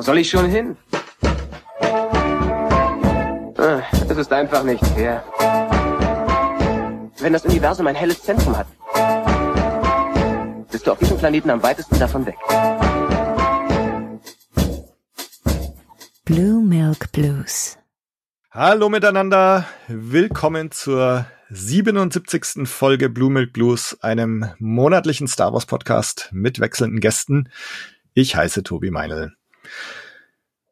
Wo soll ich schon hin? Ah, Es ist einfach nicht fair. Wenn das Universum ein helles Zentrum hat, bist du auf diesem Planeten am weitesten davon weg. Blue Milk Blues. Hallo miteinander, willkommen zur 77. Folge Blue Milk Blues, einem monatlichen Star Wars Podcast mit wechselnden Gästen. Ich heiße Tobi Meinl.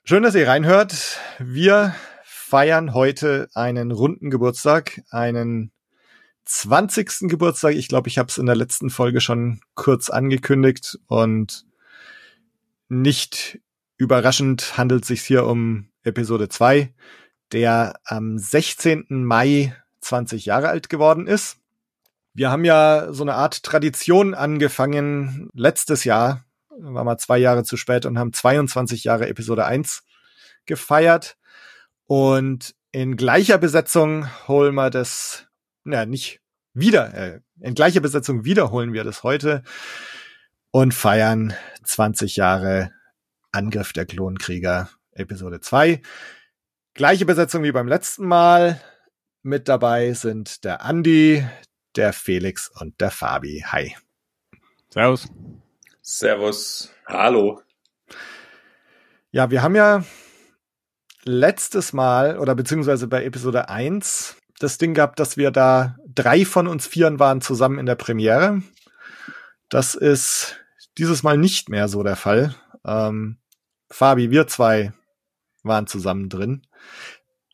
Schön, dass ihr reinhört. Wir feiern heute einen runden Geburtstag, einen 20. Geburtstag. Ich glaube, ich habe es in der letzten Folge schon kurz angekündigt und nicht überraschend handelt es sich hier um Episode 2, der am 16. Mai 20 Jahre alt geworden ist. Wir haben ja so eine Art Tradition angefangen letztes Jahr, war mal zwei Jahre zu spät und haben 22 Jahre Episode 1 gefeiert. Und in gleicher Besetzung holen wir das, na, nicht wieder, äh, in gleicher Besetzung wiederholen wir das heute und feiern 20 Jahre Angriff der Klonkrieger Episode 2. Gleiche Besetzung wie beim letzten Mal. Mit dabei sind der Andi, der Felix und der Fabi. Hi. Servus. Servus. Hallo. Ja, wir haben ja letztes Mal oder beziehungsweise bei Episode 1 das Ding gehabt, dass wir da drei von uns Vieren waren zusammen in der Premiere. Das ist dieses Mal nicht mehr so der Fall. Ähm, Fabi, wir zwei waren zusammen drin.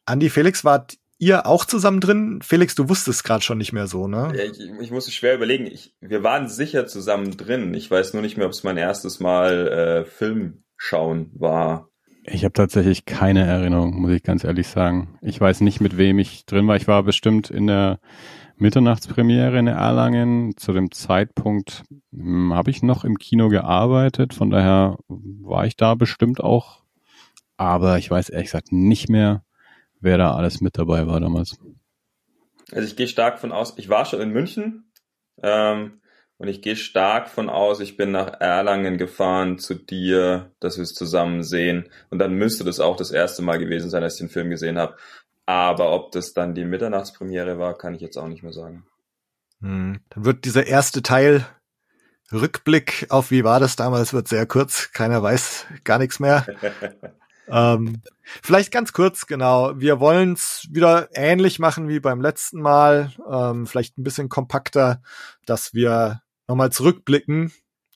Andi, Felix, wart ihr auch zusammen drin? Felix, du wusstest gerade schon nicht mehr so, ne? Ja, ich, ich musste schwer überlegen. Ich, wir waren sicher zusammen drin. Ich weiß nur nicht mehr, ob es mein erstes Mal äh, Film schauen war. Ich habe tatsächlich keine Erinnerung, muss ich ganz ehrlich sagen. Ich weiß nicht, mit wem ich drin war. Ich war bestimmt in der Mitternachtspremiere in Erlangen. Zu dem Zeitpunkt hm, habe ich noch im Kino gearbeitet. Von daher war ich da bestimmt auch. Aber ich weiß ehrlich gesagt nicht mehr, wer da alles mit dabei war damals. Also ich gehe stark von aus, ich war schon in München ähm, und ich gehe stark von aus, ich bin nach Erlangen gefahren zu dir, dass wir es zusammen sehen. Und dann müsste das auch das erste Mal gewesen sein, dass ich den Film gesehen habe. Aber ob das dann die Mitternachtspremiere war, kann ich jetzt auch nicht mehr sagen. Hm. Dann wird dieser erste Teil Rückblick auf wie war das damals wird sehr kurz. Keiner weiß gar nichts mehr. ähm, vielleicht ganz kurz, genau. Wir wollen es wieder ähnlich machen wie beim letzten Mal. Ähm, vielleicht ein bisschen kompakter, dass wir nochmal zurückblicken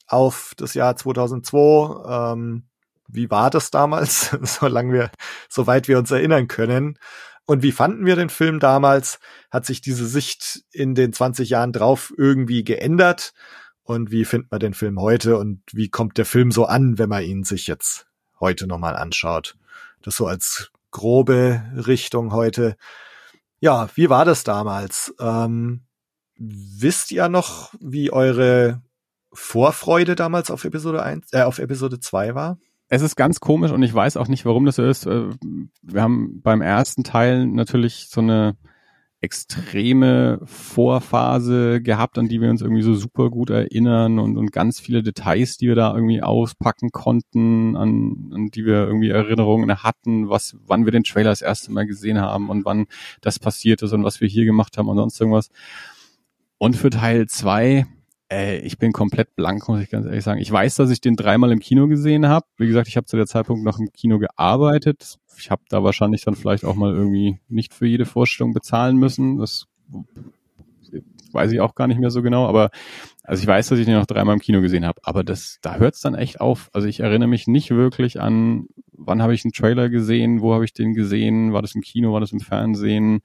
auf das Jahr 2002. Ähm, wie war das damals, solange wir, soweit wir uns erinnern können. Und wie fanden wir den Film damals? Hat sich diese Sicht in den 20 Jahren drauf irgendwie geändert? Und wie findet man den Film heute? Und wie kommt der Film so an, wenn man ihn sich jetzt heute nochmal anschaut? Das so als grobe Richtung heute. Ja, wie war das damals? Ähm, wisst ihr noch, wie eure Vorfreude damals auf Episode 1, äh, auf Episode 2 war? Es ist ganz komisch und ich weiß auch nicht, warum das so ist. Äh, Wir haben beim ersten Teil natürlich so eine extreme Vorphase gehabt, an die wir uns irgendwie so super gut erinnern und, und ganz viele Details, die wir da irgendwie auspacken konnten, an, an die wir irgendwie Erinnerungen hatten, was, wann wir den Trailer das erste Mal gesehen haben und wann das passiert ist und was wir hier gemacht haben und sonst irgendwas. Und für Teil zwei äh, ich bin komplett blank, muss ich ganz ehrlich sagen. Ich weiß, dass ich den dreimal im Kino gesehen habe. Wie gesagt, ich habe zu der Zeitpunkt noch im Kino gearbeitet. Ich habe da wahrscheinlich dann vielleicht auch mal irgendwie nicht für jede Vorstellung bezahlen müssen. Das weiß ich auch gar nicht mehr so genau, aber also ich weiß, dass ich den noch dreimal im Kino gesehen habe, aber das, da hört es dann echt auf. Also ich erinnere mich nicht wirklich an, wann habe ich einen Trailer gesehen, wo habe ich den gesehen, war das im Kino, war das im Fernsehen,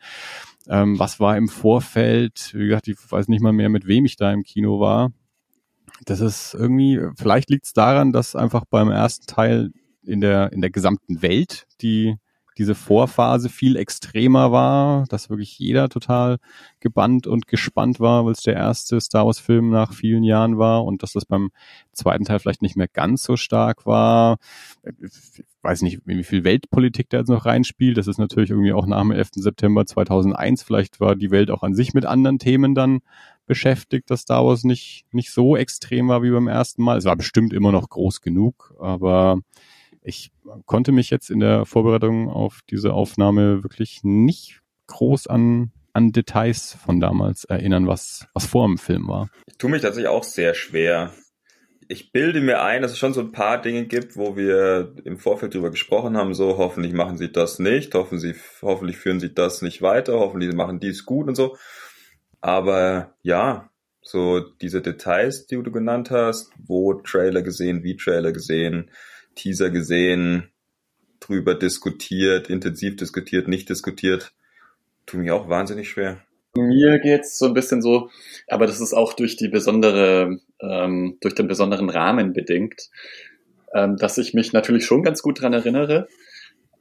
ähm, was war im Vorfeld, wie gesagt, ich weiß nicht mal mehr, mit wem ich da im Kino war. Das ist irgendwie, vielleicht liegt es daran, dass einfach beim ersten Teil in der, in der gesamten Welt die diese Vorphase viel extremer war, dass wirklich jeder total gebannt und gespannt war, weil es der erste Star Wars Film nach vielen Jahren war und dass das beim zweiten Teil vielleicht nicht mehr ganz so stark war. Ich weiß nicht, wie viel Weltpolitik da jetzt noch reinspielt. Das ist natürlich irgendwie auch nach dem 11. September 2001. Vielleicht war die Welt auch an sich mit anderen Themen dann beschäftigt, dass Star Wars nicht, nicht so extrem war wie beim ersten Mal. Es war bestimmt immer noch groß genug, aber ich konnte mich jetzt in der Vorbereitung auf diese Aufnahme wirklich nicht groß an, an Details von damals erinnern, was, was vor dem Film war. Ich tue mich tatsächlich auch sehr schwer. Ich bilde mir ein, dass es schon so ein paar Dinge gibt, wo wir im Vorfeld drüber gesprochen haben, so hoffentlich machen sie das nicht, hoffen sie, hoffentlich führen sie das nicht weiter, hoffentlich machen die es gut und so. Aber ja, so diese Details, die du genannt hast, wo Trailer gesehen, wie Trailer gesehen, Teaser gesehen, drüber diskutiert, intensiv diskutiert, nicht diskutiert, tut mir auch wahnsinnig schwer. Mir geht's so ein bisschen so, aber das ist auch durch die besondere, ähm, durch den besonderen Rahmen bedingt, ähm, dass ich mich natürlich schon ganz gut dran erinnere,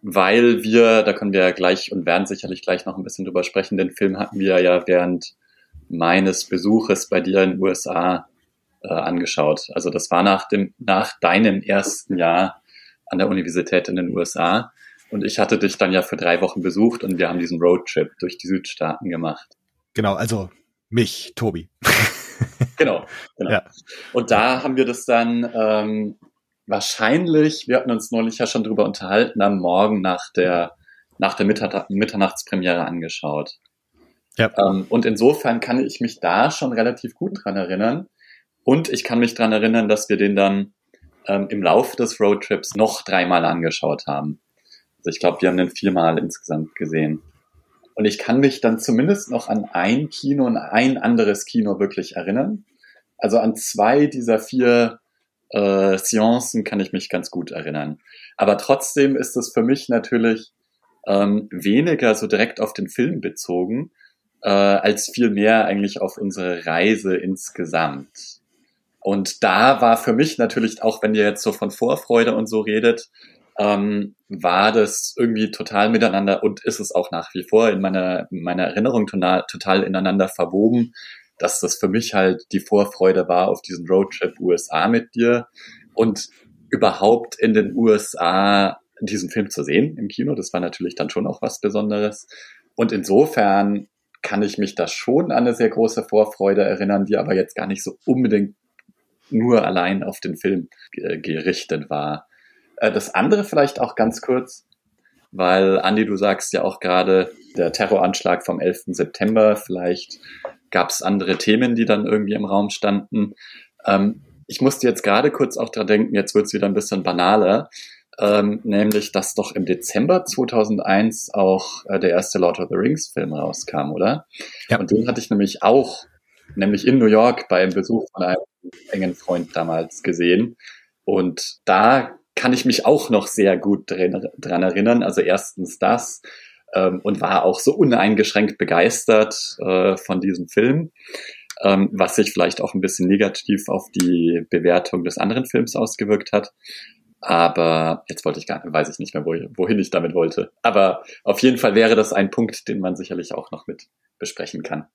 weil wir, da können wir ja gleich und werden sicherlich gleich noch ein bisschen drüber sprechen, den Film hatten wir ja während meines Besuches bei dir in den USA äh, angeschaut. Also das war nach dem, nach deinem ersten Jahr an der Universität in den USA. Und ich hatte dich dann ja für drei Wochen besucht und wir haben diesen Roadtrip durch die Südstaaten gemacht. Genau, also mich, Tobi. genau, genau. Ja. Und da haben wir das dann ähm, wahrscheinlich, wir hatten uns neulich ja schon drüber unterhalten, am Morgen nach der, nach der Mittag Mitternachtspremiere angeschaut. Ja. Ähm, und insofern kann ich mich da schon relativ gut dran erinnern. Und ich kann mich dran erinnern, dass wir den dann ähm, im Laufe des Roadtrips noch dreimal angeschaut haben. Also ich glaube, wir haben den viermal insgesamt gesehen. Und ich kann mich dann zumindest noch an ein Kino und ein anderes Kino wirklich erinnern. Also an zwei dieser vier äh, Seancen kann ich mich ganz gut erinnern. Aber trotzdem ist es für mich natürlich ähm, weniger so direkt auf den Film bezogen, äh, als viel mehr eigentlich auf unsere Reise insgesamt. Und da war für mich natürlich, auch wenn ihr jetzt so von Vorfreude und so redet, ähm, war das irgendwie total miteinander und ist es auch nach wie vor in meiner, in meiner Erinnerung total, total ineinander verwoben, dass das für mich halt die Vorfreude war auf diesen Roadtrip USA mit dir und überhaupt in den USA diesen Film zu sehen im Kino. Das war natürlich dann schon auch was Besonderes. Und insofern kann ich mich da schon an eine sehr große Vorfreude erinnern, die aber jetzt gar nicht so unbedingt nur allein auf den Film gerichtet war. Äh, das andere vielleicht auch ganz kurz, weil Andi, du sagst ja auch gerade, der Terroranschlag vom 11. September, vielleicht gab es andere Themen, die dann irgendwie im Raum standen. Ähm, ich musste jetzt gerade kurz auch dran denken, jetzt wird es wieder ein bisschen banaler, ähm, nämlich, dass doch im Dezember 2001 auch äh, der erste Lord of the Rings Film rauskam, oder? Ja. Und den hatte ich nämlich auch nämlich in New York beim Besuch von einem engen Freund damals gesehen. Und da kann ich mich auch noch sehr gut dran erinnern. Also erstens das ähm, und war auch so uneingeschränkt begeistert äh, von diesem Film, ähm, was sich vielleicht auch ein bisschen negativ auf die Bewertung des anderen Films ausgewirkt hat. Aber jetzt wollte ich gar weiß ich nicht mehr, wohin ich damit wollte. Aber auf jeden Fall wäre das ein Punkt, den man sicherlich auch noch mit besprechen kann.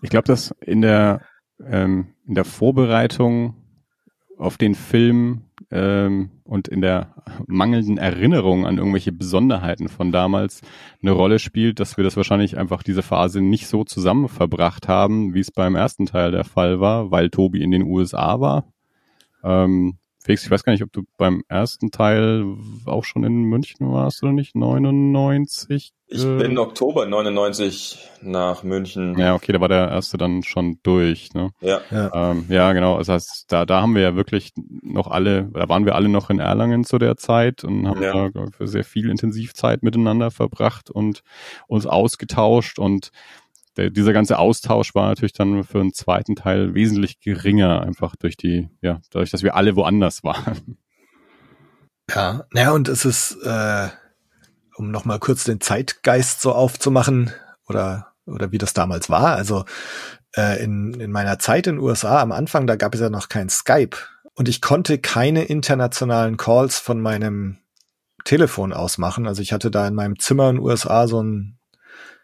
Ich glaube, dass in der, ähm, in der Vorbereitung auf den Film ähm, und in der mangelnden Erinnerung an irgendwelche Besonderheiten von damals eine Rolle spielt, dass wir das wahrscheinlich einfach diese Phase nicht so zusammen verbracht haben, wie es beim ersten Teil der Fall war, weil Tobi in den USA war. Ähm, Felix, ich weiß gar nicht, ob du beim ersten Teil auch schon in München warst oder nicht? 99? Ich äh, bin Oktober 99 nach München. Ja, okay, da war der erste dann schon durch, ne? Ja. Ja, ähm, ja genau. Das heißt, da, da haben wir ja wirklich noch alle, da waren wir alle noch in Erlangen zu der Zeit und haben ja. da für sehr viel Intensivzeit miteinander verbracht und uns ausgetauscht und der, dieser ganze Austausch war natürlich dann für einen zweiten Teil wesentlich geringer, einfach durch die, ja, dadurch, dass wir alle woanders waren. Ja, naja, und es ist, äh, um nochmal kurz den Zeitgeist so aufzumachen, oder, oder wie das damals war. Also äh, in, in meiner Zeit in den USA am Anfang, da gab es ja noch kein Skype. Und ich konnte keine internationalen Calls von meinem Telefon ausmachen. Also ich hatte da in meinem Zimmer in den USA so ein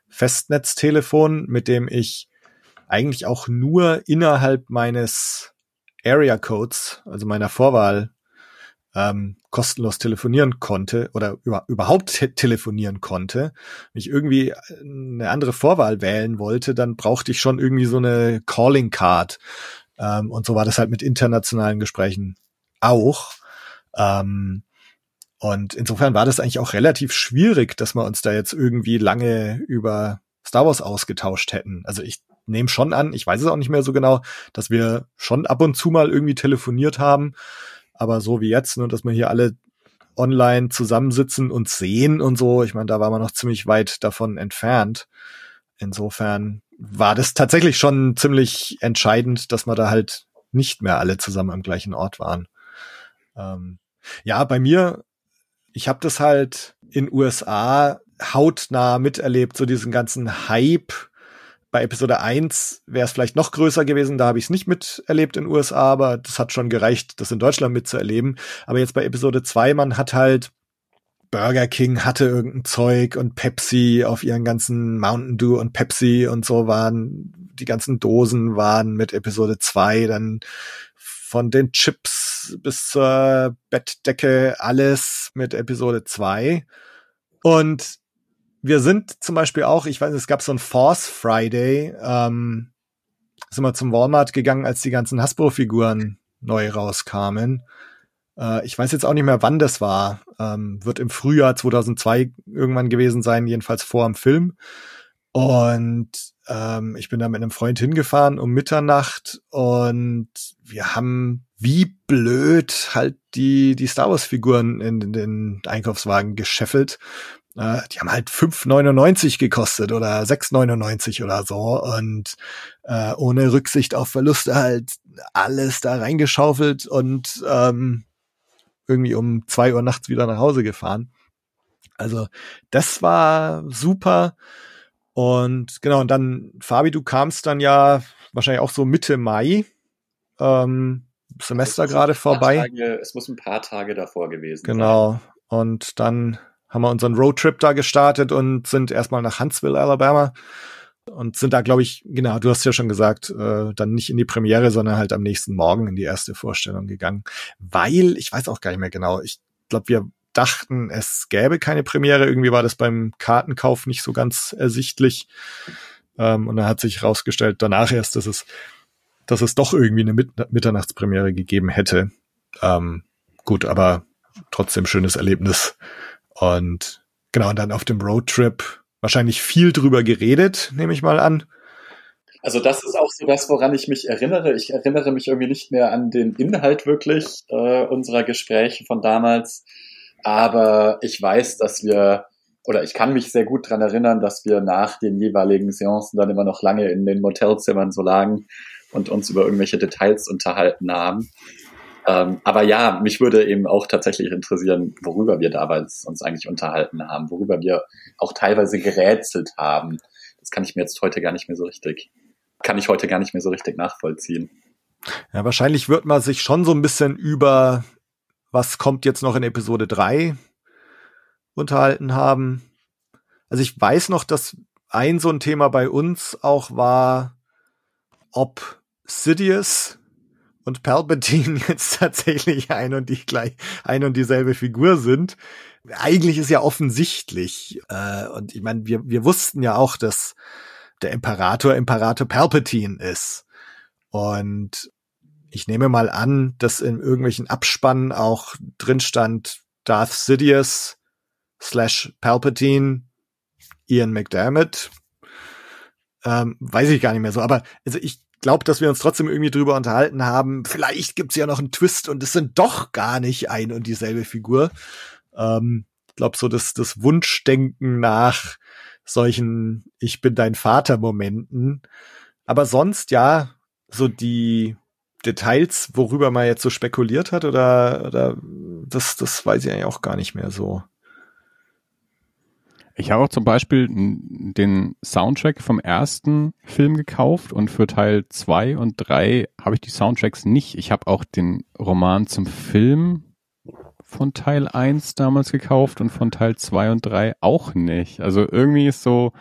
Festnetztelefon, mit dem ich eigentlich auch nur innerhalb meines Area Codes, also meiner Vorwahl, ähm, kostenlos telefonieren konnte oder über, überhaupt te telefonieren konnte. Wenn ich irgendwie eine andere Vorwahl wählen wollte, dann brauchte ich schon irgendwie so eine Calling Card. Ähm, und so war das halt mit internationalen Gesprächen auch. Ähm, Und insofern war das eigentlich auch relativ schwierig, dass wir uns da jetzt irgendwie lange über Star Wars ausgetauscht hätten. Also ich nehme schon an, ich weiß es auch nicht mehr so genau, dass wir schon ab und zu mal irgendwie telefoniert haben. Aber so wie jetzt, ne, dass wir hier alle online zusammensitzen und sehen und so, ich meine, da war man noch ziemlich weit davon entfernt. Insofern war das tatsächlich schon ziemlich entscheidend, dass wir da halt nicht mehr alle zusammen am gleichen Ort waren. Ähm, ja, bei mir, ich habe das halt in USA hautnah miterlebt, so diesen ganzen Hype. Bei Episode 1 wäre es vielleicht noch größer gewesen, da habe ich es nicht miterlebt in USA, aber das hat schon gereicht, das in Deutschland mitzuerleben. Aber jetzt bei Episode 2, man hat halt Burger King hatte irgendein Zeug und Pepsi auf ihren ganzen Mountain Dew und Pepsi und so waren, die ganzen Dosen waren mit Episode 2, dann von den Chips bis zur Bettdecke alles mit Episode 2. Und wir sind zum Beispiel auch, ich weiß, es gab so ein Force Friday, ähm, sind wir zum Walmart gegangen, als die ganzen Hasbro-Figuren neu rauskamen. Äh, ich weiß jetzt auch nicht mehr, wann das war. Ähm, wird im Frühjahr 2002 irgendwann gewesen sein, jedenfalls vor dem Film. Und ähm, ich bin da mit einem Freund hingefahren um Mitternacht und wir haben wie blöd halt die, die Star Wars Figuren in, in den Einkaufswagen gescheffelt. Äh, die haben halt 5,99 gekostet oder 6,99 oder so und äh, ohne Rücksicht auf Verluste halt alles da reingeschaufelt und ähm, irgendwie um zwei Uhr nachts wieder nach Hause gefahren. Also das war super. Und genau, und dann, Fabi, du kamst dann ja wahrscheinlich auch so Mitte Mai. Ähm, Semester gerade vorbei. Tage, es muss ein paar Tage davor gewesen genau. sein. Genau. Und dann haben wir unseren Roadtrip da gestartet und sind erstmal nach Huntsville, Alabama und sind da, glaube ich, genau, du hast ja schon gesagt, äh, dann nicht in die Premiere, sondern halt am nächsten Morgen in die erste Vorstellung gegangen. Weil, ich weiß auch gar nicht mehr genau, ich glaube, wir dachten, es gäbe keine Premiere. Irgendwie war das beim Kartenkauf nicht so ganz ersichtlich. Ähm, und dann hat sich herausgestellt, danach erst, dass es, dass es doch irgendwie eine Mit Mitternachtspremiere gegeben hätte. Ähm, gut, aber trotzdem schönes Erlebnis. Und genau, und dann auf dem Roadtrip wahrscheinlich viel drüber geredet, nehme ich mal an. Also das ist auch so das, woran ich mich erinnere. Ich erinnere mich irgendwie nicht mehr an den Inhalt wirklich äh, unserer Gespräche von damals, aber ich weiß, dass wir oder ich kann mich sehr gut dran erinnern, dass wir nach den jeweiligen Seancen dann immer noch lange in den Motelzimmern so lagen und uns über irgendwelche Details unterhalten haben. Ähm, aber ja, mich würde eben auch tatsächlich interessieren, worüber wir damals uns eigentlich unterhalten haben, worüber wir auch teilweise gerätselt haben. Das kann ich mir jetzt heute gar nicht mehr so richtig, kann ich heute gar nicht mehr so richtig nachvollziehen. Ja, wahrscheinlich wird man sich schon so ein bisschen über was kommt jetzt noch in Episode 3 unterhalten haben. Also ich weiß noch, dass ein so ein Thema bei uns auch war, ob Sidious und Palpatine jetzt tatsächlich ein und die gleich ein und dieselbe Figur sind. Eigentlich ist ja offensichtlich. Äh, und ich meine, wir, wir wussten ja auch, dass der Imperator Imperator Palpatine ist. Und ich nehme mal an, dass in irgendwelchen Abspannen auch drin stand Darth Sidious slash Palpatine Ian McDermott. Ähm, weiß ich gar nicht mehr so. Aber also ich glaube, dass wir uns trotzdem irgendwie drüber unterhalten haben. Vielleicht gibt's ja noch einen Twist und es sind doch gar nicht ein und dieselbe Figur. Ähm, ich glaube, so das, das Wunschdenken nach solchen Ich bin dein Vater Momenten. Aber sonst ja, so die Details, worüber man jetzt so spekuliert hat oder, oder das, das weiß ich eigentlich auch gar nicht mehr so. Ich habe auch zum Beispiel den Soundtrack vom ersten Film gekauft und für Teil zwei und drei habe ich die Soundtracks nicht. Ich habe auch den Roman zum Film von Teil eins damals gekauft und von Teil zwei und drei auch nicht. Also irgendwie ist so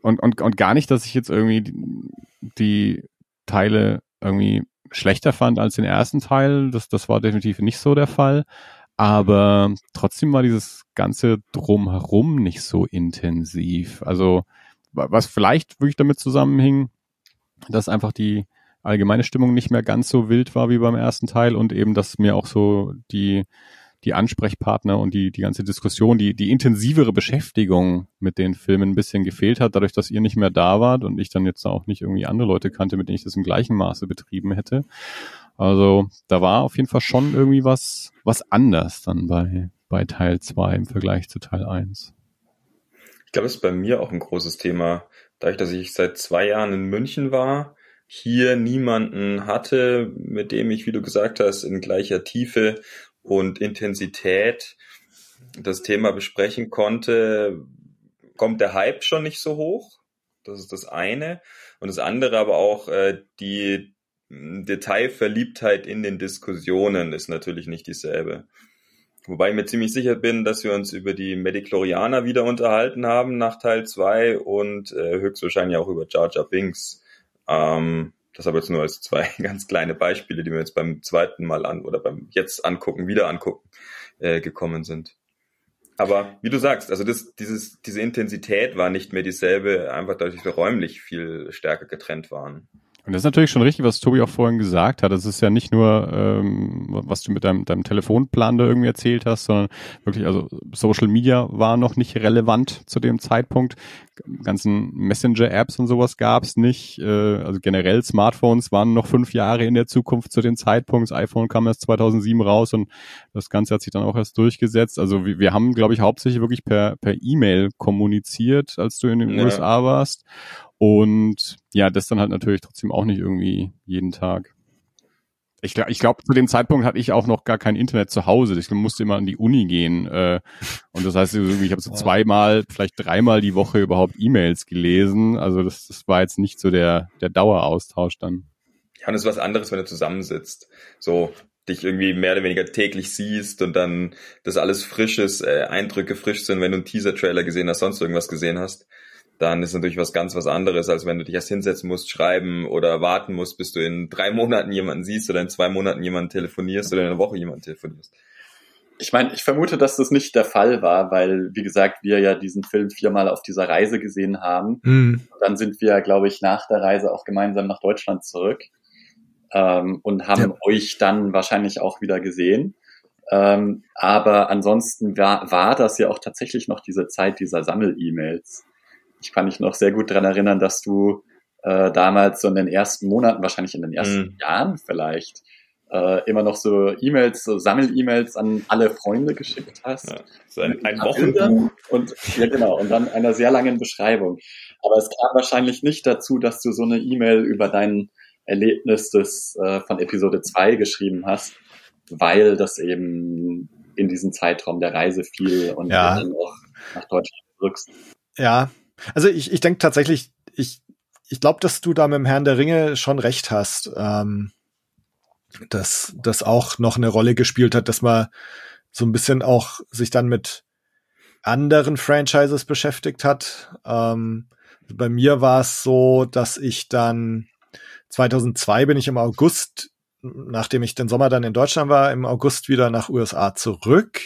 und, und, und gar nicht, dass ich jetzt irgendwie die, die Teile irgendwie schlechter fand als den ersten Teil. Das, das war definitiv nicht so der Fall. Aber trotzdem war dieses ganze Drumherum nicht so intensiv. Also, was vielleicht wirklich damit zusammenhing, dass einfach die allgemeine Stimmung nicht mehr ganz so wild war wie beim ersten Teil und eben, dass mir auch so die, die Ansprechpartner und die, die ganze Diskussion, die, die intensivere Beschäftigung mit den Filmen ein bisschen gefehlt hat, dadurch, dass ihr nicht mehr da wart und ich dann jetzt auch nicht irgendwie andere Leute kannte, mit denen ich das im gleichen Maße betrieben hätte. Also da war auf jeden Fall schon irgendwie was, was anders dann bei, bei Teil 2 im Vergleich zu Teil 1. Ich glaube, es ist bei mir auch ein großes Thema. Dadurch, dass ich seit zwei Jahren in München war, hier niemanden hatte, mit dem ich, wie du gesagt hast, in gleicher Tiefe und Intensität das Thema besprechen konnte, kommt der Hype schon nicht so hoch. Das ist das eine. Und das andere aber auch äh, die Detailverliebtheit in den Diskussionen ist natürlich nicht dieselbe. Wobei ich mir ziemlich sicher bin, dass wir uns über die Medichlorianer wieder unterhalten haben nach Teil 2 und äh, höchstwahrscheinlich auch über Jar Jar Binks. Ähm, das aber jetzt nur als zwei ganz kleine Beispiele, die wir jetzt beim zweiten Mal an oder beim jetzt angucken, wieder angucken, äh, gekommen sind. Aber wie du sagst, also das, dieses, diese Intensität war nicht mehr dieselbe, einfach dadurch, dass wir räumlich viel stärker getrennt waren. Und das ist natürlich schon richtig, was Tobi auch vorhin gesagt hat. Es ist ja nicht nur, ähm, was du mit deinem, deinem Telefonplan da irgendwie erzählt hast, sondern wirklich, also Social Media war noch nicht relevant zu dem Zeitpunkt. Ganzen Messenger-Apps und sowas gab es nicht. Äh, also generell Smartphones waren noch fünf Jahre in der Zukunft zu dem Zeitpunkt. Das iPhone kam erst 2007 raus und das Ganze hat sich dann auch erst durchgesetzt. Also wir, wir haben, glaube ich, hauptsächlich wirklich per per E-Mail kommuniziert, als du in den ja. USA warst. Und ja, das dann halt natürlich trotzdem auch nicht irgendwie jeden Tag. Ich glaube, ich glaub, zu dem Zeitpunkt hatte ich auch noch gar kein Internet zu Hause. Ich musste immer an die Uni gehen. Äh, und das heißt, ich habe so zweimal, vielleicht dreimal die Woche überhaupt E-Mails gelesen. Also das, das war jetzt nicht so der, der Daueraustausch dann. Ja, und es ist was anderes, wenn du zusammensitzt. So, dich irgendwie mehr oder weniger täglich siehst und dann das alles frisch ist, äh, Eindrücke frisch sind, wenn du einen Teaser-Trailer gesehen hast, sonst irgendwas gesehen hast dann ist natürlich was ganz was anderes, als wenn du dich erst hinsetzen musst, schreiben oder warten musst, bis du in drei Monaten jemanden siehst oder in zwei Monaten jemanden telefonierst oder in einer Woche jemanden telefonierst. Ich meine, ich vermute, dass das nicht der Fall war, weil, wie gesagt, wir ja diesen Film viermal auf dieser Reise gesehen haben. Mhm. Und dann sind wir, glaube ich, nach der Reise auch gemeinsam nach Deutschland zurück ähm, und haben ja. euch dann wahrscheinlich auch wieder gesehen. Ähm, aber ansonsten war, war das ja auch tatsächlich noch diese Zeit dieser Sammel-E-Mails ich kann mich noch sehr gut dran erinnern, dass du äh, damals so in den ersten Monaten, wahrscheinlich in den ersten mhm. Jahren vielleicht, äh, immer noch so E-Mails, so Sammel-E-Mails an alle Freunde geschickt hast. Ja, so ein, ein Wochenbuch. Und ja genau, und dann einer sehr langen Beschreibung. Aber es kam wahrscheinlich nicht dazu, dass du so eine E-Mail über dein Erlebnis des, äh, von Episode 2 geschrieben hast, weil das eben in diesen Zeitraum der Reise fiel und ja. dann auch nach Deutschland rückst. Ja, also ich, ich denke tatsächlich, ich, ich glaube, dass du da mit dem Herrn der Ringe schon recht hast, ähm, dass das auch noch eine Rolle gespielt hat, dass man so ein bisschen auch sich dann mit anderen Franchises beschäftigt hat. Ähm, bei mir war es so, dass ich dann 2002 bin ich im August, nachdem ich den Sommer dann in Deutschland war, im August wieder nach USA zurück,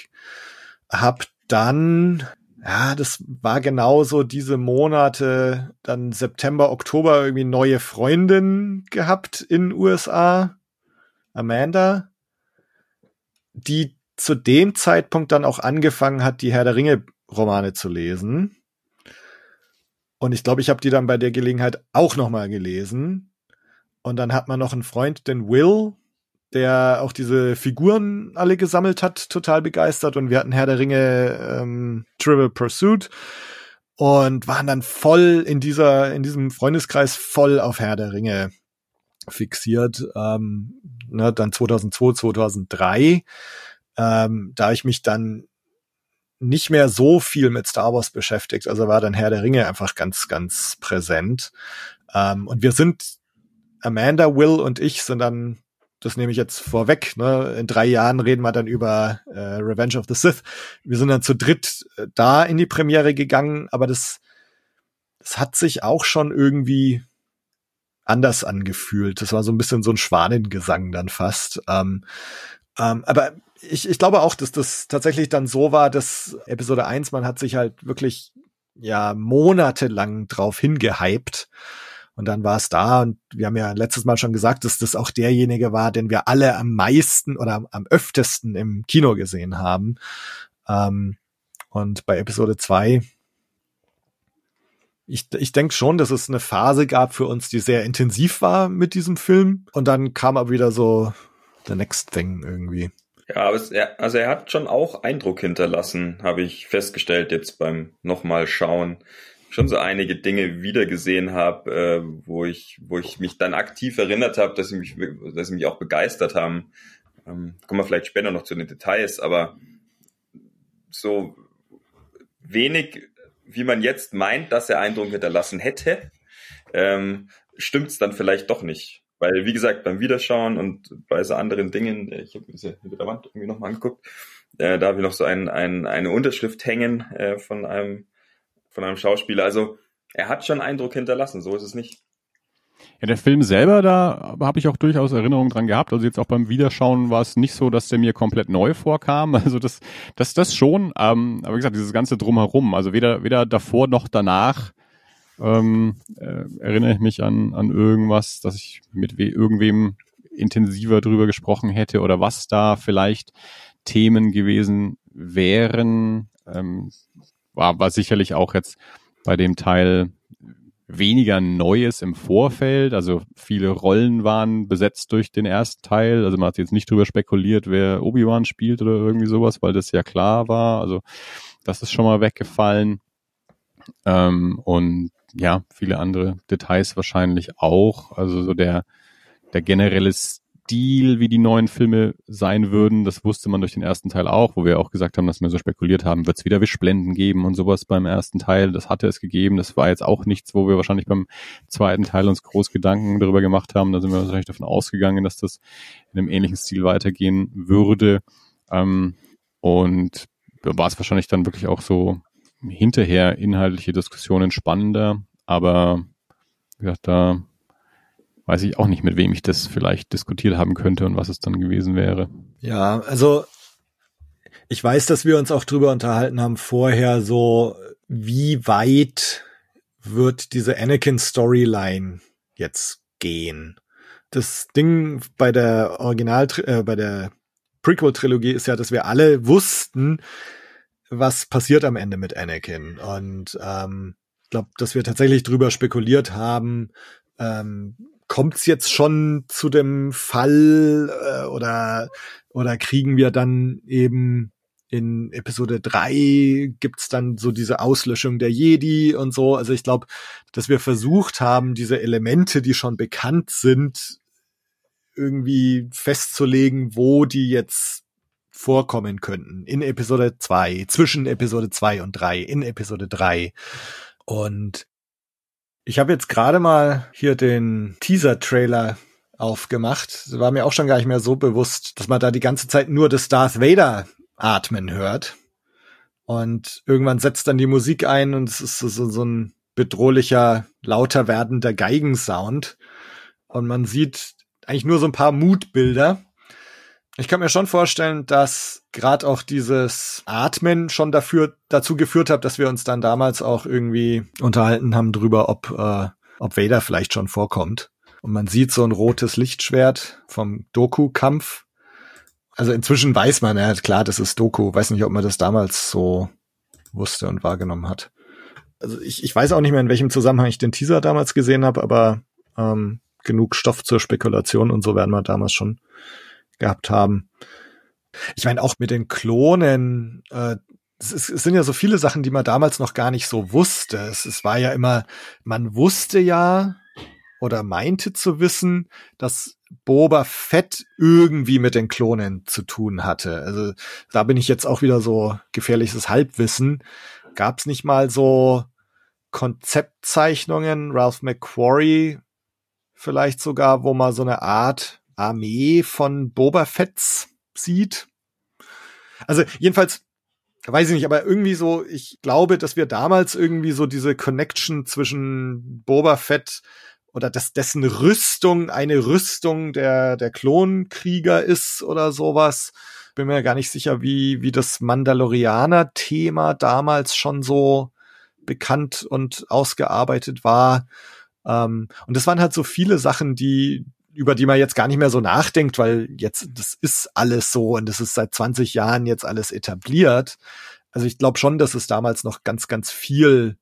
hab dann ja, das war genauso diese Monate, dann September, Oktober irgendwie neue Freundin gehabt in USA, Amanda, die zu dem Zeitpunkt dann auch angefangen hat, die Herr der Ringe Romane zu lesen. Und ich glaube, ich habe die dann bei der Gelegenheit auch noch mal gelesen. Und dann hat man noch einen Freund, den Will, der auch diese Figuren alle gesammelt hat, total begeistert. Und wir hatten Herr der Ringe ähm, Trivial Pursuit und waren dann voll in dieser, in diesem Freundeskreis voll auf Herr der Ringe fixiert. Ähm, ne, dann 2002, 2003, ähm, da ich mich dann nicht mehr so viel mit Star Wars beschäftigt. Also war dann Herr der Ringe einfach ganz, ganz präsent. Ähm, und wir sind, Amanda, Will und ich sind dann das nehme ich jetzt vorweg. Ne? In drei Jahren reden wir dann über äh, Revenge of the Sith. Wir sind dann zu dritt äh, da in die Premiere gegangen, aber das, das hat sich auch schon irgendwie anders angefühlt. Das war so ein bisschen so ein Schwanengesang dann fast. Ähm, ähm, aber ich, ich glaube auch, dass das tatsächlich dann so war, dass Episode 1, man hat sich halt wirklich ja monatelang drauf hingehypt. Und dann war es da und wir haben ja letztes Mal schon gesagt, dass das auch derjenige war, den wir alle am meisten oder am öftesten im Kino gesehen haben. Ähm, und bei Episode zwei ich, ich denke schon, dass es eine Phase gab für uns, die sehr intensiv war mit diesem Film. Und dann kam aber wieder so the next thing irgendwie. Ja, aber es, er, also er hat schon auch Eindruck hinterlassen, habe ich festgestellt jetzt beim nochmal schauen. Schon so einige Dinge wiedergesehen habe, äh, wo ich, wo ich mich dann aktiv erinnert habe, dass sie mich, dass sie mich auch begeistert haben. Ähm, kommen wir vielleicht später noch zu den Details, aber so wenig, wie man jetzt meint, dass er Eindruck hinterlassen hätte, ähm, stimmt's dann vielleicht doch nicht. Weil, wie gesagt, beim Wiederschauen und bei so anderen Dingen, äh, ich habe mir ja hinter der Wand irgendwie nochmal angeguckt, äh, da habe ich noch so ein, ein, eine Unterschrift hängen äh, von einem von einem Schauspieler. Also er hat schon Eindruck hinterlassen, so ist es nicht. Ja, der Film selber, da habe ich auch durchaus Erinnerungen dran gehabt. Also jetzt auch beim Wiederschauen war es nicht so, dass der mir komplett neu vorkam. Also das, das, das schon. Ähm, aber wie gesagt, dieses ganze drumherum, also weder, weder davor noch danach ähm, äh, erinnere ich mich an, an irgendwas, dass ich mit we irgendwem intensiver drüber gesprochen hätte oder was da vielleicht Themen gewesen wären. Ähm, war, war sicherlich auch jetzt bei dem Teil weniger Neues im Vorfeld. Also viele Rollen waren besetzt durch den ersten Teil. Also man hat jetzt nicht drüber spekuliert, wer Obi-Wan spielt oder irgendwie sowas, weil das ja klar war. Also das ist schon mal weggefallen. Ähm, und ja, viele andere Details wahrscheinlich auch. Also so der, der generelle Stil, wie die neuen Filme sein würden, das wusste man durch den ersten Teil auch, wo wir auch gesagt haben, dass wir so spekuliert haben, wird es wieder Wischblenden geben und sowas beim ersten Teil. Das hatte es gegeben. Das war jetzt auch nichts, wo wir wahrscheinlich beim zweiten Teil uns groß Gedanken darüber gemacht haben. Da sind wir wahrscheinlich davon ausgegangen, dass das in einem ähnlichen Stil weitergehen würde. Ähm, und war es wahrscheinlich dann wirklich auch so hinterher inhaltliche Diskussionen spannender. Aber wie gesagt, da weiß ich auch nicht, mit wem ich das vielleicht diskutiert haben könnte und was es dann gewesen wäre. Ja, also ich weiß, dass wir uns auch drüber unterhalten haben vorher, so wie weit wird diese Anakin-Storyline jetzt gehen? Das Ding bei der Original, äh, bei der Prequel-Trilogie ist ja, dass wir alle wussten, was passiert am Ende mit Anakin. Und ähm, ich glaube, dass wir tatsächlich drüber spekuliert haben, ähm, kommt es jetzt schon zu dem Fall äh, oder oder kriegen wir dann eben in Episode drei gibt's dann so diese Auslöschung der Jedi und so. Also ich glaube, dass wir versucht haben, diese Elemente, die schon bekannt sind, irgendwie festzulegen, wo die jetzt vorkommen könnten. In Episode zwei, zwischen Episode zwei und drei, in Episode drei. Und ich habe jetzt gerade mal hier den Teaser-Trailer aufgemacht. Das war mir auch schon gar nicht mehr so bewusst, dass man da die ganze Zeit nur das Darth Vader atmen hört. Und irgendwann setzt dann die Musik ein und es ist so, so, ein bedrohlicher, lauter werdender Geigensound. Und man sieht eigentlich nur so ein paar Mutbilder. Ich kann mir schon vorstellen, dass gerade auch dieses Atmen schon dafür dazu geführt hat, dass wir uns dann damals auch irgendwie unterhalten haben drüber, ob äh, ob Vader vielleicht schon vorkommt. Und man sieht so ein rotes Lichtschwert vom Doku-Kampf. Also inzwischen weiß man, ja klar, das ist Doku. Weiß nicht, ob man das damals so wusste und wahrgenommen hat. Also ich, ich weiß auch nicht mehr, in welchem Zusammenhang ich den Teaser damals gesehen habe, aber ähm, genug Stoff zur Spekulation und so werden wir damals schon gehabt haben. Ich meine, auch mit den Klonen, äh, es, ist, es sind ja so viele Sachen, die man damals noch gar nicht so wusste. Es, es war ja immer, man wusste ja oder meinte zu wissen, dass Boba Fett irgendwie mit den Klonen zu tun hatte. Also da bin ich jetzt auch wieder so gefährliches Halbwissen. Gab es nicht mal so Konzeptzeichnungen, Ralph McQuarrie vielleicht sogar, wo man so eine Art Armee von Boba Fetts sieht. Also jedenfalls, weiß ich nicht, aber irgendwie so, ich glaube, dass wir damals irgendwie so diese Connection zwischen Boba Fett oder dass dessen Rüstung eine Rüstung der, der Klonkrieger ist oder sowas. Bin mir gar nicht sicher, wie, wie das Mandalorianer-Thema damals schon so bekannt und ausgearbeitet war. Ähm, und das waren halt so viele Sachen, die, über die man jetzt gar nicht mehr so nachdenkt, weil jetzt, das ist alles so und das ist seit 20 Jahren jetzt alles etabliert. Also ich glaube schon, dass es damals noch ganz, ganz viel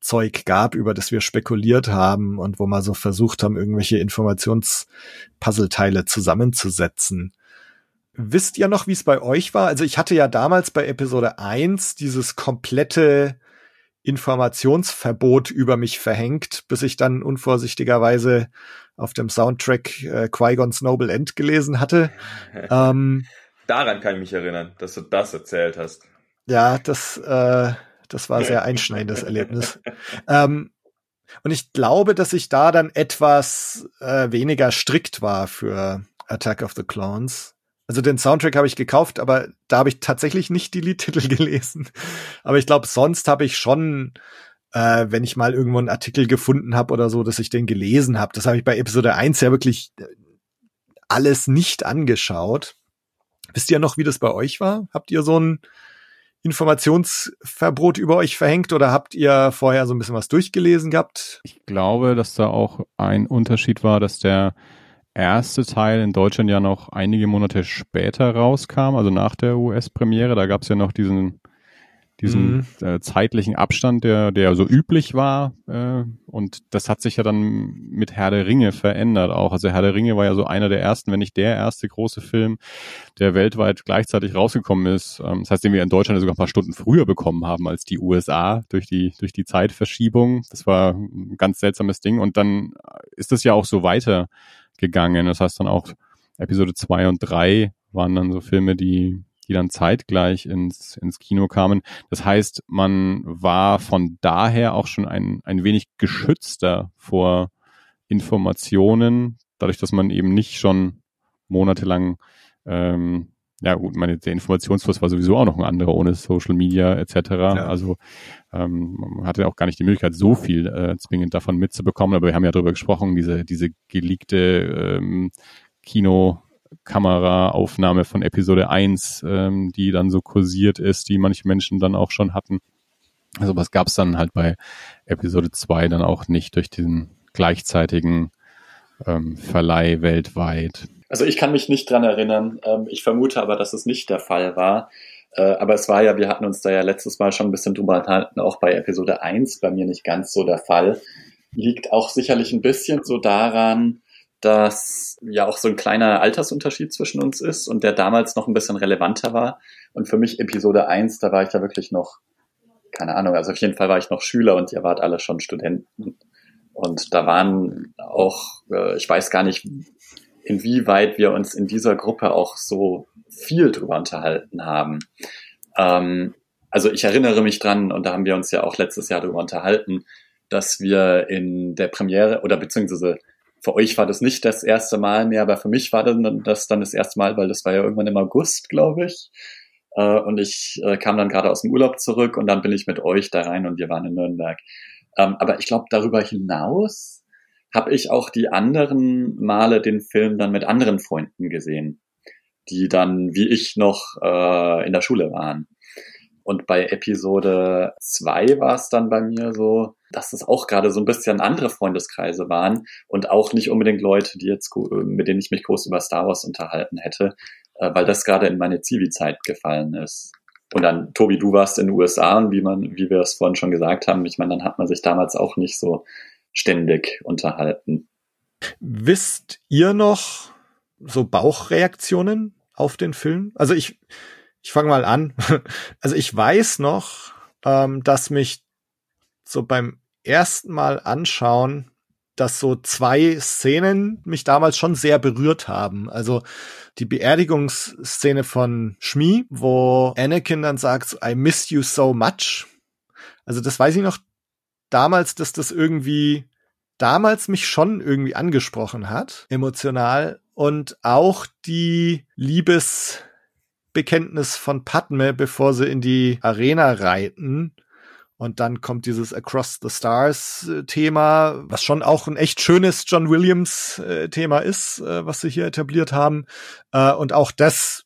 Zeug gab, über das wir spekuliert haben und wo wir so versucht haben, irgendwelche Informationspuzzleteile zusammenzusetzen. Wisst ihr noch, wie es bei euch war? Also ich hatte ja damals bei Episode 1 dieses komplette Informationsverbot über mich verhängt, bis ich dann unvorsichtigerweise auf dem Soundtrack äh, Qui-Gon's Noble End gelesen hatte. ähm, Daran kann ich mich erinnern, dass du das erzählt hast. Ja, das, äh, das war ein sehr einschneidendes Erlebnis. Ähm, und ich glaube, dass ich da dann etwas äh, weniger strikt war für Attack of the Clones. Also den Soundtrack habe ich gekauft, aber da habe ich tatsächlich nicht die Liedtitel gelesen. Aber ich glaube, sonst habe ich schon, äh, wenn ich mal irgendwo einen Artikel gefunden habe oder so, dass ich den gelesen habe. Das habe ich bei Episode 1 ja wirklich äh, alles nicht angeschaut. Wisst ihr noch, wie das bei euch war? Habt ihr so ein Informationsverbot über euch verhängt oder habt ihr vorher so ein bisschen was durchgelesen gehabt? Ich glaube, dass da auch ein Unterschied war, dass der erste Teil in Deutschland ja noch einige Monate später rauskam, also nach der US-Premiere. Da gab es ja noch diesen, diesen mhm. äh, zeitlichen Abstand, der, der so üblich war. Äh, und das hat sich ja dann mit Herr der Ringe verändert auch. Also Herr der Ringe war ja so einer der ersten, wenn nicht der erste große Film, der weltweit gleichzeitig rausgekommen ist. Ähm, das heißt, den wir in Deutschland sogar ein paar Stunden früher bekommen haben als die USA durch die, durch die Zeitverschiebung. Das war ein ganz seltsames Ding. Und dann ist das ja auch so weiter gegangen. Das heißt dann auch Episode 2 und 3 waren dann so Filme, die, die dann zeitgleich ins, ins Kino kamen. Das heißt, man war von daher auch schon ein, ein wenig geschützter vor Informationen, dadurch, dass man eben nicht schon monatelang ähm, ja gut, meine, der Informationsfluss war sowieso auch noch ein anderer ohne Social Media etc. Ja. Also ähm, man hatte auch gar nicht die Möglichkeit, so viel äh, zwingend davon mitzubekommen, aber wir haben ja darüber gesprochen, diese, diese geleakte ähm, Kinokameraaufnahme von Episode 1, ähm, die dann so kursiert ist, die manche Menschen dann auch schon hatten. Also was gab es dann halt bei Episode 2 dann auch nicht durch diesen gleichzeitigen ähm, Verleih weltweit. Also ich kann mich nicht dran erinnern. Ähm, ich vermute aber, dass es nicht der Fall war. Äh, aber es war ja, wir hatten uns da ja letztes Mal schon ein bisschen drüber unterhalten, auch bei Episode 1 bei mir nicht ganz so der Fall. Liegt auch sicherlich ein bisschen so daran, dass ja auch so ein kleiner Altersunterschied zwischen uns ist und der damals noch ein bisschen relevanter war. Und für mich Episode 1, da war ich da wirklich noch, keine Ahnung, also auf jeden Fall war ich noch Schüler und ihr wart alle schon Studenten. Und da waren auch, äh, ich weiß gar nicht, inwieweit wir uns in dieser Gruppe auch so viel drüber unterhalten haben. Ähm, also ich erinnere mich dran, und da haben wir uns ja auch letztes Jahr drüber unterhalten, dass wir in der Premiere oder beziehungsweise für euch war das nicht das erste Mal mehr, aber für mich war das dann das erste Mal, weil das war ja irgendwann im August, glaube ich. Äh, und ich äh, kam dann gerade aus dem Urlaub zurück und dann bin ich mit euch da rein und wir waren in Nürnberg. Ähm, aber ich glaube, darüber hinaus habe ich auch die anderen Male den Film dann mit anderen Freunden gesehen, die dann wie ich noch äh, in der Schule waren. Und bei Episode zwei war es dann bei mir so, dass es auch gerade so ein bisschen andere Freundeskreise waren und auch nicht unbedingt Leute, die jetzt mit denen ich mich groß über Star Wars unterhalten hätte, äh, weil das gerade in meine Zivi-Zeit gefallen ist. Und dann, Tobi, du warst in den USA und wie man, wie wir es vorhin schon gesagt haben, ich meine, dann hat man sich damals auch nicht so ständig unterhalten. Wisst ihr noch so Bauchreaktionen auf den Film? Also ich, ich fange mal an. Also ich weiß noch, ähm, dass mich so beim ersten Mal anschauen, dass so zwei Szenen mich damals schon sehr berührt haben. Also die Beerdigungsszene von Shmi, wo Anakin dann sagt, I miss you so much. Also das weiß ich noch, damals, dass das irgendwie damals mich schon irgendwie angesprochen hat, emotional. Und auch die Liebesbekenntnis von Padme, bevor sie in die Arena reiten. Und dann kommt dieses Across the Stars äh, Thema, was schon auch ein echt schönes John Williams äh, Thema ist, äh, was sie hier etabliert haben. Und auch das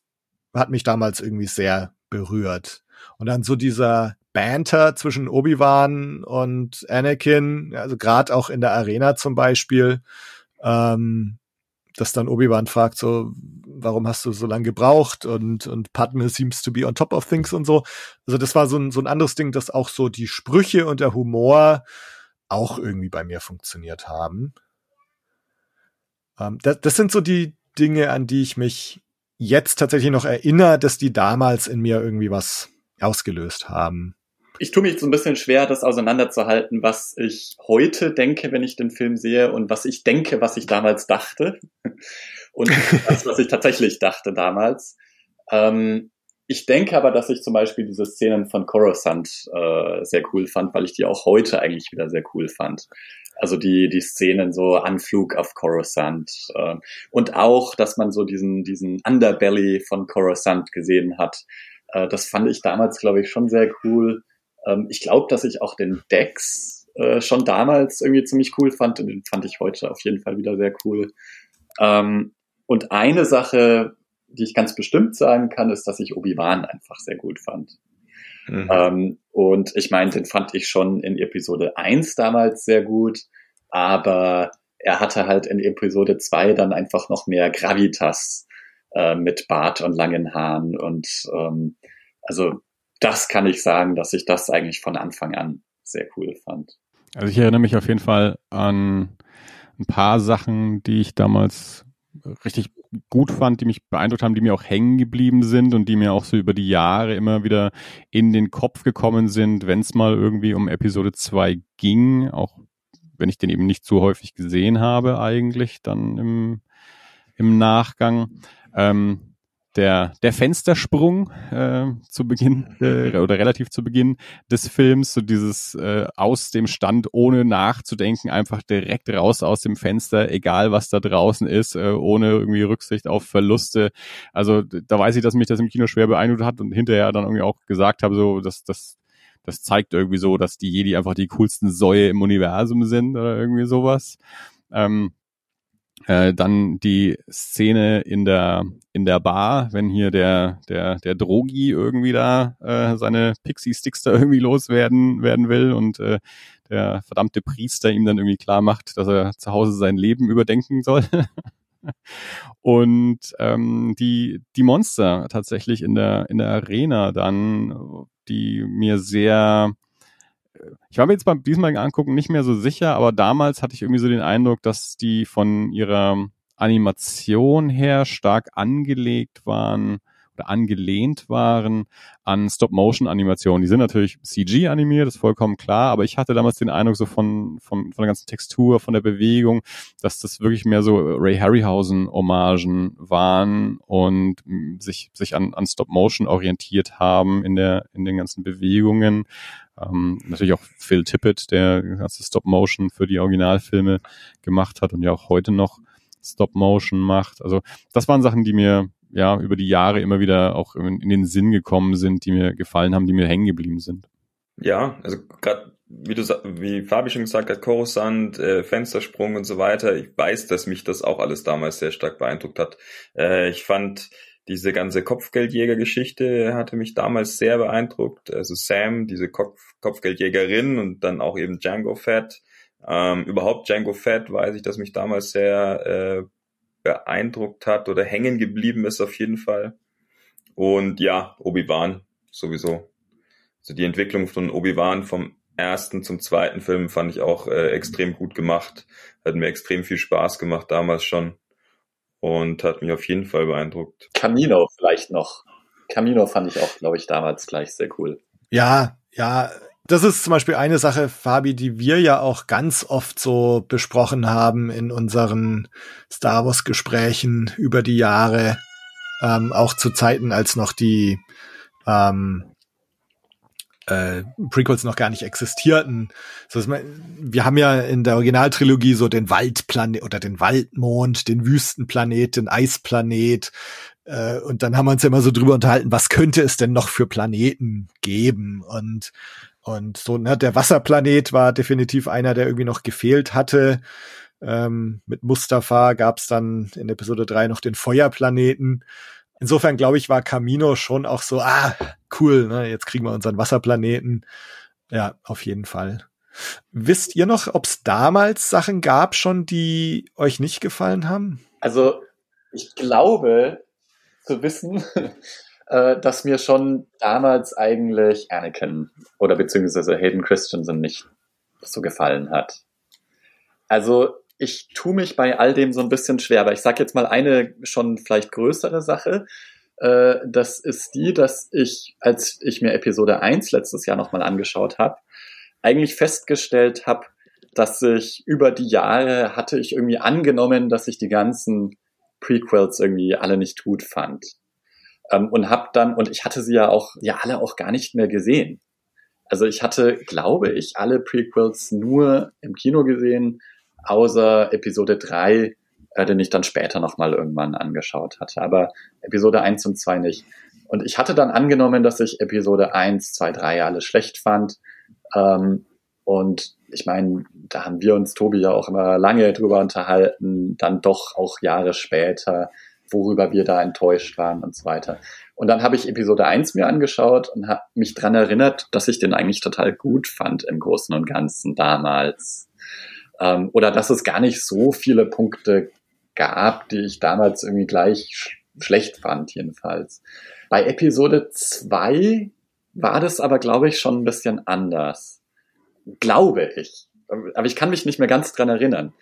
hat mich damals irgendwie sehr berührt. Und dann so dieser Banter zwischen Obi-Wan und Anakin, also gerade auch in der Arena zum Beispiel, ähm, dass dann Obi-Wan fragt so, warum hast du so lange gebraucht und, und Padme seems to be on top of things und so. Also das war so ein, so ein anderes Ding, dass auch so die Sprüche und der Humor auch irgendwie bei mir funktioniert haben. Ähm, das, das sind so die Dinge, an die ich mich jetzt tatsächlich noch erinnere, dass die damals in mir irgendwie was ausgelöst haben. Ich tue mich so ein bisschen schwer, das auseinanderzuhalten, was ich heute denke, wenn ich den Film sehe und was ich denke, was ich damals dachte und das, was ich tatsächlich dachte damals. Ähm, ich denke aber, dass ich zum Beispiel diese Szenen von Coruscant äh, sehr cool fand, weil ich die auch heute eigentlich wieder sehr cool fand. Also die, die Szenen so Anflug auf Coruscant äh, und auch, dass man so diesen, diesen Underbelly von Coruscant gesehen hat. Äh, das fand ich damals, glaube ich, schon sehr cool. Ähm, ich glaube, dass ich auch den Dex äh, schon damals irgendwie ziemlich cool fand und den fand ich heute auf jeden Fall wieder sehr cool. Ähm, und eine Sache, die ich ganz bestimmt sagen kann, ist, dass ich Obi-Wan einfach sehr gut fand. Mhm. Ähm, und ich meine, den fand ich schon in Episode 1 damals sehr gut, aber er hatte halt in Episode 2 dann einfach noch mehr Gravitas äh, mit Bart und langen Haaren. Und ähm, also das kann ich sagen, dass ich das eigentlich von Anfang an sehr cool fand. Also ich erinnere mich auf jeden Fall an ein paar Sachen, die ich damals richtig gut fand, die mich beeindruckt haben, die mir auch hängen geblieben sind und die mir auch so über die Jahre immer wieder in den Kopf gekommen sind, wenn es mal irgendwie um Episode 2 ging, auch wenn ich den eben nicht so häufig gesehen habe eigentlich dann im, im Nachgang. Ähm, der, der Fenstersprung äh, zu Beginn äh, oder relativ zu Beginn des Films, so dieses äh, aus dem Stand ohne nachzudenken, einfach direkt raus aus dem Fenster, egal was da draußen ist, äh, ohne irgendwie Rücksicht auf Verluste. Also da weiß ich, dass mich das im Kino schwer beeindruckt hat und hinterher dann irgendwie auch gesagt habe, so dass das das zeigt irgendwie so, dass die Jedi einfach die coolsten Säue im Universum sind oder irgendwie sowas. Ähm, äh, dann die Szene in der in der Bar, wenn hier der der der Drogi irgendwie da äh, seine Pixie Sticks da irgendwie loswerden werden will und äh, der verdammte Priester ihm dann irgendwie klar macht, dass er zu Hause sein Leben überdenken soll. und ähm, die die Monster tatsächlich in der in der Arena dann, die mir sehr ich war mir jetzt beim diesmaligen Angucken nicht mehr so sicher, aber damals hatte ich irgendwie so den Eindruck, dass die von ihrer Animation her stark angelegt waren oder angelehnt waren an Stop-Motion-Animationen. Die sind natürlich CG animiert, ist vollkommen klar, aber ich hatte damals den Eindruck so von, von, von der ganzen Textur, von der Bewegung, dass das wirklich mehr so Ray Harryhausen-Hommagen waren und sich, sich an, an Stop-Motion orientiert haben in der, in den ganzen Bewegungen. Ähm, natürlich auch Phil Tippett, der ganze Stop-Motion für die Originalfilme gemacht hat und ja auch heute noch Stop-Motion macht. Also das waren Sachen, die mir ja über die Jahre immer wieder auch in, in den Sinn gekommen sind, die mir gefallen haben, die mir hängen geblieben sind. Ja, also gerade wie du wie Fabi schon gesagt hat, Coruscant, äh, Fenstersprung und so weiter. Ich weiß, dass mich das auch alles damals sehr stark beeindruckt hat. Äh, ich fand diese ganze Kopfgeldjäger-Geschichte hatte mich damals sehr beeindruckt. Also Sam, diese Kopf Kopfgeldjägerin und dann auch eben Django Fett. Ähm, überhaupt Django Fett weiß ich, dass mich damals sehr äh, beeindruckt hat oder hängen geblieben ist auf jeden Fall. Und ja, Obi-Wan sowieso. Also die Entwicklung von Obi-Wan vom ersten zum zweiten Film fand ich auch äh, extrem gut gemacht. Hat mir extrem viel Spaß gemacht damals schon und hat mich auf jeden Fall beeindruckt. Camino vielleicht noch. Camino fand ich auch, glaube ich, damals gleich sehr cool. Ja, ja, das ist zum Beispiel eine Sache, Fabi, die wir ja auch ganz oft so besprochen haben in unseren Star Wars Gesprächen über die Jahre, ähm, auch zu Zeiten, als noch die ähm, äh, Prequels noch gar nicht existierten. So, wir haben ja in der Originaltrilogie so den Waldplanet oder den Waldmond, den Wüstenplanet, den Eisplanet. Äh, und dann haben wir uns ja immer so drüber unterhalten, was könnte es denn noch für Planeten geben? Und, und so, ne, der Wasserplanet war definitiv einer, der irgendwie noch gefehlt hatte. Ähm, mit Mustafa gab es dann in Episode 3 noch den Feuerplaneten. insofern glaube ich, war Camino schon auch so, ah, cool, ne, jetzt kriegen wir unseren Wasserplaneten. Ja, auf jeden Fall. Wisst ihr noch, ob es damals Sachen gab schon, die euch nicht gefallen haben? Also ich glaube zu wissen, äh, dass mir schon damals eigentlich Anakin oder beziehungsweise Hayden Christensen nicht so gefallen hat. Also ich tue mich bei all dem so ein bisschen schwer, aber ich sage jetzt mal eine schon vielleicht größere Sache. Äh, das ist die, dass ich, als ich mir Episode 1 letztes Jahr nochmal angeschaut habe, eigentlich festgestellt habe, dass ich über die Jahre hatte ich irgendwie angenommen, dass ich die ganzen Prequels irgendwie alle nicht gut fand. Ähm, und hab dann, und ich hatte sie ja auch, ja alle auch gar nicht mehr gesehen. Also ich hatte, glaube ich, alle Prequels nur im Kino gesehen, außer Episode 3, äh, den ich dann später nochmal irgendwann angeschaut hatte. Aber Episode 1 und 2 nicht. Und ich hatte dann angenommen, dass ich Episode 1, 2, 3 alles schlecht fand. Ähm, und ich meine, da haben wir uns, Tobi, ja auch immer lange drüber unterhalten, dann doch auch Jahre später, worüber wir da enttäuscht waren und so weiter. Und dann habe ich Episode 1 mir angeschaut und habe mich dran erinnert, dass ich den eigentlich total gut fand im Großen und Ganzen damals. Ähm, oder dass es gar nicht so viele Punkte gab, die ich damals irgendwie gleich sch schlecht fand, jedenfalls. Bei Episode 2 war das aber, glaube ich, schon ein bisschen anders. Glaube ich. Aber ich kann mich nicht mehr ganz dran erinnern.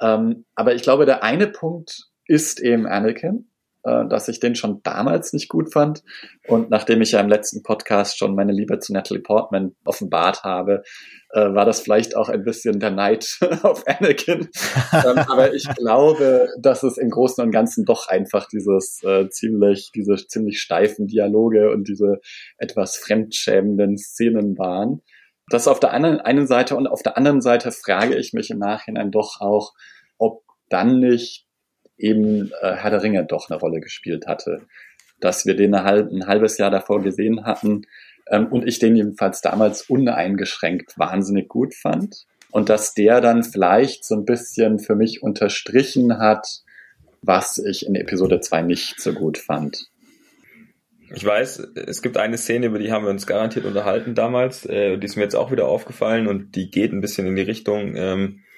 Ähm, aber ich glaube, der eine Punkt ist eben Anakin äh, dass ich den schon damals nicht gut fand. Und nachdem ich ja im letzten Podcast schon meine Liebe zu Natalie Portman offenbart habe, äh, war das vielleicht auch ein bisschen der Neid auf Anakin. ähm, aber ich glaube, dass es im Großen und Ganzen doch einfach dieses äh, ziemlich, diese ziemlich steifen Dialoge und diese etwas fremdschämenden Szenen waren. Das auf der einen, einen Seite und auf der anderen Seite frage ich mich im Nachhinein doch auch, ob dann nicht eben äh, Herr der Ringe doch eine Rolle gespielt hatte. Dass wir den ein halbes Jahr davor gesehen hatten ähm, und ich den jedenfalls damals uneingeschränkt wahnsinnig gut fand. Und dass der dann vielleicht so ein bisschen für mich unterstrichen hat, was ich in Episode 2 nicht so gut fand. Ich weiß, es gibt eine Szene, über die haben wir uns garantiert unterhalten damals. Äh, die ist mir jetzt auch wieder aufgefallen und die geht ein bisschen in die Richtung, ähm, äh,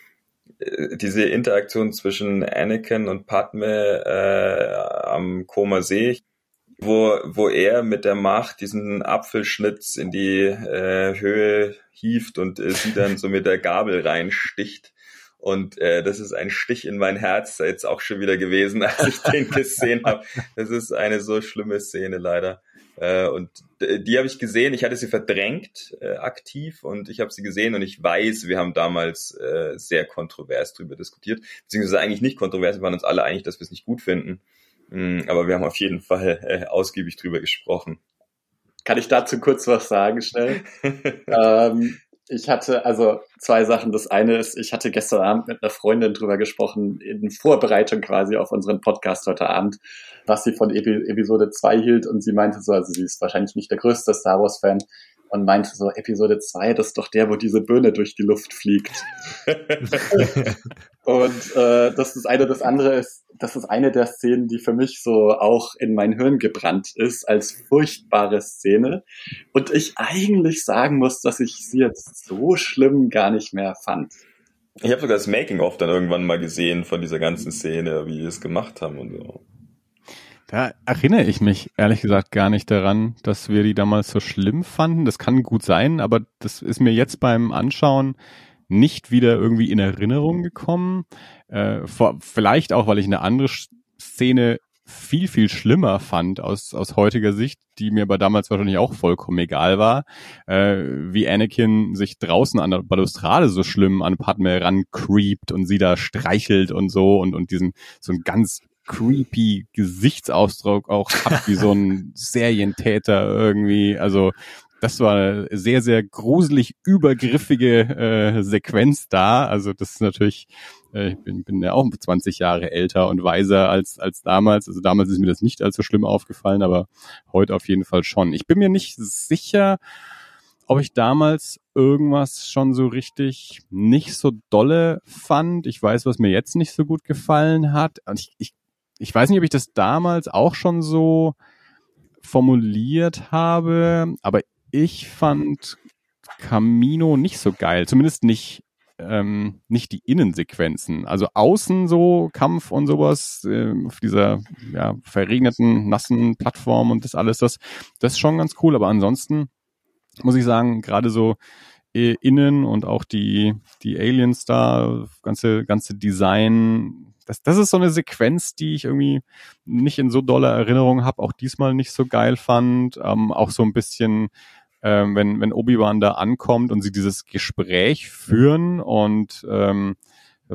diese Interaktion zwischen Anakin und Padme äh, am Koma See, wo, wo er mit der Macht diesen Apfelschnitz in die äh, Höhe hieft und äh, sie dann so mit der Gabel reinsticht. Und äh, das ist ein Stich in mein Herz jetzt auch schon wieder gewesen, als ich den gesehen habe. Das ist eine so schlimme Szene leider. Äh, und die habe ich gesehen. Ich hatte sie verdrängt äh, aktiv und ich habe sie gesehen und ich weiß, wir haben damals äh, sehr kontrovers drüber diskutiert, beziehungsweise eigentlich nicht kontrovers. Wir waren uns alle einig, dass wir es nicht gut finden. Mhm, aber wir haben auf jeden Fall äh, ausgiebig drüber gesprochen. Kann ich dazu kurz was sagen, schnell? ähm, ich hatte also zwei Sachen. Das eine ist, ich hatte gestern Abend mit einer Freundin drüber gesprochen, in Vorbereitung quasi auf unseren Podcast heute Abend, was sie von Epi Episode 2 hielt. Und sie meinte so, also sie ist wahrscheinlich nicht der größte Star Wars-Fan, und meinte so, Episode 2, das ist doch der, wo diese Birne durch die Luft fliegt. und äh, das ist eine, das andere ist, das ist eine der Szenen, die für mich so auch in mein Hirn gebrannt ist, als furchtbare Szene. Und ich eigentlich sagen muss, dass ich sie jetzt so schlimm gar nicht mehr fand. Ich habe sogar das Making-of dann irgendwann mal gesehen von dieser ganzen Szene, wie die es gemacht haben und so. Da erinnere ich mich ehrlich gesagt gar nicht daran, dass wir die damals so schlimm fanden. Das kann gut sein, aber das ist mir jetzt beim Anschauen nicht wieder irgendwie in Erinnerung gekommen. Äh, vor, vielleicht auch, weil ich eine andere Szene viel, viel schlimmer fand aus, aus heutiger Sicht, die mir aber damals wahrscheinlich auch vollkommen egal war, äh, wie Anakin sich draußen an der Balustrade so schlimm an Padme rancreept und sie da streichelt und so und, und diesen, so ein ganz creepy Gesichtsausdruck auch hat, wie so ein Serientäter irgendwie. Also das war eine sehr, sehr gruselig übergriffige äh, Sequenz da. Also das ist natürlich, äh, ich bin, bin ja auch 20 Jahre älter und weiser als, als damals. Also damals ist mir das nicht allzu schlimm aufgefallen, aber heute auf jeden Fall schon. Ich bin mir nicht sicher, ob ich damals irgendwas schon so richtig nicht so dolle fand. Ich weiß, was mir jetzt nicht so gut gefallen hat. Und ich, ich ich weiß nicht, ob ich das damals auch schon so formuliert habe, aber ich fand Camino nicht so geil, zumindest nicht ähm, nicht die Innensequenzen. Also außen so Kampf und sowas äh, auf dieser ja, verregneten, nassen Plattform und das alles, das, das ist schon ganz cool. Aber ansonsten muss ich sagen, gerade so innen und auch die, die Aliens da, ganze, ganze Design, das, das ist so eine Sequenz, die ich irgendwie nicht in so doller Erinnerung habe, auch diesmal nicht so geil fand. Ähm, auch so ein bisschen ähm, wenn, wenn Obi-Wan da ankommt und sie dieses Gespräch führen und ähm,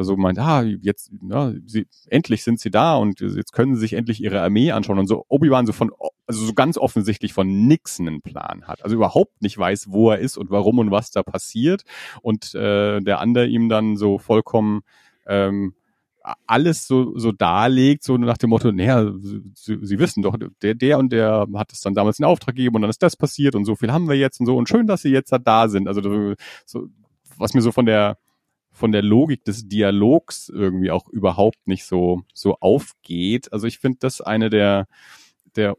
so meint, ah, jetzt, ja, sie, endlich sind sie da und jetzt können sie sich endlich ihre Armee anschauen und so. Obi-Wan so von, also so ganz offensichtlich von nix einen Plan hat, also überhaupt nicht weiß, wo er ist und warum und was da passiert. Und äh, der andere ihm dann so vollkommen ähm, alles so, so darlegt, so nach dem Motto, naja, sie, sie wissen doch, der, der und der hat es dann damals in Auftrag gegeben und dann ist das passiert und so viel haben wir jetzt und so und schön, dass sie jetzt da sind. Also so, was mir so von der von der Logik des Dialogs irgendwie auch überhaupt nicht so so aufgeht. Also ich finde das eine der der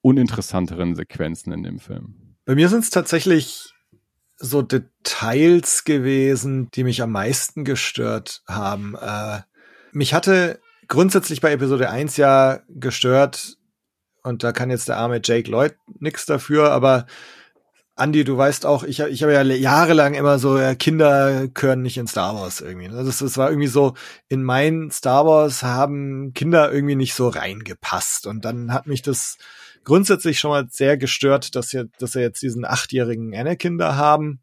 uninteressanteren Sequenzen in dem Film. Bei mir sind es tatsächlich so Details gewesen, die mich am meisten gestört haben. Äh, mich hatte grundsätzlich bei Episode 1 ja gestört, und da kann jetzt der arme Jake Lloyd nix dafür, aber Andy, du weißt auch, ich, ich habe ja jahrelang immer so, Kinder gehören nicht in Star Wars irgendwie. Ne? Das, das war irgendwie so, in mein Star Wars haben Kinder irgendwie nicht so reingepasst. Und dann hat mich das grundsätzlich schon mal sehr gestört, dass, wir, dass wir jetzt diesen achtjährigen Anakin da haben.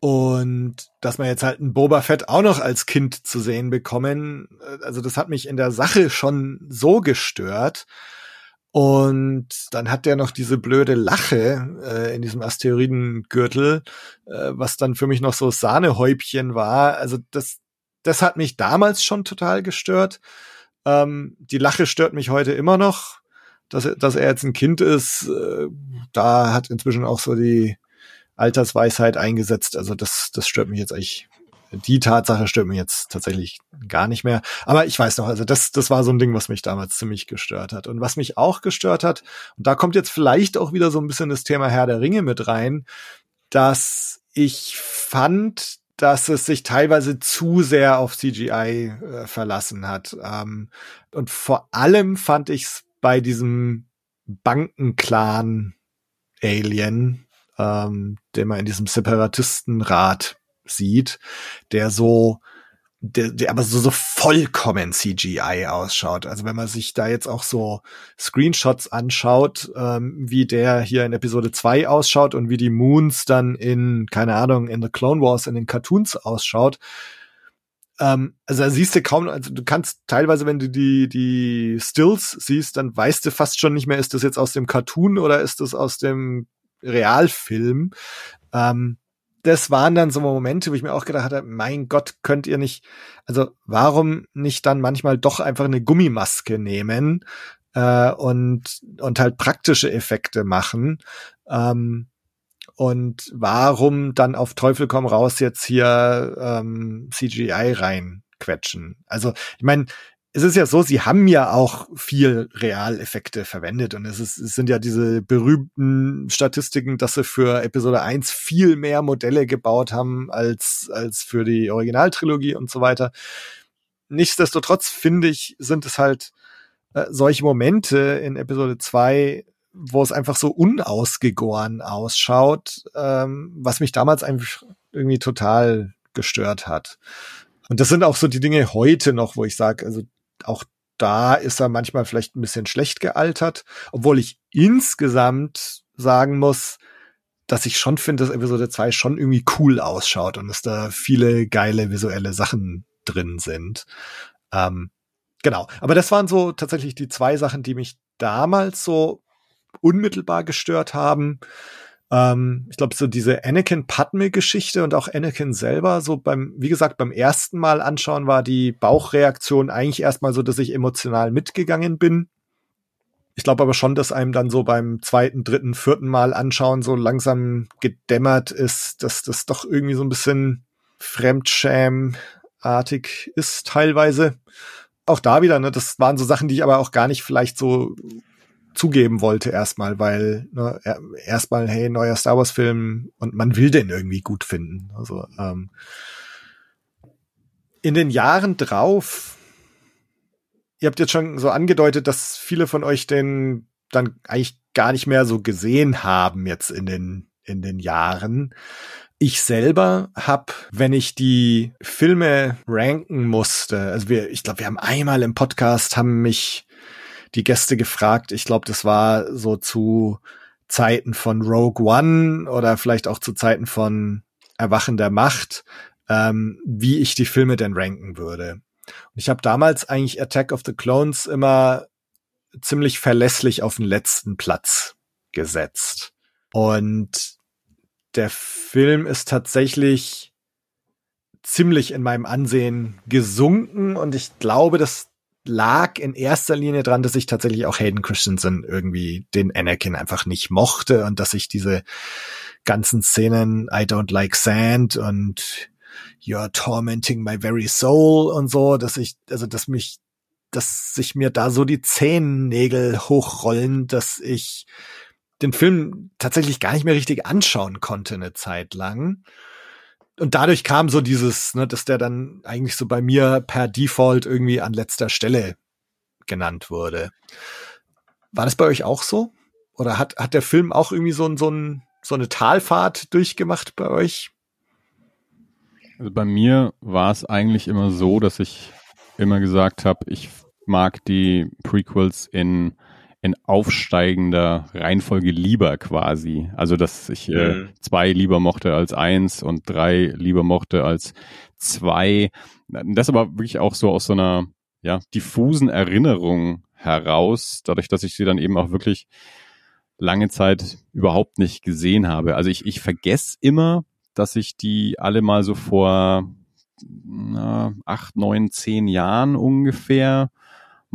Und dass wir jetzt halt ein Boba Fett auch noch als Kind zu sehen bekommen, äh, also das hat mich in der Sache schon so gestört. Und dann hat der noch diese blöde Lache äh, in diesem Asteroidengürtel, äh, was dann für mich noch so Sahnehäubchen war. Also das, das hat mich damals schon total gestört. Ähm, die Lache stört mich heute immer noch. Dass, dass er jetzt ein Kind ist, äh, da hat inzwischen auch so die Altersweisheit eingesetzt. Also das, das stört mich jetzt eigentlich. Die Tatsache stört mich jetzt tatsächlich gar nicht mehr. Aber ich weiß noch, also das, das war so ein Ding, was mich damals ziemlich gestört hat. Und was mich auch gestört hat, und da kommt jetzt vielleicht auch wieder so ein bisschen das Thema Herr der Ringe mit rein, dass ich fand, dass es sich teilweise zu sehr auf CGI äh, verlassen hat. Ähm, und vor allem fand ich es bei diesem Bankenclan Alien, ähm, den man in diesem Separatistenrat sieht, der so der, der aber so, so vollkommen CGI ausschaut. Also wenn man sich da jetzt auch so Screenshots anschaut, ähm, wie der hier in Episode 2 ausschaut und wie die Moons dann in, keine Ahnung, in The Clone Wars in den Cartoons ausschaut, ähm, also da siehst du kaum, also du kannst teilweise, wenn du die, die Stills siehst, dann weißt du fast schon nicht mehr, ist das jetzt aus dem Cartoon oder ist das aus dem Realfilm. Ähm, das waren dann so Momente, wo ich mir auch gedacht habe, mein Gott, könnt ihr nicht, also warum nicht dann manchmal doch einfach eine Gummimaske nehmen äh, und, und halt praktische Effekte machen? Ähm, und warum dann auf Teufel komm raus jetzt hier ähm, CGI reinquetschen? Also, ich meine, es ist ja so, sie haben ja auch viel Realeffekte verwendet und es, ist, es sind ja diese berühmten Statistiken, dass sie für Episode 1 viel mehr Modelle gebaut haben als, als für die Originaltrilogie und so weiter. Nichtsdestotrotz finde ich, sind es halt äh, solche Momente in Episode 2, wo es einfach so unausgegoren ausschaut, ähm, was mich damals einfach irgendwie total gestört hat. Und das sind auch so die Dinge heute noch, wo ich sage, also auch da ist er manchmal vielleicht ein bisschen schlecht gealtert, obwohl ich insgesamt sagen muss, dass ich schon finde, dass Episode 2 schon irgendwie cool ausschaut und dass da viele geile visuelle Sachen drin sind. Ähm, genau. Aber das waren so tatsächlich die zwei Sachen, die mich damals so unmittelbar gestört haben. Ähm, ich glaube, so diese Anakin Padme-Geschichte und auch Anakin selber, so beim, wie gesagt, beim ersten Mal anschauen war die Bauchreaktion eigentlich erstmal so, dass ich emotional mitgegangen bin. Ich glaube aber schon, dass einem dann so beim zweiten, dritten, vierten Mal anschauen so langsam gedämmert ist, dass das doch irgendwie so ein bisschen Fremdschämartig ist teilweise. auch da wieder, ne, das waren so Sachen, die ich aber auch gar nicht vielleicht so zugeben wollte erstmal, weil ne, erstmal, hey, neuer Star Wars Film und man will den irgendwie gut finden. Also ähm, in den Jahren drauf, ihr habt jetzt schon so angedeutet, dass viele von euch den dann eigentlich gar nicht mehr so gesehen haben jetzt in den in den Jahren. Ich selber habe, wenn ich die Filme ranken musste, also wir, ich glaube, wir haben einmal im Podcast haben mich die Gäste gefragt. Ich glaube, das war so zu Zeiten von Rogue One oder vielleicht auch zu Zeiten von Erwachen der Macht, ähm, wie ich die Filme denn ranken würde. Und ich habe damals eigentlich Attack of the Clones immer ziemlich verlässlich auf den letzten Platz gesetzt. Und der Film ist tatsächlich ziemlich in meinem Ansehen gesunken und ich glaube, das lag in erster Linie dran, dass ich tatsächlich auch Hayden Christensen irgendwie den Anakin einfach nicht mochte und dass ich diese ganzen Szenen I don't like sand und You're tormenting my very soul und so, dass ich, also dass mich, dass sich mir da so die Zehennägel hochrollen, dass ich den Film tatsächlich gar nicht mehr richtig anschauen konnte eine Zeit lang. Und dadurch kam so dieses, ne, dass der dann eigentlich so bei mir per Default irgendwie an letzter Stelle genannt wurde. War das bei euch auch so? Oder hat, hat der Film auch irgendwie so, so, ein, so eine Talfahrt durchgemacht bei euch? Also bei mir war es eigentlich immer so, dass ich immer gesagt habe, ich mag die Prequels in in aufsteigender Reihenfolge lieber quasi. Also dass ich äh, mhm. zwei lieber mochte als eins und drei lieber mochte als zwei. Das aber wirklich auch so aus so einer ja, diffusen Erinnerung heraus, dadurch, dass ich sie dann eben auch wirklich lange Zeit überhaupt nicht gesehen habe. Also ich, ich vergesse immer, dass ich die alle mal so vor na, acht, neun, zehn Jahren ungefähr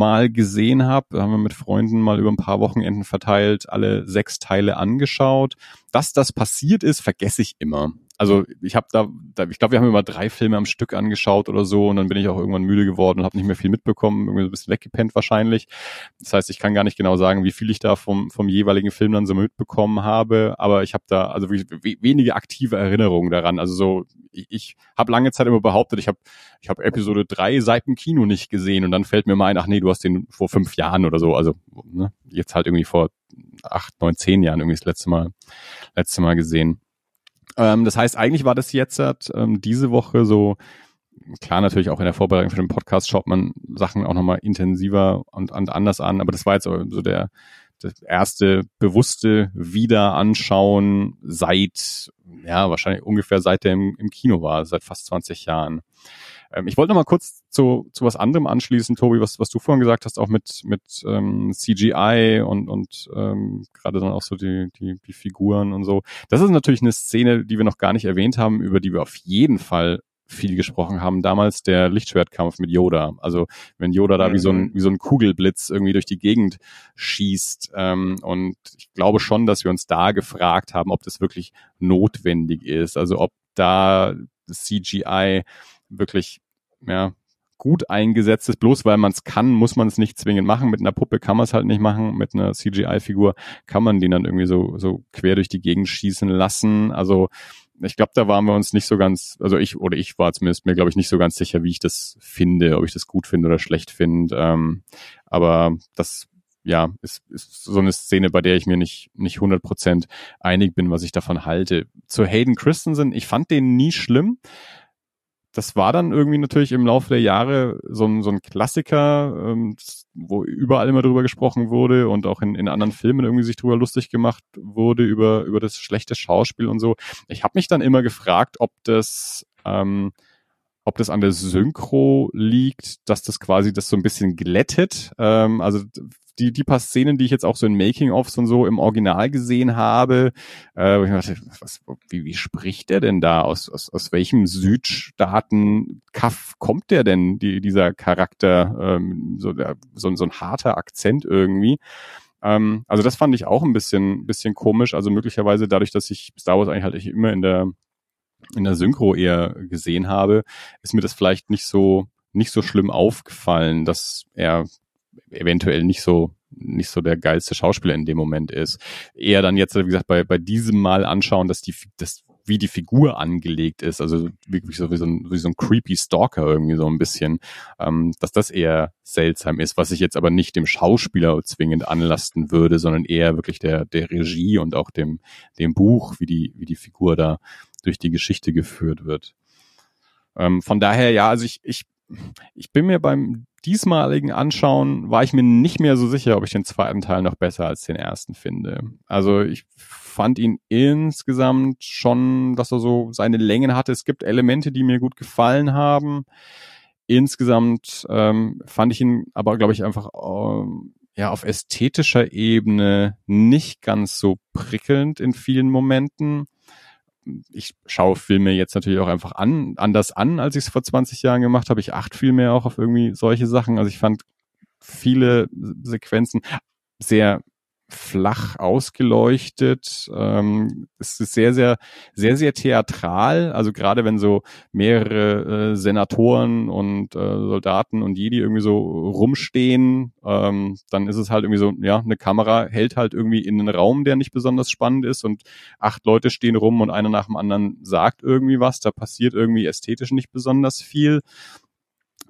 mal gesehen habe. Haben wir mit Freunden mal über ein paar Wochenenden verteilt alle sechs Teile angeschaut. Dass das passiert ist, vergesse ich immer also ich habe da, da, ich glaube, wir haben immer drei Filme am Stück angeschaut oder so und dann bin ich auch irgendwann müde geworden und habe nicht mehr viel mitbekommen, irgendwie so ein bisschen weggepennt wahrscheinlich. Das heißt, ich kann gar nicht genau sagen, wie viel ich da vom, vom jeweiligen Film dann so mitbekommen habe, aber ich habe da also wenige aktive Erinnerungen daran. Also so, ich, ich habe lange Zeit immer behauptet, ich habe ich hab Episode drei seit dem Kino nicht gesehen und dann fällt mir mal ein, ach nee, du hast den vor fünf Jahren oder so, also ne, jetzt halt irgendwie vor acht, neun, zehn Jahren irgendwie das letzte Mal, letzte Mal gesehen. Ähm, das heißt, eigentlich war das jetzt ähm, diese Woche so, klar natürlich auch in der Vorbereitung für den Podcast schaut man Sachen auch nochmal intensiver und, und anders an, aber das war jetzt so der, das erste bewusste Wiederanschauen seit, ja, wahrscheinlich ungefähr seit der im, im Kino war, seit fast 20 Jahren. Ähm, ich wollte noch mal kurz zu, zu was anderem anschließen, Tobi, was, was du vorhin gesagt hast, auch mit, mit ähm, CGI und, und ähm, gerade dann auch so die, die, die Figuren und so. Das ist natürlich eine Szene, die wir noch gar nicht erwähnt haben, über die wir auf jeden Fall viel gesprochen haben, damals der Lichtschwertkampf mit Yoda. Also wenn Yoda da mhm. wie so ein mhm. wie so ein Kugelblitz irgendwie durch die Gegend schießt. Ähm, und ich glaube schon, dass wir uns da gefragt haben, ob das wirklich notwendig ist. Also ob da CGI wirklich ja, gut eingesetzt ist. Bloß weil man es kann, muss man es nicht zwingend machen. Mit einer Puppe kann man es halt nicht machen. Mit einer CGI-Figur kann man den dann irgendwie so, so quer durch die Gegend schießen lassen. Also ich glaube, da waren wir uns nicht so ganz, also ich oder ich war zumindest mir, glaube ich, nicht so ganz sicher, wie ich das finde, ob ich das gut finde oder schlecht finde. Ähm, aber das ja, ist, ist so eine Szene, bei der ich mir nicht nicht 100% einig bin, was ich davon halte. Zu Hayden Christensen, ich fand den nie schlimm das war dann irgendwie natürlich im Laufe der Jahre so ein, so ein Klassiker, ähm, wo überall immer drüber gesprochen wurde und auch in, in anderen Filmen irgendwie sich drüber lustig gemacht wurde, über, über das schlechte Schauspiel und so. Ich habe mich dann immer gefragt, ob das ähm, ob das an der Synchro liegt, dass das quasi das so ein bisschen glättet. Ähm, also die, die paar Szenen, die ich jetzt auch so in Making-ofs und so im Original gesehen habe, äh, wo ich dachte, was, wie, wie spricht der denn da? Aus, aus, aus welchem Südstaaten-Kaff kommt der denn, die, dieser Charakter? Ähm, so, der, so, so ein harter Akzent irgendwie. Ähm, also das fand ich auch ein bisschen, bisschen komisch. Also möglicherweise dadurch, dass ich Star Wars eigentlich halt immer in der in der Synchro eher gesehen habe, ist mir das vielleicht nicht so nicht so schlimm aufgefallen, dass er eventuell nicht so nicht so der geilste Schauspieler in dem Moment ist. Eher dann jetzt, wie gesagt, bei, bei diesem Mal anschauen, dass die, dass, wie die Figur angelegt ist, also wirklich so wie so ein, wie so ein creepy Stalker irgendwie so ein bisschen, ähm, dass das eher seltsam ist, was ich jetzt aber nicht dem Schauspieler zwingend anlasten würde, sondern eher wirklich der, der Regie und auch dem, dem Buch, wie die, wie die Figur da durch die Geschichte geführt wird. Ähm, von daher, ja, also ich, ich, ich bin mir beim diesmaligen Anschauen war ich mir nicht mehr so sicher, ob ich den zweiten Teil noch besser als den ersten finde. Also ich fand ihn insgesamt schon, dass er so seine Längen hatte. Es gibt Elemente, die mir gut gefallen haben. Insgesamt ähm, fand ich ihn aber, glaube ich, einfach ähm, ja auf ästhetischer Ebene nicht ganz so prickelnd in vielen Momenten ich schaue Filme jetzt natürlich auch einfach an, anders an, als ich es vor 20 Jahren gemacht habe. Ich achte viel mehr auch auf irgendwie solche Sachen. Also ich fand viele Sequenzen sehr flach ausgeleuchtet. Ähm, es ist sehr, sehr, sehr, sehr theatral. Also gerade wenn so mehrere äh, Senatoren und äh, Soldaten und Jedi irgendwie so rumstehen, ähm, dann ist es halt irgendwie so, ja, eine Kamera hält halt irgendwie in einen Raum, der nicht besonders spannend ist und acht Leute stehen rum und einer nach dem anderen sagt irgendwie was. Da passiert irgendwie ästhetisch nicht besonders viel.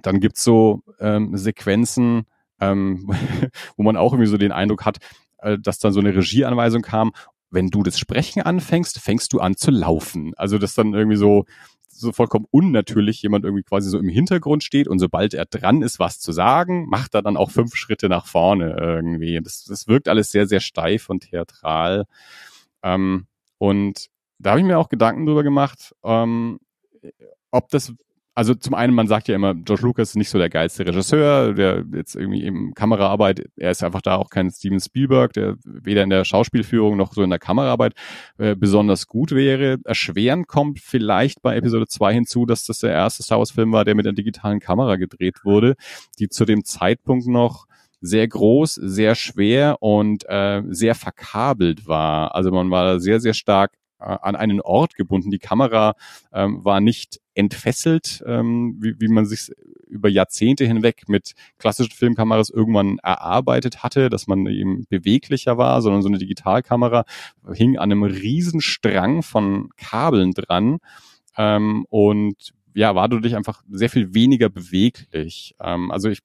Dann gibt's so ähm, Sequenzen, ähm, wo man auch irgendwie so den Eindruck hat, dass dann so eine Regieanweisung kam, wenn du das Sprechen anfängst, fängst du an zu laufen. Also das dann irgendwie so so vollkommen unnatürlich jemand irgendwie quasi so im Hintergrund steht und sobald er dran ist, was zu sagen, macht er dann auch fünf Schritte nach vorne irgendwie. Das, das wirkt alles sehr, sehr steif und theatral. Ähm, und da habe ich mir auch Gedanken drüber gemacht, ähm, ob das also zum einen, man sagt ja immer, George Lucas ist nicht so der geilste Regisseur, der jetzt irgendwie im Kameraarbeit, er ist einfach da auch kein Steven Spielberg, der weder in der Schauspielführung noch so in der Kameraarbeit äh, besonders gut wäre. Erschwerend kommt vielleicht bei Episode 2 hinzu, dass das der erste Star Wars Film war, der mit einer digitalen Kamera gedreht wurde, die zu dem Zeitpunkt noch sehr groß, sehr schwer und äh, sehr verkabelt war. Also man war sehr, sehr stark äh, an einen Ort gebunden. Die Kamera ähm, war nicht entfesselt, ähm, wie, wie man sich über Jahrzehnte hinweg mit klassischen Filmkameras irgendwann erarbeitet hatte, dass man eben beweglicher war, sondern so eine Digitalkamera hing an einem riesen Strang von Kabeln dran ähm, und ja, war dadurch einfach sehr viel weniger beweglich. Ähm, also ich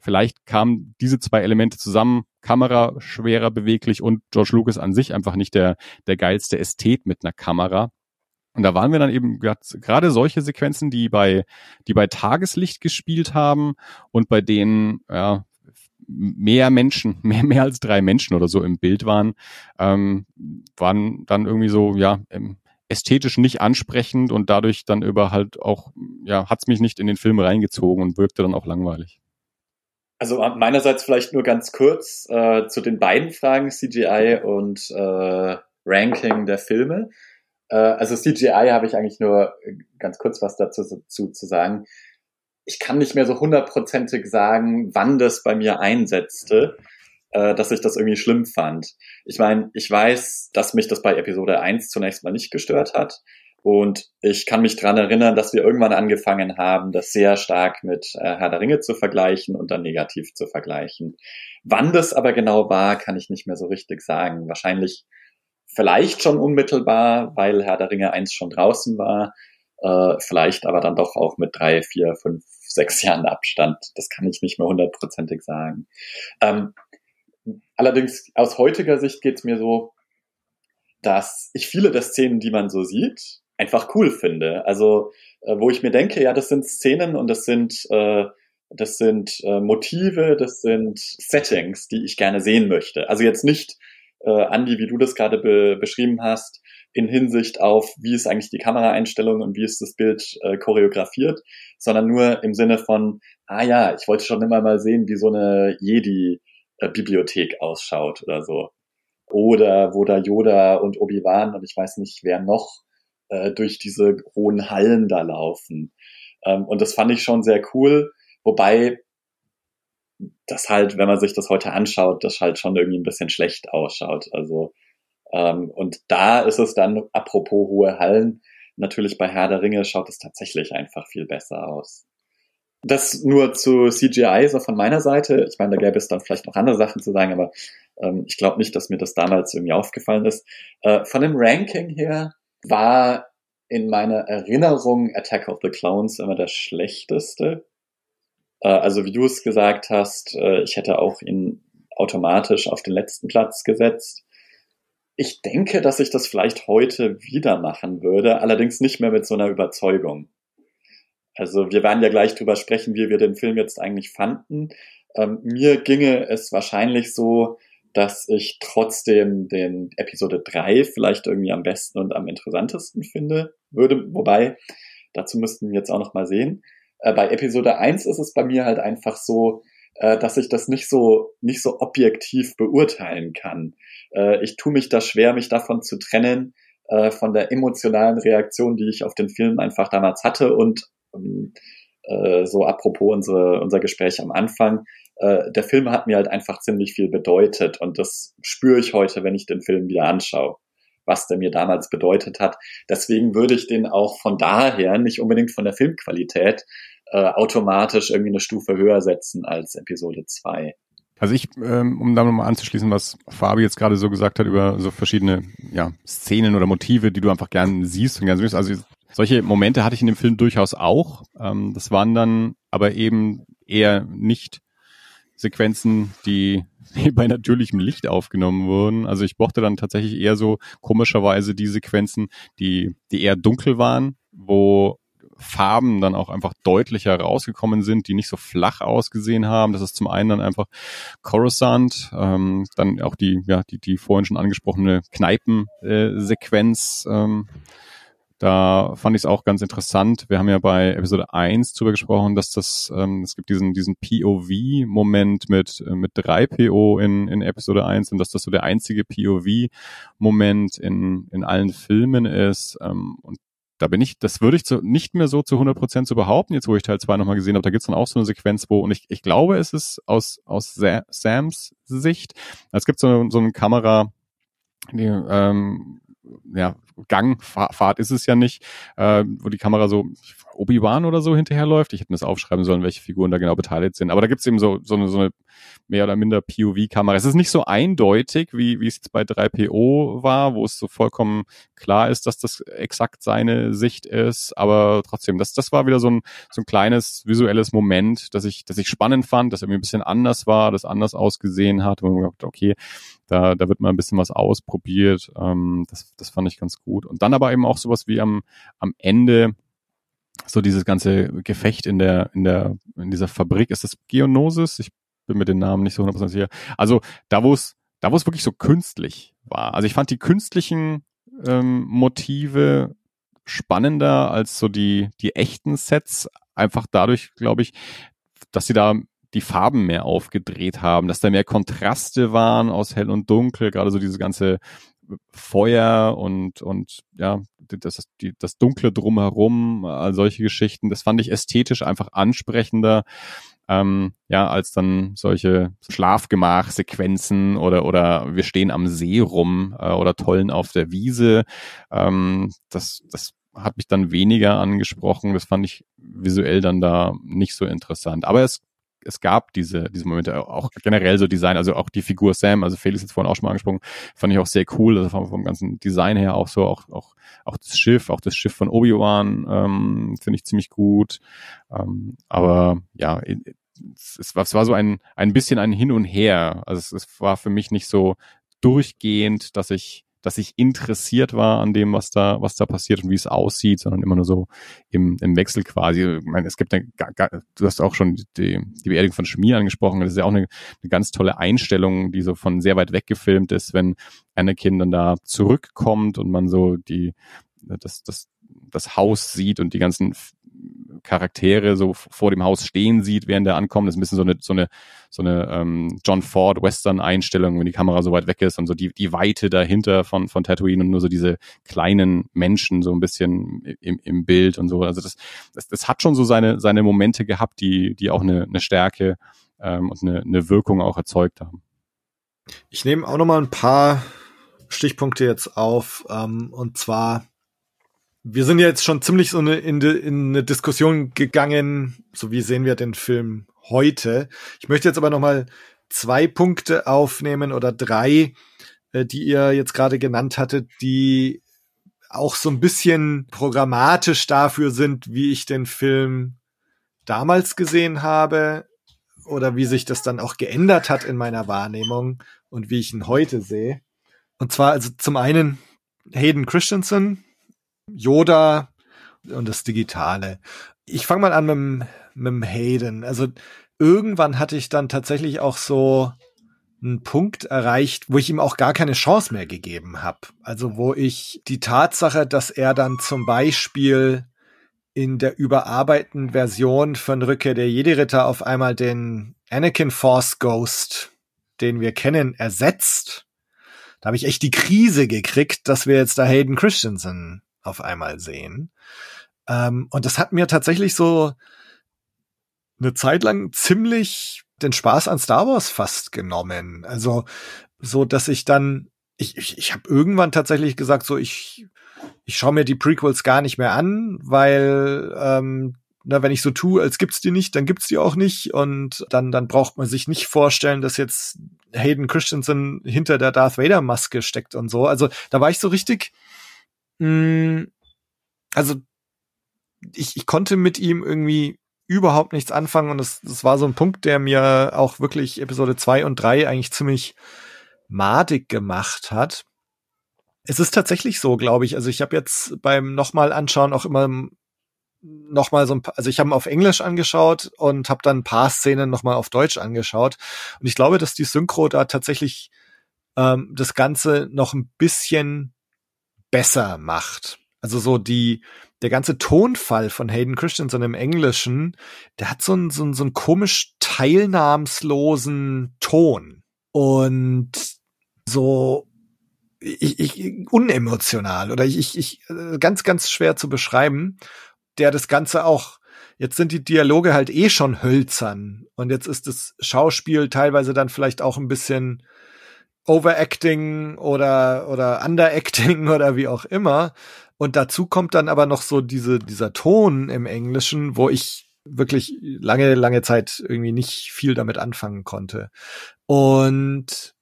vielleicht kamen diese zwei Elemente zusammen, Kamera schwerer beweglich und George Lucas an sich einfach nicht der, der geilste Ästhet mit einer Kamera. Und da waren wir dann eben gerade solche Sequenzen, die bei, die bei Tageslicht gespielt haben und bei denen, ja, mehr Menschen, mehr, mehr als drei Menschen oder so im Bild waren, ähm, waren dann irgendwie so, ja, ästhetisch nicht ansprechend und dadurch dann über halt auch, ja, hat's mich nicht in den Film reingezogen und wirkte dann auch langweilig. Also meinerseits vielleicht nur ganz kurz äh, zu den beiden Fragen CGI und äh, Ranking der Filme. Äh, also CGI habe ich eigentlich nur ganz kurz was dazu zu, zu sagen. Ich kann nicht mehr so hundertprozentig sagen, wann das bei mir einsetzte, äh, dass ich das irgendwie schlimm fand. Ich meine, ich weiß, dass mich das bei Episode 1 zunächst mal nicht gestört hat. Und ich kann mich dran erinnern, dass wir irgendwann angefangen haben, das sehr stark mit äh, Herr der Ringe zu vergleichen und dann negativ zu vergleichen. Wann das aber genau war, kann ich nicht mehr so richtig sagen. Wahrscheinlich vielleicht schon unmittelbar, weil Herr der Ringe 1 schon draußen war, äh, vielleicht aber dann doch auch mit drei, vier, fünf, sechs Jahren Abstand. Das kann ich nicht mehr hundertprozentig sagen. Ähm, allerdings aus heutiger Sicht geht's mir so, dass ich viele der Szenen, die man so sieht, einfach cool finde. Also äh, wo ich mir denke, ja, das sind Szenen und das sind äh, das sind äh, Motive, das sind Settings, die ich gerne sehen möchte. Also jetzt nicht äh, Andi, wie du das gerade be beschrieben hast, in Hinsicht auf, wie ist eigentlich die Kameraeinstellung und wie ist das Bild äh, choreografiert, sondern nur im Sinne von, ah ja, ich wollte schon immer mal sehen, wie so eine Jedi-Bibliothek ausschaut oder so. Oder wo da Yoda und Obi-Wan und ich weiß nicht, wer noch äh, durch diese hohen Hallen da laufen. Ähm, und das fand ich schon sehr cool, wobei das halt, wenn man sich das heute anschaut, das halt schon irgendwie ein bisschen schlecht ausschaut. Also ähm, und da ist es dann, apropos hohe Hallen, natürlich bei Herr der Ringe schaut es tatsächlich einfach viel besser aus. das nur zu CGI, so von meiner Seite. Ich meine, da gäbe es dann vielleicht noch andere Sachen zu sagen, aber ähm, ich glaube nicht, dass mir das damals irgendwie aufgefallen ist. Äh, von dem Ranking her war in meiner Erinnerung Attack of the Clowns immer der schlechteste. Äh, also wie du es gesagt hast, äh, ich hätte auch ihn automatisch auf den letzten Platz gesetzt. Ich denke, dass ich das vielleicht heute wieder machen würde, allerdings nicht mehr mit so einer Überzeugung. Also wir werden ja gleich drüber sprechen, wie wir den Film jetzt eigentlich fanden. Ähm, mir ginge es wahrscheinlich so, dass ich trotzdem den Episode 3 vielleicht irgendwie am besten und am interessantesten finde würde. Wobei, dazu müssten wir jetzt auch noch mal sehen. Äh, bei Episode 1 ist es bei mir halt einfach so, äh, dass ich das nicht so, nicht so objektiv beurteilen kann. Äh, ich tue mich da schwer, mich davon zu trennen, äh, von der emotionalen Reaktion, die ich auf den Film einfach damals hatte und ähm, äh, so apropos unsere, unser Gespräch am Anfang, der Film hat mir halt einfach ziemlich viel bedeutet und das spüre ich heute, wenn ich den Film wieder anschaue, was der mir damals bedeutet hat. Deswegen würde ich den auch von daher, nicht unbedingt von der Filmqualität, äh, automatisch irgendwie eine Stufe höher setzen als Episode 2. Also ich, ähm, um da nochmal anzuschließen, was Fabi jetzt gerade so gesagt hat über so verschiedene ja, Szenen oder Motive, die du einfach gern siehst und gern siehst. Also solche Momente hatte ich in dem Film durchaus auch. Ähm, das waren dann aber eben eher nicht Sequenzen, die bei natürlichem Licht aufgenommen wurden. Also ich mochte dann tatsächlich eher so komischerweise die Sequenzen, die, die eher dunkel waren, wo Farben dann auch einfach deutlicher rausgekommen sind, die nicht so flach ausgesehen haben. Das ist zum einen dann einfach Coruscant, ähm, dann auch die, ja, die, die vorhin schon angesprochene Kneipensequenz. Äh, ähm, da fand ich es auch ganz interessant. Wir haben ja bei Episode 1 drüber gesprochen, dass das, ähm, es gibt diesen, diesen POV-Moment mit, äh, mit 3PO in, in Episode 1 und dass das so der einzige POV-Moment in, in allen Filmen ist. Ähm, und da bin ich, das würde ich zu, nicht mehr so zu 100 Prozent so behaupten, jetzt wo ich Teil 2 nochmal gesehen habe. Da gibt's dann auch so eine Sequenz, wo, und ich, ich glaube, es ist aus, aus Sams Sicht, es gibt so, so eine Kamera, die, ähm, ja, Gangfahrt ist es ja nicht, äh, wo die Kamera so Obi-Wan oder so hinterherläuft. Ich hätte mir das aufschreiben sollen, welche Figuren da genau beteiligt sind. Aber da gibt's eben so, so, eine, so eine mehr oder minder POV-Kamera. Es ist nicht so eindeutig, wie, wie es jetzt bei 3PO war, wo es so vollkommen klar ist, dass das exakt seine Sicht ist. Aber trotzdem, das, das war wieder so ein, so ein kleines visuelles Moment, das ich, das ich spannend fand, das irgendwie ein bisschen anders war, das anders ausgesehen hat. Und man gedacht, okay, da, da wird mal ein bisschen was ausprobiert. Ähm, das, das fand ich ganz gut. Und dann aber eben auch sowas wie am, am Ende, so dieses ganze Gefecht in der, in der, in dieser Fabrik. Ist das Geonosis? Ich bin mit den Namen nicht so 100% sicher. Also da, wo es, da, wo es wirklich so künstlich war. Also ich fand die künstlichen ähm, Motive spannender als so die, die echten Sets. Einfach dadurch, glaube ich, dass sie da die Farben mehr aufgedreht haben, dass da mehr Kontraste waren aus hell und dunkel, gerade so diese ganze Feuer und, und ja, das, die, das Dunkle drumherum, all solche Geschichten, das fand ich ästhetisch einfach ansprechender, ähm, ja, als dann solche Schlafgemach-Sequenzen oder, oder wir stehen am See rum äh, oder tollen auf der Wiese. Ähm, das, das hat mich dann weniger angesprochen. Das fand ich visuell dann da nicht so interessant. Aber es es gab diese, diese Momente, auch generell so Design, also auch die Figur Sam, also Felix ist vorhin auch schon mal angesprochen, fand ich auch sehr cool, also vom, vom ganzen Design her auch so, auch, auch, auch das Schiff, auch das Schiff von Obi-Wan, ähm, finde ich ziemlich gut. Ähm, aber ja, es war, es war so ein, ein bisschen ein Hin und Her. Also es, es war für mich nicht so durchgehend, dass ich dass ich interessiert war an dem, was da, was da passiert und wie es aussieht, sondern immer nur so im, im Wechsel quasi. Ich meine, es gibt eine, du hast auch schon die, die Beerdigung von Schmier angesprochen. Das ist ja auch eine, eine ganz tolle Einstellung, die so von sehr weit weg gefilmt ist, wenn Anakin dann da zurückkommt und man so die, das, das, das Haus sieht und die ganzen Charaktere so vor dem Haus stehen sieht, während er ankommt. Das ist ein bisschen so eine, so eine, so eine ähm, John Ford Western-Einstellung, wenn die Kamera so weit weg ist und so die, die Weite dahinter von, von Tatooine und nur so diese kleinen Menschen so ein bisschen im, im Bild und so. Also das, das, das hat schon so seine, seine Momente gehabt, die, die auch eine, eine Stärke ähm, und eine, eine Wirkung auch erzeugt haben. Ich nehme auch noch mal ein paar Stichpunkte jetzt auf, ähm, und zwar wir sind jetzt schon ziemlich so eine, in, de, in eine Diskussion gegangen, so wie sehen wir den Film heute. Ich möchte jetzt aber noch mal zwei Punkte aufnehmen oder drei, äh, die ihr jetzt gerade genannt hattet, die auch so ein bisschen programmatisch dafür sind, wie ich den Film damals gesehen habe oder wie sich das dann auch geändert hat in meiner Wahrnehmung und wie ich ihn heute sehe. Und zwar also zum einen Hayden Christensen, Yoda und das Digitale. Ich fange mal an mit, mit dem Hayden. Also irgendwann hatte ich dann tatsächlich auch so einen Punkt erreicht, wo ich ihm auch gar keine Chance mehr gegeben habe. Also wo ich die Tatsache, dass er dann zum Beispiel in der überarbeiteten Version von Rückkehr der Jedi-Ritter auf einmal den Anakin Force Ghost, den wir kennen, ersetzt. Da habe ich echt die Krise gekriegt, dass wir jetzt da Hayden Christensen auf einmal sehen. Ähm, und das hat mir tatsächlich so eine Zeit lang ziemlich den Spaß an Star Wars fast genommen. Also so, dass ich dann, ich, ich, ich habe irgendwann tatsächlich gesagt, so ich, ich schaue mir die Prequels gar nicht mehr an, weil ähm, na, wenn ich so tue, als gibt's die nicht, dann gibt's die auch nicht und dann dann braucht man sich nicht vorstellen, dass jetzt Hayden Christensen hinter der Darth Vader Maske steckt und so. Also da war ich so richtig, mh, mm, also ich, ich konnte mit ihm irgendwie überhaupt nichts anfangen und das, das war so ein Punkt, der mir auch wirklich Episode zwei und drei eigentlich ziemlich madig gemacht hat. Es ist tatsächlich so, glaube ich. Also ich habe jetzt beim nochmal anschauen auch immer nochmal so ein paar, also ich habe auf Englisch angeschaut und habe dann ein paar Szenen nochmal auf Deutsch angeschaut. Und ich glaube, dass die Synchro da tatsächlich ähm, das Ganze noch ein bisschen besser macht. Also so die, der ganze Tonfall von Hayden Christensen im Englischen, der hat so einen, so einen, so einen komisch teilnahmslosen Ton. Und so ich, ich, unemotional oder ich, ich, äh, ganz, ganz schwer zu beschreiben, der das Ganze auch Jetzt sind die Dialoge halt eh schon hölzern und jetzt ist das Schauspiel teilweise dann vielleicht auch ein bisschen Overacting oder oder Underacting oder wie auch immer. Und dazu kommt dann aber noch so diese, dieser Ton im Englischen, wo ich wirklich lange, lange Zeit irgendwie nicht viel damit anfangen konnte. Und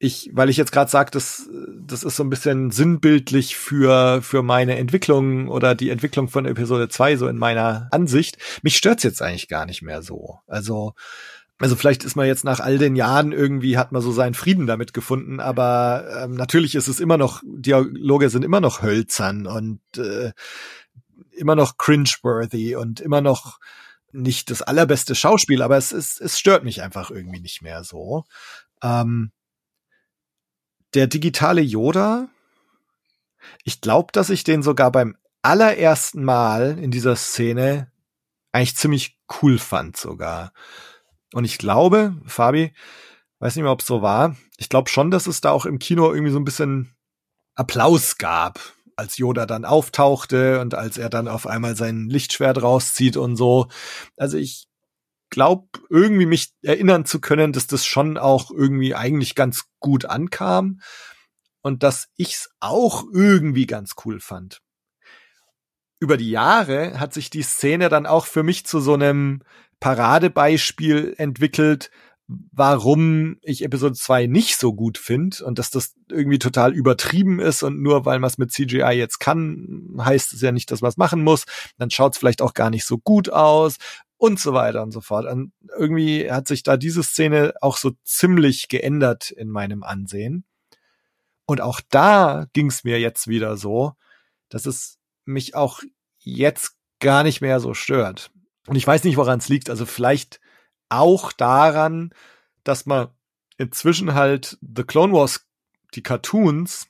ich, weil ich jetzt gerade sage, das, das ist so ein bisschen sinnbildlich für, für meine Entwicklung oder die Entwicklung von Episode 2, so in meiner Ansicht. Mich stört's jetzt eigentlich gar nicht mehr so. Also, also vielleicht ist man jetzt nach all den Jahren irgendwie hat man so seinen Frieden damit gefunden, aber ähm, natürlich ist es immer noch, Dialoge sind immer noch hölzern und äh, immer noch cringeworthy und immer noch nicht das allerbeste Schauspiel, aber es, es, es stört mich einfach irgendwie nicht mehr so. Ähm, der digitale Yoda, ich glaube, dass ich den sogar beim allerersten Mal in dieser Szene eigentlich ziemlich cool fand sogar. Und ich glaube, Fabi, weiß nicht mehr, ob es so war, ich glaube schon, dass es da auch im Kino irgendwie so ein bisschen Applaus gab, als Yoda dann auftauchte und als er dann auf einmal sein Lichtschwert rauszieht und so. Also ich glaube, irgendwie mich erinnern zu können, dass das schon auch irgendwie eigentlich ganz gut ankam und dass ich's auch irgendwie ganz cool fand. Über die Jahre hat sich die Szene dann auch für mich zu so einem Paradebeispiel entwickelt, warum ich Episode 2 nicht so gut finde und dass das irgendwie total übertrieben ist und nur weil man es mit CGI jetzt kann, heißt es ja nicht, dass man es machen muss. Dann schaut es vielleicht auch gar nicht so gut aus und so weiter und so fort. Und irgendwie hat sich da diese Szene auch so ziemlich geändert in meinem Ansehen. Und auch da ging es mir jetzt wieder so, dass es mich auch jetzt gar nicht mehr so stört. Und ich weiß nicht, woran es liegt. Also vielleicht auch daran, dass man inzwischen halt The Clone Wars, die Cartoons,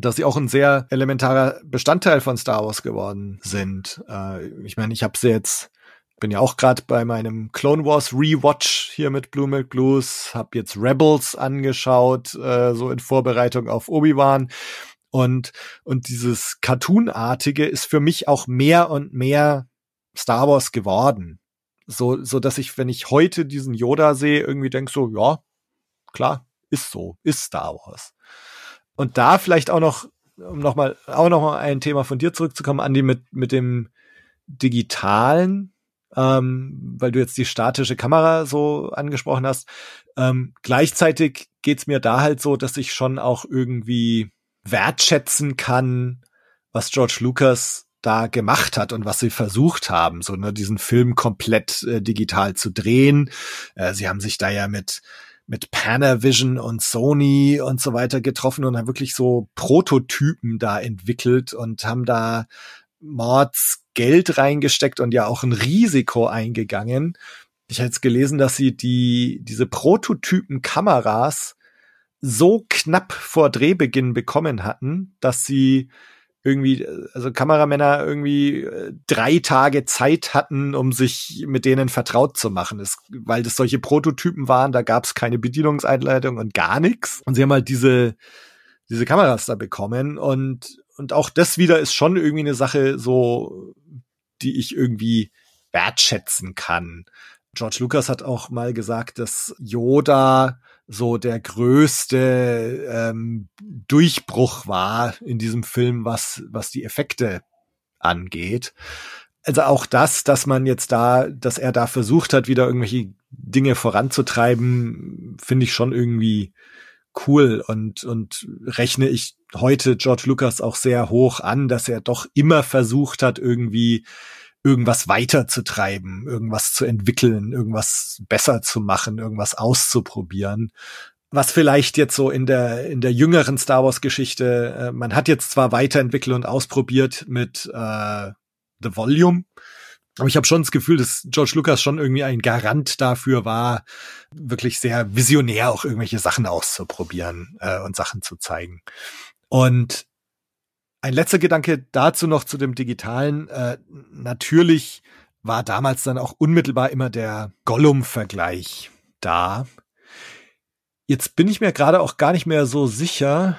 dass sie auch ein sehr elementarer Bestandteil von Star Wars geworden sind. Äh, ich meine, ich habe sie jetzt, bin ja auch gerade bei meinem Clone Wars Rewatch hier mit Blue Milk Blues, habe jetzt Rebels angeschaut, äh, so in Vorbereitung auf Obi-Wan. Und, und dieses Cartoonartige ist für mich auch mehr und mehr Star Wars geworden. So, so dass ich, wenn ich heute diesen Yoda sehe, irgendwie denk so, ja, klar, ist so, ist Star Wars. Und da vielleicht auch noch um nochmal, auch nochmal ein Thema von dir zurückzukommen, Andi, mit, mit dem Digitalen, ähm, weil du jetzt die statische Kamera so angesprochen hast. Ähm, gleichzeitig geht's mir da halt so, dass ich schon auch irgendwie wertschätzen kann, was George Lucas da gemacht hat und was sie versucht haben, so ne, diesen Film komplett äh, digital zu drehen. Äh, sie haben sich da ja mit mit Panavision und Sony und so weiter getroffen und haben wirklich so Prototypen da entwickelt und haben da Mords Geld reingesteckt und ja auch ein Risiko eingegangen. Ich habe jetzt gelesen, dass sie die diese Prototypen Kameras so knapp vor Drehbeginn bekommen hatten, dass sie irgendwie, also Kameramänner irgendwie äh, drei Tage Zeit hatten, um sich mit denen vertraut zu machen. Es, weil das solche Prototypen waren, da gab es keine Bedienungseinleitung und gar nichts. Und sie haben halt diese, diese Kameras da bekommen und, und auch das wieder ist schon irgendwie eine Sache so, die ich irgendwie wertschätzen kann. George Lucas hat auch mal gesagt, dass Yoda so der größte ähm, Durchbruch war in diesem Film, was, was die Effekte angeht. Also auch das, dass man jetzt da, dass er da versucht hat, wieder irgendwelche Dinge voranzutreiben, finde ich schon irgendwie cool und, und rechne ich heute George Lucas auch sehr hoch an, dass er doch immer versucht hat, irgendwie irgendwas weiterzutreiben, irgendwas zu entwickeln, irgendwas besser zu machen, irgendwas auszuprobieren. Was vielleicht jetzt so in der in der jüngeren Star Wars Geschichte, äh, man hat jetzt zwar weiterentwickelt und ausprobiert mit äh, The Volume, aber ich habe schon das Gefühl, dass George Lucas schon irgendwie ein Garant dafür war, wirklich sehr visionär auch irgendwelche Sachen auszuprobieren äh, und Sachen zu zeigen. Und ein letzter Gedanke dazu noch zu dem Digitalen. Äh, natürlich war damals dann auch unmittelbar immer der Gollum-Vergleich da. Jetzt bin ich mir gerade auch gar nicht mehr so sicher.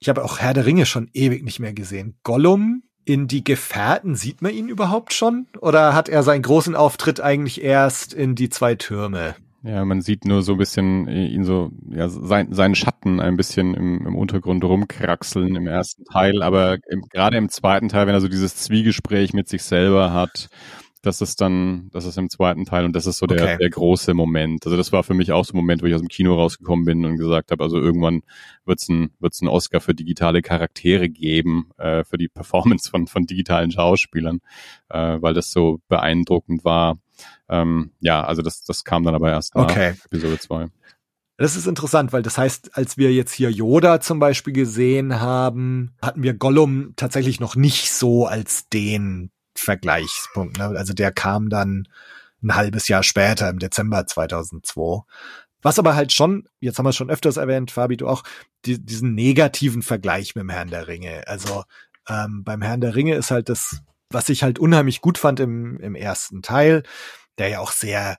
Ich habe auch Herr der Ringe schon ewig nicht mehr gesehen. Gollum in die Gefährten, sieht man ihn überhaupt schon? Oder hat er seinen großen Auftritt eigentlich erst in die zwei Türme? Ja, man sieht nur so ein bisschen ihn so, ja, sein, seinen Schatten ein bisschen im, im Untergrund rumkraxeln im ersten Teil, aber im, gerade im zweiten Teil, wenn er so dieses Zwiegespräch mit sich selber hat, das ist dann, das ist im zweiten Teil und das ist so der, okay. der große Moment. Also das war für mich auch so ein Moment, wo ich aus dem Kino rausgekommen bin und gesagt habe, also irgendwann wird's ein, wird's ein Oscar für digitale Charaktere geben, äh, für die Performance von, von digitalen Schauspielern, äh, weil das so beeindruckend war. Ähm, ja, also das, das kam dann aber erst nach okay. Episode 2. Das ist interessant, weil das heißt, als wir jetzt hier Yoda zum Beispiel gesehen haben, hatten wir Gollum tatsächlich noch nicht so als den Vergleichspunkt. Ne? Also der kam dann ein halbes Jahr später, im Dezember 2002. Was aber halt schon, jetzt haben wir es schon öfters erwähnt, Fabi, du auch, die, diesen negativen Vergleich mit dem Herrn der Ringe. Also ähm, beim Herrn der Ringe ist halt das, was ich halt unheimlich gut fand im, im ersten Teil, der ja auch sehr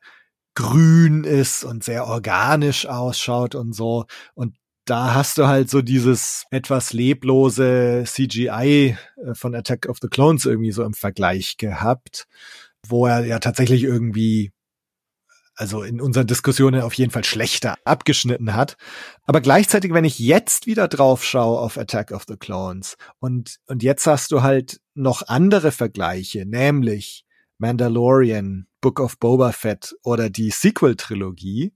grün ist und sehr organisch ausschaut und so. Und da hast du halt so dieses etwas leblose CGI äh, von Attack of the Clones irgendwie so im Vergleich gehabt, wo er ja tatsächlich irgendwie also in unseren Diskussionen auf jeden Fall schlechter abgeschnitten hat. Aber gleichzeitig, wenn ich jetzt wieder drauf schaue auf Attack of the Clones und, und jetzt hast du halt noch andere Vergleiche, nämlich Mandalorian, Book of Boba Fett oder die Sequel-Trilogie.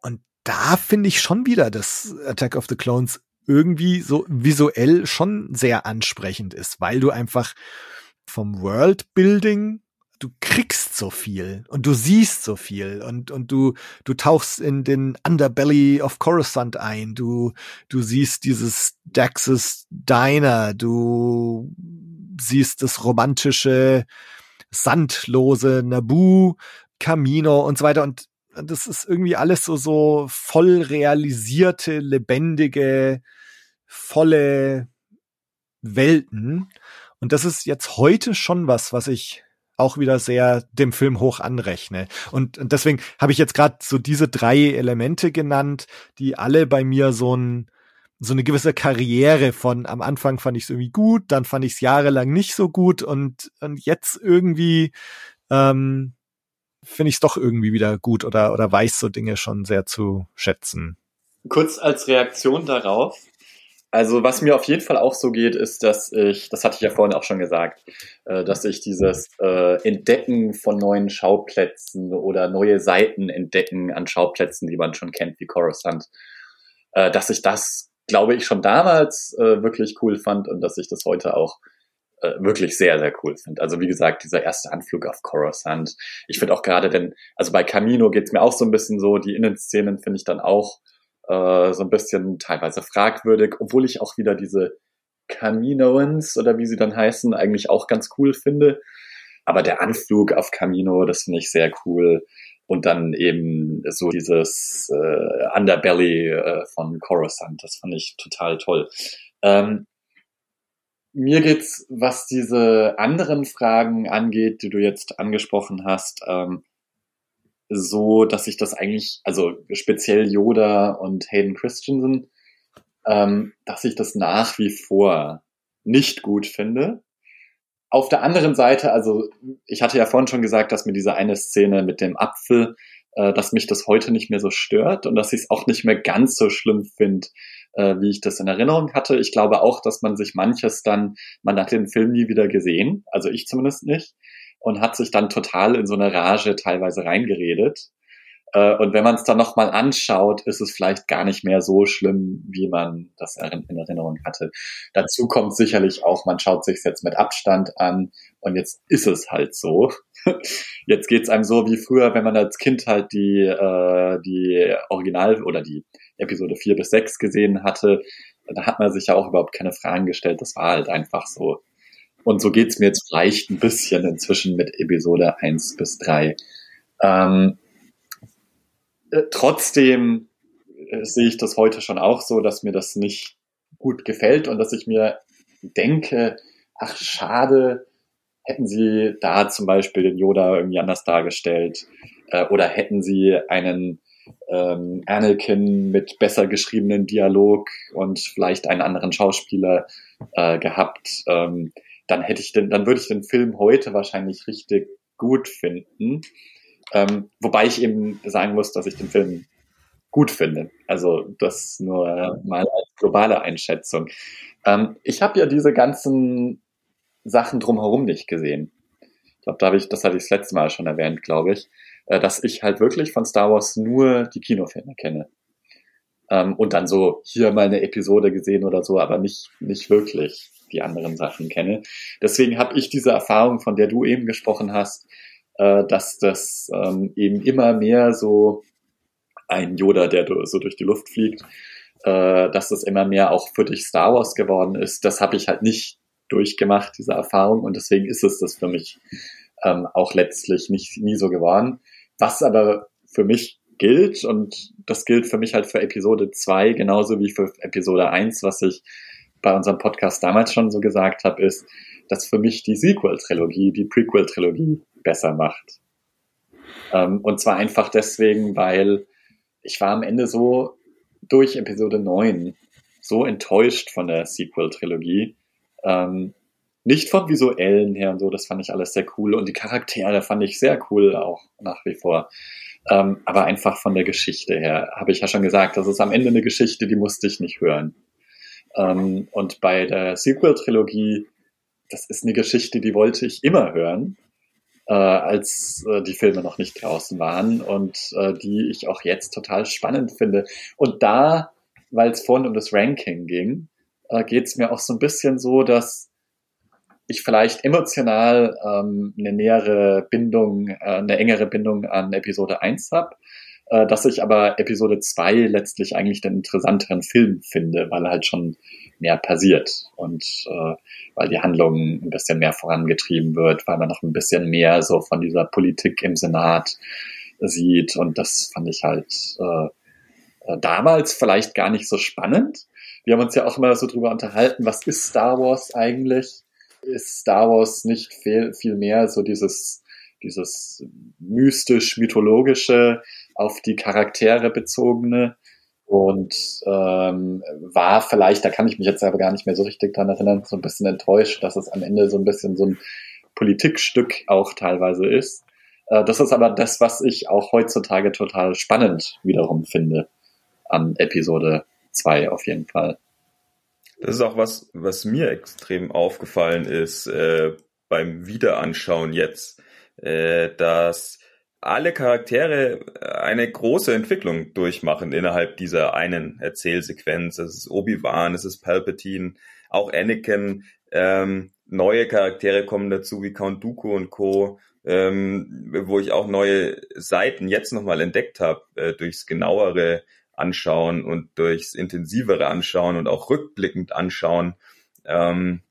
Und da finde ich schon wieder, dass Attack of the Clones irgendwie so visuell schon sehr ansprechend ist, weil du einfach vom Worldbuilding du kriegst so viel und du siehst so viel und und du du tauchst in den Underbelly of Coruscant ein, du du siehst dieses Dax's Diner, du siehst das romantische sandlose Naboo, Camino und so weiter. Und das ist irgendwie alles so, so voll realisierte, lebendige, volle Welten. Und das ist jetzt heute schon was, was ich auch wieder sehr dem Film hoch anrechne. Und, und deswegen habe ich jetzt gerade so diese drei Elemente genannt, die alle bei mir so ein so eine gewisse Karriere von am Anfang fand ich es irgendwie gut, dann fand ich es jahrelang nicht so gut und, und jetzt irgendwie ähm, finde ich es doch irgendwie wieder gut oder, oder weiß so Dinge schon sehr zu schätzen. Kurz als Reaktion darauf, Also was mir auf jeden Fall auch so geht, ist, dass ich, das hatte ich ja vorhin auch schon gesagt, äh, dass ich dieses äh, Entdecken von neuen Schauplätzen oder neue Seiten entdecken an Schauplätzen, die man schon kennt, wie Coruscant, äh, dass ich das, glaube ich, schon damals äh, wirklich cool fand und dass ich das heute auch äh, wirklich sehr, sehr cool finde. Also wie gesagt, dieser erste Anflug auf Coruscant. Ich finde auch gerade denn, also bei Camino geht's mir auch so ein bisschen so, die Innenszenen finde ich dann auch äh, so ein bisschen teilweise fragwürdig, obwohl ich auch wieder diese Caminoans oder wie sie dann heißen, eigentlich auch ganz cool finde. Aber der Anflug auf Camino, das finde ich sehr cool. Und dann eben so dieses äh, Underbelly äh, von Coruscant, das fand ich total toll. Ähm, mir geht's, was diese anderen Fragen angeht, die du jetzt angesprochen hast, ähm, so, dass ich das eigentlich, also speziell Yoda und Hayden Christensen, ähm, dass ich das nach wie vor nicht gut finde. Auf der anderen Seite, also ich hatte ja vorhin schon gesagt, dass mir diese eine Szene mit dem Apfel, äh, dass mich das heute nicht mehr so stört und dass ich es auch nicht mehr ganz so schlimm finde, äh, wie ich das in Erinnerung hatte. Ich glaube auch, dass man sich manches dann, man hat den Film nie wieder gesehen, also ich zumindest nicht, und hat sich dann total in so eine Rage teilweise reingeredet. Äh, und wenn man es dann nochmal anschaut, ist es vielleicht gar nicht mehr so schlimm, wie man das in Erinnerung hatte. Dazu kommt sicherlich auch, man schaut sich jetzt mit Abstand an und jetzt ist es halt so. Jetzt geht's einem so wie früher, wenn man als Kind halt die, äh, die Original- oder die Episode 4 bis 6 gesehen hatte. Da hat man sich ja auch überhaupt keine Fragen gestellt. Das war halt einfach so. Und so geht's mir jetzt vielleicht ein bisschen inzwischen mit Episode 1 bis 3. Ähm, äh, trotzdem äh, sehe ich das heute schon auch so, dass mir das nicht gut gefällt und dass ich mir denke, ach schade, hätten sie da zum Beispiel den Yoda irgendwie anders dargestellt äh, oder hätten sie einen ähm, Anakin mit besser geschriebenen Dialog und vielleicht einen anderen Schauspieler äh, gehabt, ähm, dann hätte ich den, dann würde ich den Film heute wahrscheinlich richtig gut finden. Ähm, wobei ich eben sagen muss, dass ich den Film gut finde. Also das nur mal als globale Einschätzung. Ähm, ich habe ja diese ganzen Sachen drumherum nicht gesehen. Ich glaube, da habe ich, das hatte ich das letzte Mal schon erwähnt, glaube ich, äh, dass ich halt wirklich von Star Wars nur die Kinofilme kenne. Ähm, und dann so hier mal eine Episode gesehen oder so, aber nicht, nicht wirklich die anderen Sachen kenne. Deswegen habe ich diese Erfahrung, von der du eben gesprochen hast, äh, dass das ähm, eben immer mehr so ein Yoda, der so durch die Luft fliegt, äh, dass das immer mehr auch für dich Star Wars geworden ist. Das habe ich halt nicht durchgemacht, diese Erfahrung, und deswegen ist es das für mich ähm, auch letztlich nicht nie so geworden. Was aber für mich gilt, und das gilt für mich halt für Episode 2 genauso wie für Episode 1, was ich bei unserem Podcast damals schon so gesagt habe, ist, dass für mich die Sequel-Trilogie, die Prequel-Trilogie besser macht. Ähm, und zwar einfach deswegen, weil ich war am Ende so durch Episode 9 so enttäuscht von der Sequel-Trilogie. Ähm, nicht vom visuellen her und so, das fand ich alles sehr cool und die Charaktere fand ich sehr cool auch nach wie vor. Ähm, aber einfach von der Geschichte her, habe ich ja schon gesagt, das ist am Ende eine Geschichte, die musste ich nicht hören. Ähm, und bei der Sequel-Trilogie, das ist eine Geschichte, die wollte ich immer hören, äh, als äh, die Filme noch nicht draußen waren und äh, die ich auch jetzt total spannend finde. Und da, weil es vorhin um das Ranking ging, äh, geht es mir auch so ein bisschen so, dass ich vielleicht emotional ähm, eine nähere Bindung, äh, eine engere Bindung an Episode 1 habe äh, dass ich aber Episode 2 letztlich eigentlich den interessanteren Film finde, weil halt schon mehr passiert und äh, weil die Handlung ein bisschen mehr vorangetrieben wird, weil man noch ein bisschen mehr so von dieser Politik im Senat sieht und das fand ich halt äh, äh damals vielleicht gar nicht so spannend. Wir haben uns ja auch immer so drüber unterhalten, was ist Star Wars eigentlich? Ist Star Wars nicht viel, viel mehr so dieses, dieses mystisch-mythologische, auf die Charaktere bezogene und ähm, war vielleicht, da kann ich mich jetzt aber gar nicht mehr so richtig dran erinnern, so ein bisschen enttäuscht, dass es am Ende so ein bisschen so ein Politikstück auch teilweise ist. Äh, das ist aber das, was ich auch heutzutage total spannend wiederum finde an Episode 2 auf jeden Fall. Das ist auch was, was mir extrem aufgefallen ist äh, beim Wiederanschauen jetzt, äh, dass alle Charaktere eine große Entwicklung durchmachen innerhalb dieser einen Erzählsequenz. Es ist Obi-Wan, es ist Palpatine, auch Anakin. Ähm, neue Charaktere kommen dazu wie Count Dooku und Co., ähm, wo ich auch neue Seiten jetzt nochmal entdeckt habe äh, durchs genauere Anschauen und durchs intensivere Anschauen und auch rückblickend Anschauen. Ähm,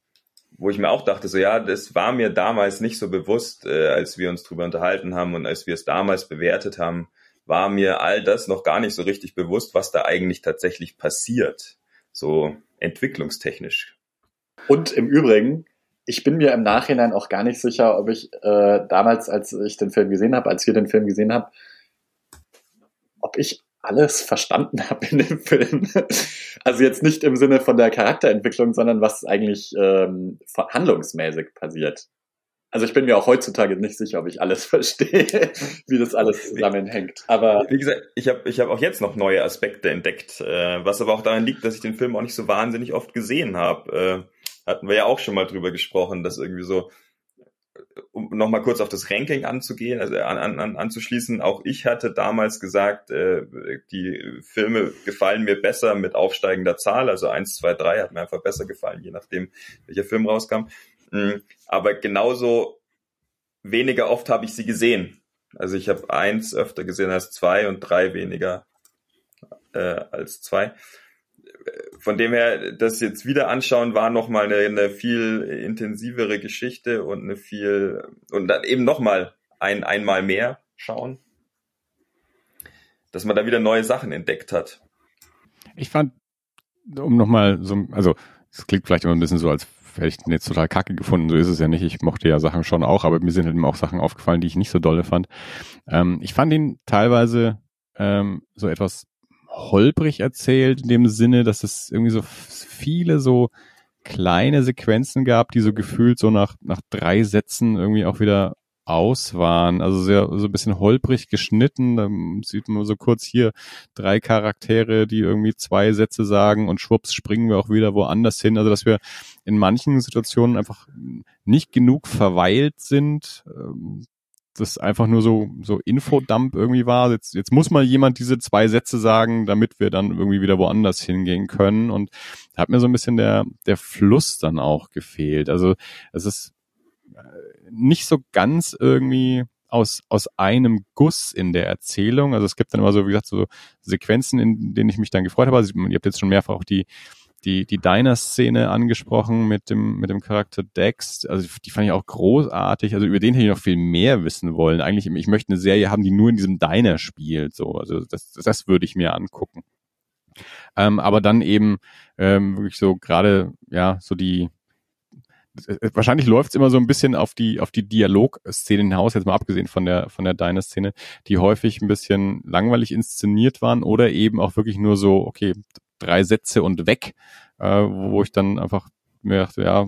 wo ich mir auch dachte, so ja, das war mir damals nicht so bewusst, äh, als wir uns drüber unterhalten haben und als wir es damals bewertet haben, war mir all das noch gar nicht so richtig bewusst, was da eigentlich tatsächlich passiert, so entwicklungstechnisch. Und im Übrigen, ich bin mir im Nachhinein auch gar nicht sicher, ob ich äh, damals, als ich den Film gesehen habe, als wir den Film gesehen haben, ob ich alles verstanden habe in dem Film. Also jetzt nicht im Sinne von der Charakterentwicklung, sondern was eigentlich ähm, handlungsmäßig passiert. Also ich bin mir auch heutzutage nicht sicher, ob ich alles verstehe, wie das alles zusammenhängt. Aber wie gesagt, ich habe ich hab auch jetzt noch neue Aspekte entdeckt, äh, was aber auch daran liegt, dass ich den Film auch nicht so wahnsinnig oft gesehen habe. Äh, hatten wir ja auch schon mal drüber gesprochen, dass irgendwie so um nochmal kurz auf das Ranking anzugehen, also an, an, anzuschließen, auch ich hatte damals gesagt, äh, die Filme gefallen mir besser mit aufsteigender Zahl, also eins, zwei, drei hat mir einfach besser gefallen, je nachdem, welcher Film rauskam. Mhm. Aber genauso weniger oft habe ich sie gesehen. Also ich habe eins öfter gesehen als zwei und drei weniger äh, als zwei von dem her, das jetzt wieder anschauen, war nochmal eine, eine viel intensivere Geschichte und eine viel, und dann eben nochmal ein, einmal mehr schauen, dass man da wieder neue Sachen entdeckt hat. Ich fand, um nochmal so, also, es klingt vielleicht immer ein bisschen so, als hätte ich den jetzt total kacke gefunden. So ist es ja nicht. Ich mochte ja Sachen schon auch, aber mir sind halt immer auch Sachen aufgefallen, die ich nicht so dolle fand. Ähm, ich fand ihn teilweise ähm, so etwas holprig erzählt in dem Sinne, dass es irgendwie so viele so kleine Sequenzen gab, die so gefühlt so nach, nach drei Sätzen irgendwie auch wieder aus waren. Also sehr, so ein bisschen holprig geschnitten. Da sieht man so kurz hier drei Charaktere, die irgendwie zwei Sätze sagen und schwupps springen wir auch wieder woanders hin. Also dass wir in manchen Situationen einfach nicht genug verweilt sind, ähm, das einfach nur so, so Infodump irgendwie war. Jetzt, jetzt muss mal jemand diese zwei Sätze sagen, damit wir dann irgendwie wieder woanders hingehen können. Und da hat mir so ein bisschen der, der Fluss dann auch gefehlt. Also es ist äh, nicht so ganz irgendwie aus, aus einem Guss in der Erzählung. Also es gibt dann immer so, wie gesagt, so Sequenzen, in denen ich mich dann gefreut habe. Also ihr habt jetzt schon mehrfach auch die, die, die Diner-Szene angesprochen mit dem, mit dem Charakter Dex. Also die fand ich auch großartig. Also über den hätte ich noch viel mehr wissen wollen. Eigentlich, ich möchte eine Serie haben, die nur in diesem Diner spielt. So, also das, das würde ich mir angucken. Ähm, aber dann eben ähm, wirklich so gerade, ja, so die, wahrscheinlich läuft es immer so ein bisschen auf die auf die Dialogszenen hinaus, jetzt mal abgesehen von der von der Diner-Szene, die häufig ein bisschen langweilig inszeniert waren oder eben auch wirklich nur so, okay, drei Sätze und weg, äh, wo ich dann einfach mir dachte, ja,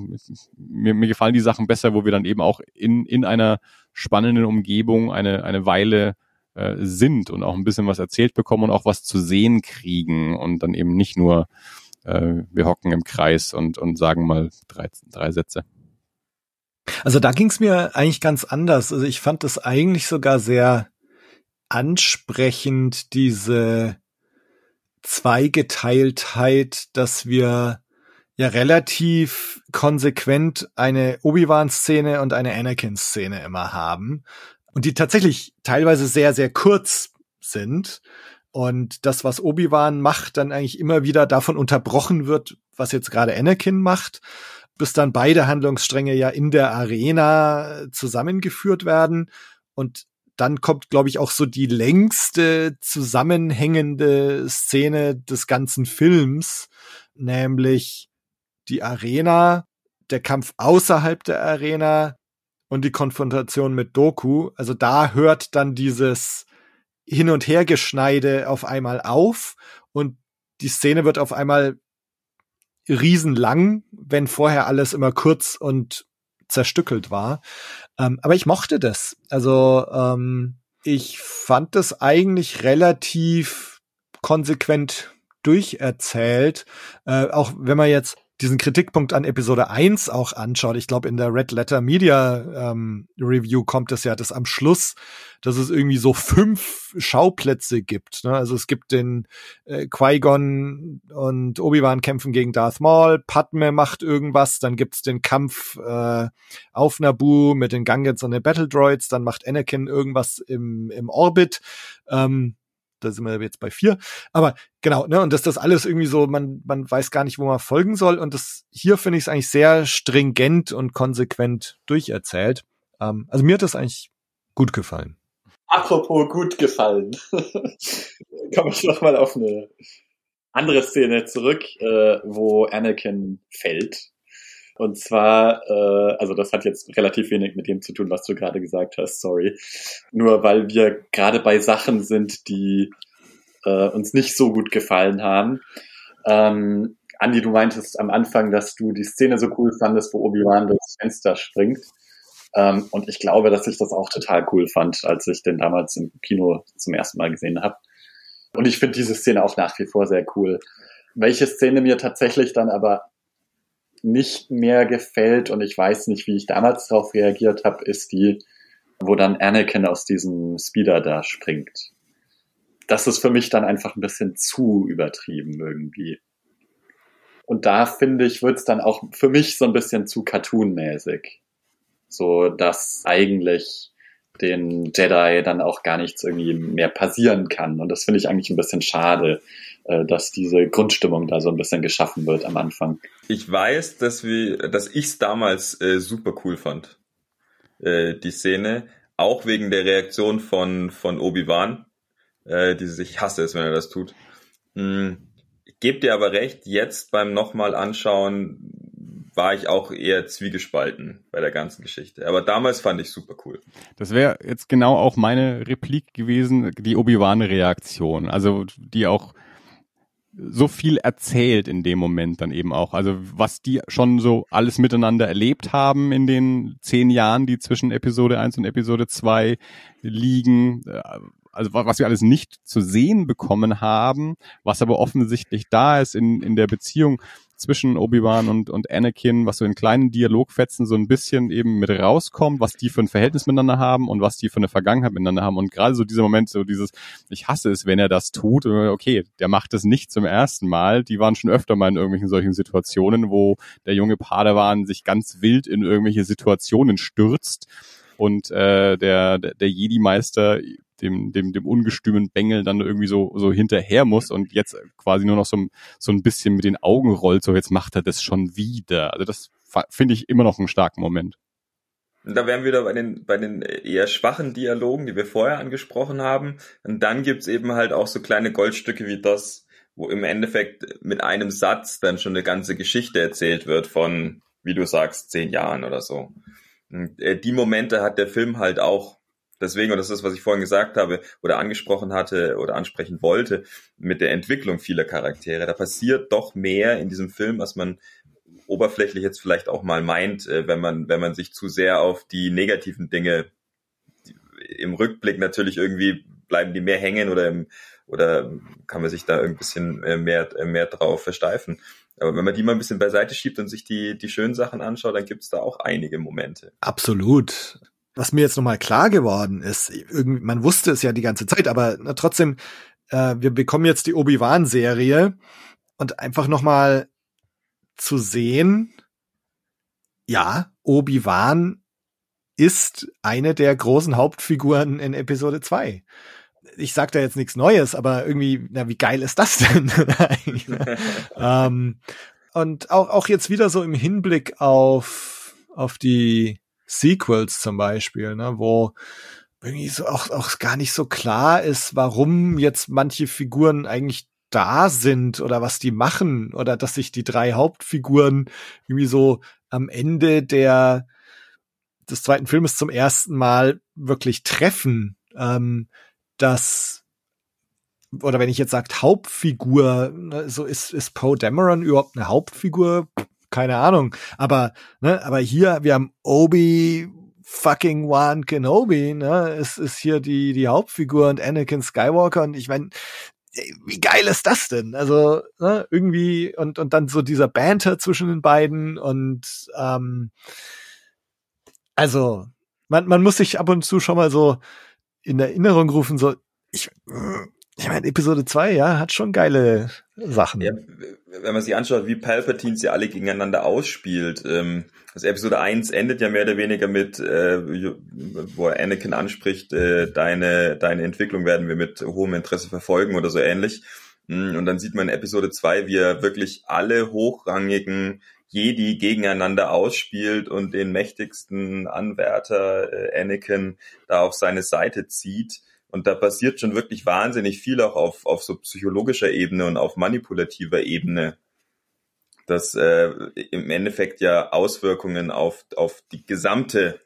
mir, mir gefallen die Sachen besser, wo wir dann eben auch in, in einer spannenden Umgebung eine, eine Weile äh, sind und auch ein bisschen was erzählt bekommen und auch was zu sehen kriegen und dann eben nicht nur äh, wir hocken im Kreis und, und sagen mal drei, drei Sätze. Also da ging es mir eigentlich ganz anders. Also ich fand es eigentlich sogar sehr ansprechend, diese Zweigeteiltheit, dass wir ja relativ konsequent eine Obi-Wan-Szene und eine Anakin-Szene immer haben und die tatsächlich teilweise sehr, sehr kurz sind. Und das, was Obi-Wan macht, dann eigentlich immer wieder davon unterbrochen wird, was jetzt gerade Anakin macht, bis dann beide Handlungsstränge ja in der Arena zusammengeführt werden. Und dann kommt, glaube ich, auch so die längste zusammenhängende Szene des ganzen Films, nämlich die Arena, der Kampf außerhalb der Arena und die Konfrontation mit Doku. Also da hört dann dieses Hin- und Hergeschneide auf einmal auf und die Szene wird auf einmal riesenlang, wenn vorher alles immer kurz und zerstückelt war. Ähm, aber ich mochte das. Also ähm, ich fand das eigentlich relativ konsequent durcherzählt. Äh, auch wenn man jetzt diesen Kritikpunkt an Episode 1 auch anschaut, ich glaube in der Red Letter Media ähm, Review kommt es ja, dass am Schluss, dass es irgendwie so fünf Schauplätze gibt. Ne? Also es gibt den äh, Qui-Gon und Obi-Wan kämpfen gegen Darth Maul, Padme macht irgendwas, dann gibt's den Kampf äh, auf Naboo mit den Gungans und den Battle Droids, dann macht Anakin irgendwas im, im Orbit. Ähm, da sind wir jetzt bei vier. Aber genau, ne, und dass das alles irgendwie so, man, man weiß gar nicht, wo man folgen soll. Und das hier finde ich es eigentlich sehr stringent und konsequent durcherzählt. Ähm, also mir hat das eigentlich gut gefallen. Apropos gut gefallen. Komme ich noch mal auf eine andere Szene zurück, äh, wo Anakin fällt und zwar, äh, also das hat jetzt relativ wenig mit dem zu tun, was du gerade gesagt hast, sorry. Nur weil wir gerade bei Sachen sind, die äh, uns nicht so gut gefallen haben. Ähm, Andi, du meintest am Anfang, dass du die Szene so cool fandest, wo Obi-Wan durchs Fenster springt. Ähm, und ich glaube, dass ich das auch total cool fand, als ich den damals im Kino zum ersten Mal gesehen habe. Und ich finde diese Szene auch nach wie vor sehr cool. Welche Szene mir tatsächlich dann aber nicht mehr gefällt und ich weiß nicht, wie ich damals darauf reagiert habe, ist die, wo dann Anakin aus diesem Speeder da springt. Das ist für mich dann einfach ein bisschen zu übertrieben irgendwie. Und da finde ich, wird's dann auch für mich so ein bisschen zu cartoonmäßig. So, dass eigentlich den Jedi dann auch gar nichts irgendwie mehr passieren kann. Und das finde ich eigentlich ein bisschen schade, dass diese Grundstimmung da so ein bisschen geschaffen wird am Anfang. Ich weiß, dass wir, dass ich es damals äh, super cool fand, äh, die Szene, auch wegen der Reaktion von von Obi Wan, äh, die sich hasse es, wenn er das tut. Hm, ich gebe dir aber recht, jetzt beim nochmal anschauen war ich auch eher zwiegespalten bei der ganzen Geschichte. Aber damals fand ich super cool. Das wäre jetzt genau auch meine Replik gewesen, die Obi-Wan-Reaktion. Also die auch so viel erzählt in dem Moment dann eben auch. Also was die schon so alles miteinander erlebt haben in den zehn Jahren, die zwischen Episode 1 und Episode 2 liegen. Äh, also was wir alles nicht zu sehen bekommen haben, was aber offensichtlich da ist in, in der Beziehung zwischen Obi-Wan und, und Anakin, was so in kleinen Dialogfetzen so ein bisschen eben mit rauskommt, was die für ein Verhältnis miteinander haben und was die für eine Vergangenheit miteinander haben. Und gerade so dieser Moment, so dieses, ich hasse es, wenn er das tut. Okay, der macht es nicht zum ersten Mal. Die waren schon öfter mal in irgendwelchen solchen Situationen, wo der junge Padawan sich ganz wild in irgendwelche Situationen stürzt und äh, der, der Jedi-Meister dem, dem, dem ungestümen Bengel dann irgendwie so, so hinterher muss und jetzt quasi nur noch so, so ein bisschen mit den Augen rollt, so jetzt macht er das schon wieder. Also das finde ich immer noch einen starken Moment. Da wären wir wieder bei den, bei den eher schwachen Dialogen, die wir vorher angesprochen haben. Und dann gibt's eben halt auch so kleine Goldstücke wie das, wo im Endeffekt mit einem Satz dann schon eine ganze Geschichte erzählt wird von, wie du sagst, zehn Jahren oder so. Und äh, die Momente hat der Film halt auch Deswegen, und das ist, was ich vorhin gesagt habe oder angesprochen hatte oder ansprechen wollte, mit der Entwicklung vieler Charaktere. Da passiert doch mehr in diesem Film, als man oberflächlich jetzt vielleicht auch mal meint, äh, wenn man, wenn man sich zu sehr auf die negativen Dinge im Rückblick natürlich irgendwie bleiben die mehr hängen oder im, oder kann man sich da ein bisschen äh, mehr, äh, mehr drauf versteifen. Aber wenn man die mal ein bisschen beiseite schiebt und sich die, die schönen Sachen anschaut, dann gibt es da auch einige Momente. Absolut was mir jetzt nochmal klar geworden ist, irgendwie, man wusste es ja die ganze Zeit, aber na, trotzdem, äh, wir bekommen jetzt die Obi-Wan-Serie und einfach nochmal zu sehen, ja, Obi-Wan ist eine der großen Hauptfiguren in Episode 2. Ich sag da jetzt nichts Neues, aber irgendwie, na, wie geil ist das denn? ähm, und auch, auch jetzt wieder so im Hinblick auf, auf die Sequels zum Beispiel, ne, wo irgendwie so auch, auch gar nicht so klar ist, warum jetzt manche Figuren eigentlich da sind oder was die machen oder dass sich die drei Hauptfiguren irgendwie so am Ende der des zweiten Filmes zum ersten Mal wirklich treffen, ähm, dass oder wenn ich jetzt sagt Hauptfigur, ne, so ist ist Poe Dameron überhaupt eine Hauptfigur? Keine Ahnung. Aber, ne, aber hier, wir haben Obi fucking Wan Kenobi, ne, es ist hier die, die Hauptfigur und Anakin Skywalker und ich meine, wie geil ist das denn? Also ne, irgendwie und und dann so dieser Banter zwischen den beiden und ähm, also man man muss sich ab und zu schon mal so in Erinnerung rufen so ich ich meine, Episode 2, ja, hat schon geile Sachen. Ja, wenn man sich anschaut, wie Palpatine sie alle gegeneinander ausspielt. Ähm, also Episode 1 endet ja mehr oder weniger mit, äh, wo Anakin anspricht, äh, deine, deine Entwicklung werden wir mit hohem Interesse verfolgen oder so ähnlich. Mm, und dann sieht man in Episode 2, wie er wirklich alle hochrangigen Jedi gegeneinander ausspielt und den mächtigsten Anwärter äh, Anakin da auf seine Seite zieht. Und da passiert schon wirklich wahnsinnig viel auch auf, auf so psychologischer Ebene und auf manipulativer Ebene, das äh, im Endeffekt ja Auswirkungen auf, auf die gesamte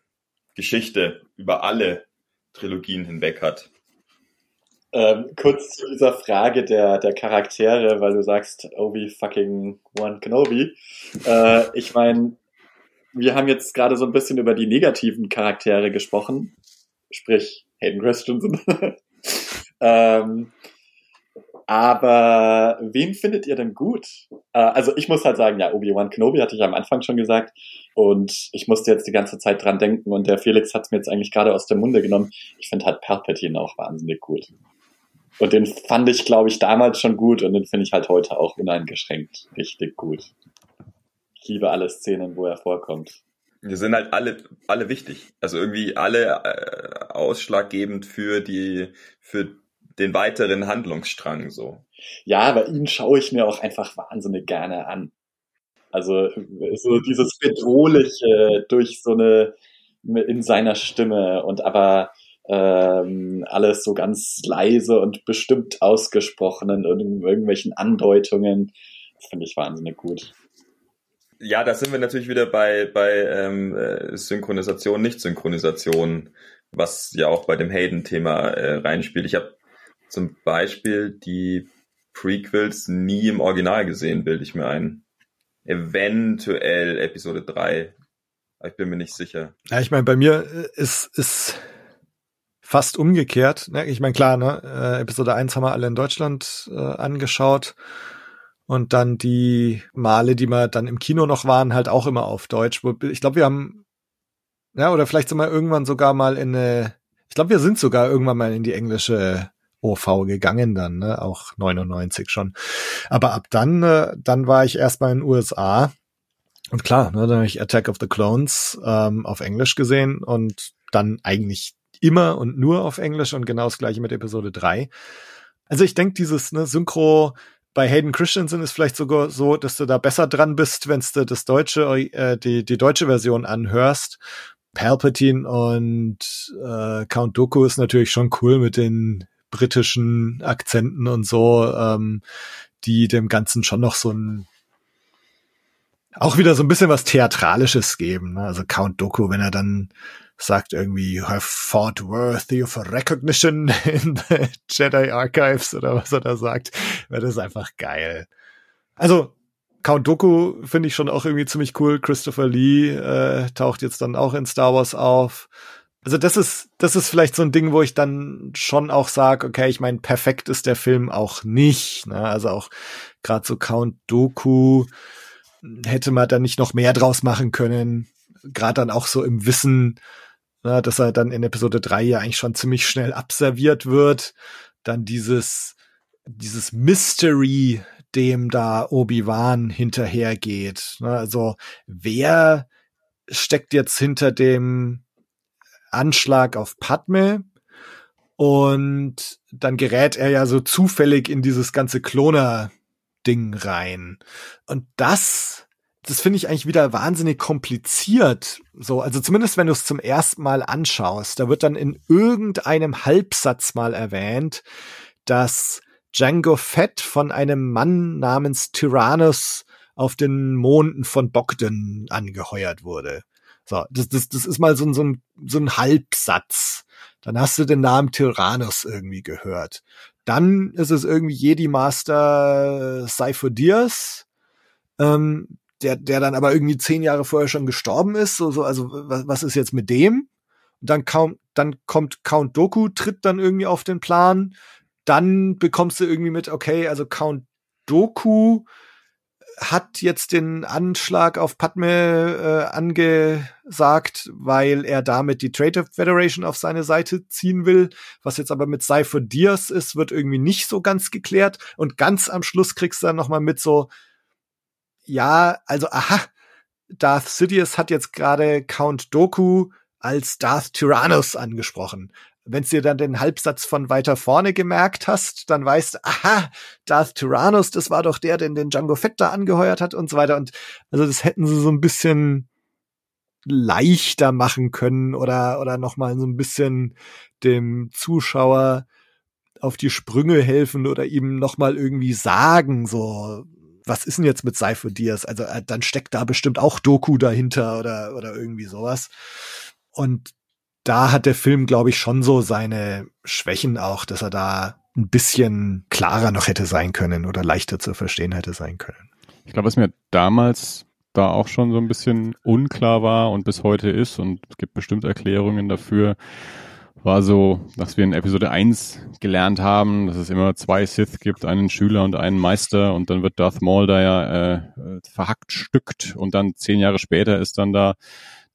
Geschichte über alle Trilogien hinweg hat. Ähm, kurz zu dieser Frage der, der Charaktere, weil du sagst, Obi fucking One Kenobi. Äh, ich meine, wir haben jetzt gerade so ein bisschen über die negativen Charaktere gesprochen, sprich Hayden Christensen. ähm, aber wen findet ihr denn gut? Äh, also ich muss halt sagen, ja, Obi-Wan Kenobi hatte ich am Anfang schon gesagt und ich musste jetzt die ganze Zeit dran denken und der Felix hat es mir jetzt eigentlich gerade aus dem Munde genommen. Ich finde halt Palpatine auch wahnsinnig gut. Und den fand ich, glaube ich, damals schon gut und den finde ich halt heute auch uneingeschränkt richtig gut. Ich liebe alle Szenen, wo er vorkommt. Wir sind halt alle, alle wichtig. Also irgendwie alle äh, ausschlaggebend für die, für den weiteren Handlungsstrang so. Ja, aber ihn schaue ich mir auch einfach wahnsinnig gerne an. Also so dieses bedrohliche durch so eine in seiner Stimme und aber ähm, alles so ganz leise und bestimmt ausgesprochenen und irgendwelchen Andeutungen finde ich wahnsinnig gut. Ja, da sind wir natürlich wieder bei, bei ähm, äh, Synchronisation, Nicht-Synchronisation, was ja auch bei dem Hayden-Thema äh, reinspielt. Ich habe zum Beispiel die Prequels nie im Original gesehen, bilde ich mir ein. Eventuell Episode 3. Ich bin mir nicht sicher. Ja, ich meine, bei mir ist, ist fast umgekehrt. Ne? Ich meine, klar, ne? Äh, Episode 1 haben wir alle in Deutschland äh, angeschaut. Und dann die Male, die wir dann im Kino noch waren, halt auch immer auf Deutsch. Ich glaube, wir haben, ja, oder vielleicht sind wir irgendwann sogar mal in eine, ich glaube, wir sind sogar irgendwann mal in die englische OV gegangen dann, ne? auch 99 schon. Aber ab dann, äh, dann war ich erstmal in den USA und klar, ne, dann habe ich Attack of the Clones ähm, auf Englisch gesehen und dann eigentlich immer und nur auf Englisch und genau das gleiche mit Episode 3. Also ich denke, dieses ne, Synchro bei Hayden Christensen ist vielleicht sogar so, dass du da besser dran bist, wenn du das deutsche, äh, die, die deutsche Version anhörst. Palpatine und äh, Count Dooku ist natürlich schon cool mit den britischen Akzenten und so, ähm, die dem Ganzen schon noch so ein auch wieder so ein bisschen was Theatralisches geben. Ne? Also Count Dooku, wenn er dann sagt irgendwie, you have fought worthy of recognition in the Jedi Archives oder was er da sagt, das einfach geil. Also, Count Doku finde ich schon auch irgendwie ziemlich cool. Christopher Lee äh, taucht jetzt dann auch in Star Wars auf. Also das ist, das ist vielleicht so ein Ding, wo ich dann schon auch sage, okay, ich meine, perfekt ist der Film auch nicht. Ne? Also auch gerade so Count Doku hätte man da nicht noch mehr draus machen können. Gerade dann auch so im Wissen, ne, dass er dann in Episode 3 ja eigentlich schon ziemlich schnell abserviert wird. Dann dieses, dieses Mystery, dem da Obi-Wan hinterhergeht. Ne, also wer steckt jetzt hinter dem Anschlag auf Padme? Und dann gerät er ja so zufällig in dieses ganze Kloner-Ding rein. Und das das finde ich eigentlich wieder wahnsinnig kompliziert. So, also zumindest wenn du es zum ersten Mal anschaust, da wird dann in irgendeinem Halbsatz mal erwähnt, dass Django Fett von einem Mann namens Tyrannus auf den Monden von Bogdan angeheuert wurde. So, das, das, das ist mal so, so, ein, so ein Halbsatz. Dann hast du den Namen Tyrannus irgendwie gehört. Dann ist es irgendwie Jedi Master Cypher Diaz, ähm, der, der dann aber irgendwie zehn Jahre vorher schon gestorben ist. So, so, also was, was ist jetzt mit dem? Und dann kaum, dann kommt Count Doku, tritt dann irgendwie auf den Plan. dann bekommst du irgendwie mit, okay, also Count Doku hat jetzt den Anschlag auf Padme äh, angesagt, weil er damit die Traitor Federation auf seine Seite ziehen will. Was jetzt aber mit Cypher Diaz ist, wird irgendwie nicht so ganz geklärt. Und ganz am Schluss kriegst du dann noch mal mit so, ja, also aha, Darth Sidious hat jetzt gerade Count Doku als Darth Tyrannus angesprochen wenn du dir dann den Halbsatz von weiter vorne gemerkt hast, dann weißt aha, Darth Tyrannus, das war doch der, den den Django Fett da angeheuert hat und so weiter. Und also das hätten sie so ein bisschen leichter machen können oder, oder nochmal so ein bisschen dem Zuschauer auf die Sprünge helfen oder ihm nochmal irgendwie sagen, so, was ist denn jetzt mit Seife Diaz? Also, äh, dann steckt da bestimmt auch Doku dahinter oder, oder irgendwie sowas. Und da hat der Film, glaube ich, schon so seine Schwächen auch, dass er da ein bisschen klarer noch hätte sein können oder leichter zu verstehen hätte sein können. Ich glaube, was mir damals da auch schon so ein bisschen unklar war und bis heute ist, und es gibt bestimmt Erklärungen dafür, war so, dass wir in Episode 1 gelernt haben, dass es immer zwei Sith gibt, einen Schüler und einen Meister. Und dann wird Darth Maul da ja äh, äh verhackt stückt. Und dann zehn Jahre später ist dann da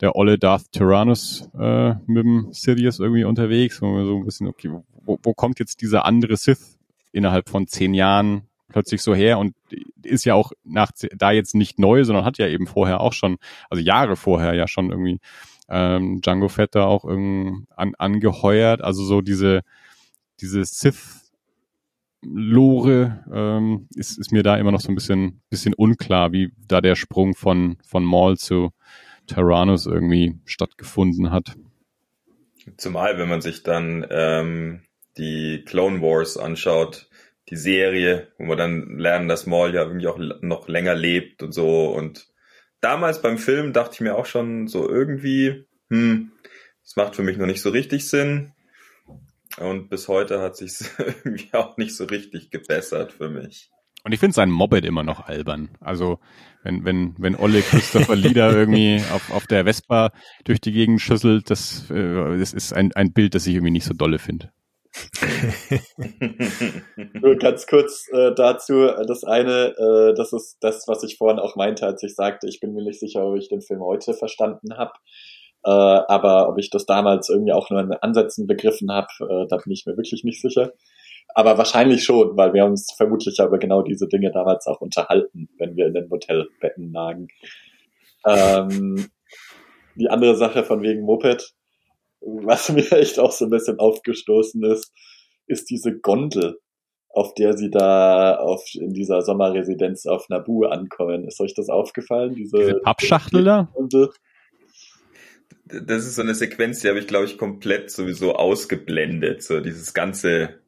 der olle Darth Tyrannus äh, mit dem Sidious irgendwie unterwegs. Und so ein bisschen, okay, wo, wo kommt jetzt dieser andere Sith innerhalb von zehn Jahren plötzlich so her? Und ist ja auch nach da jetzt nicht neu, sondern hat ja eben vorher auch schon, also Jahre vorher ja schon irgendwie ähm, Django Fett da auch an, angeheuert. Also so diese diese Sith Lore ähm, ist, ist mir da immer noch so ein bisschen bisschen unklar, wie da der Sprung von von Maul zu Tyrannus irgendwie stattgefunden hat. Zumal, wenn man sich dann ähm, die Clone Wars anschaut, die Serie, wo wir dann lernen, dass Maul ja irgendwie auch noch länger lebt und so. Und damals beim Film dachte ich mir auch schon so irgendwie, hm, das macht für mich noch nicht so richtig Sinn. Und bis heute hat sich irgendwie auch nicht so richtig gebessert für mich. Und ich finde sein Moped immer noch albern. Also wenn, wenn, wenn Olle Christopher Lieder irgendwie auf, auf der Vespa durch die Gegend schüsselt, das, äh, das ist ein, ein Bild, das ich irgendwie nicht so dolle finde. Nur ganz kurz äh, dazu, das eine, äh, das ist das, was ich vorhin auch meinte, als ich sagte, ich bin mir nicht sicher, ob ich den Film heute verstanden habe. Äh, aber ob ich das damals irgendwie auch nur in Ansätzen begriffen habe, äh, da bin ich mir wirklich nicht sicher. Aber wahrscheinlich schon, weil wir uns vermutlich über genau diese Dinge damals auch unterhalten, wenn wir in den Hotelbetten lagen. Ähm, die andere Sache von wegen Moped, was mir echt auch so ein bisschen aufgestoßen ist, ist diese Gondel, auf der sie da auf, in dieser Sommerresidenz auf Nabu ankommen. Ist euch das aufgefallen? Diese, diese Pappschachtel da? Das ist so eine Sequenz, die habe ich, glaube ich, komplett sowieso ausgeblendet. So dieses ganze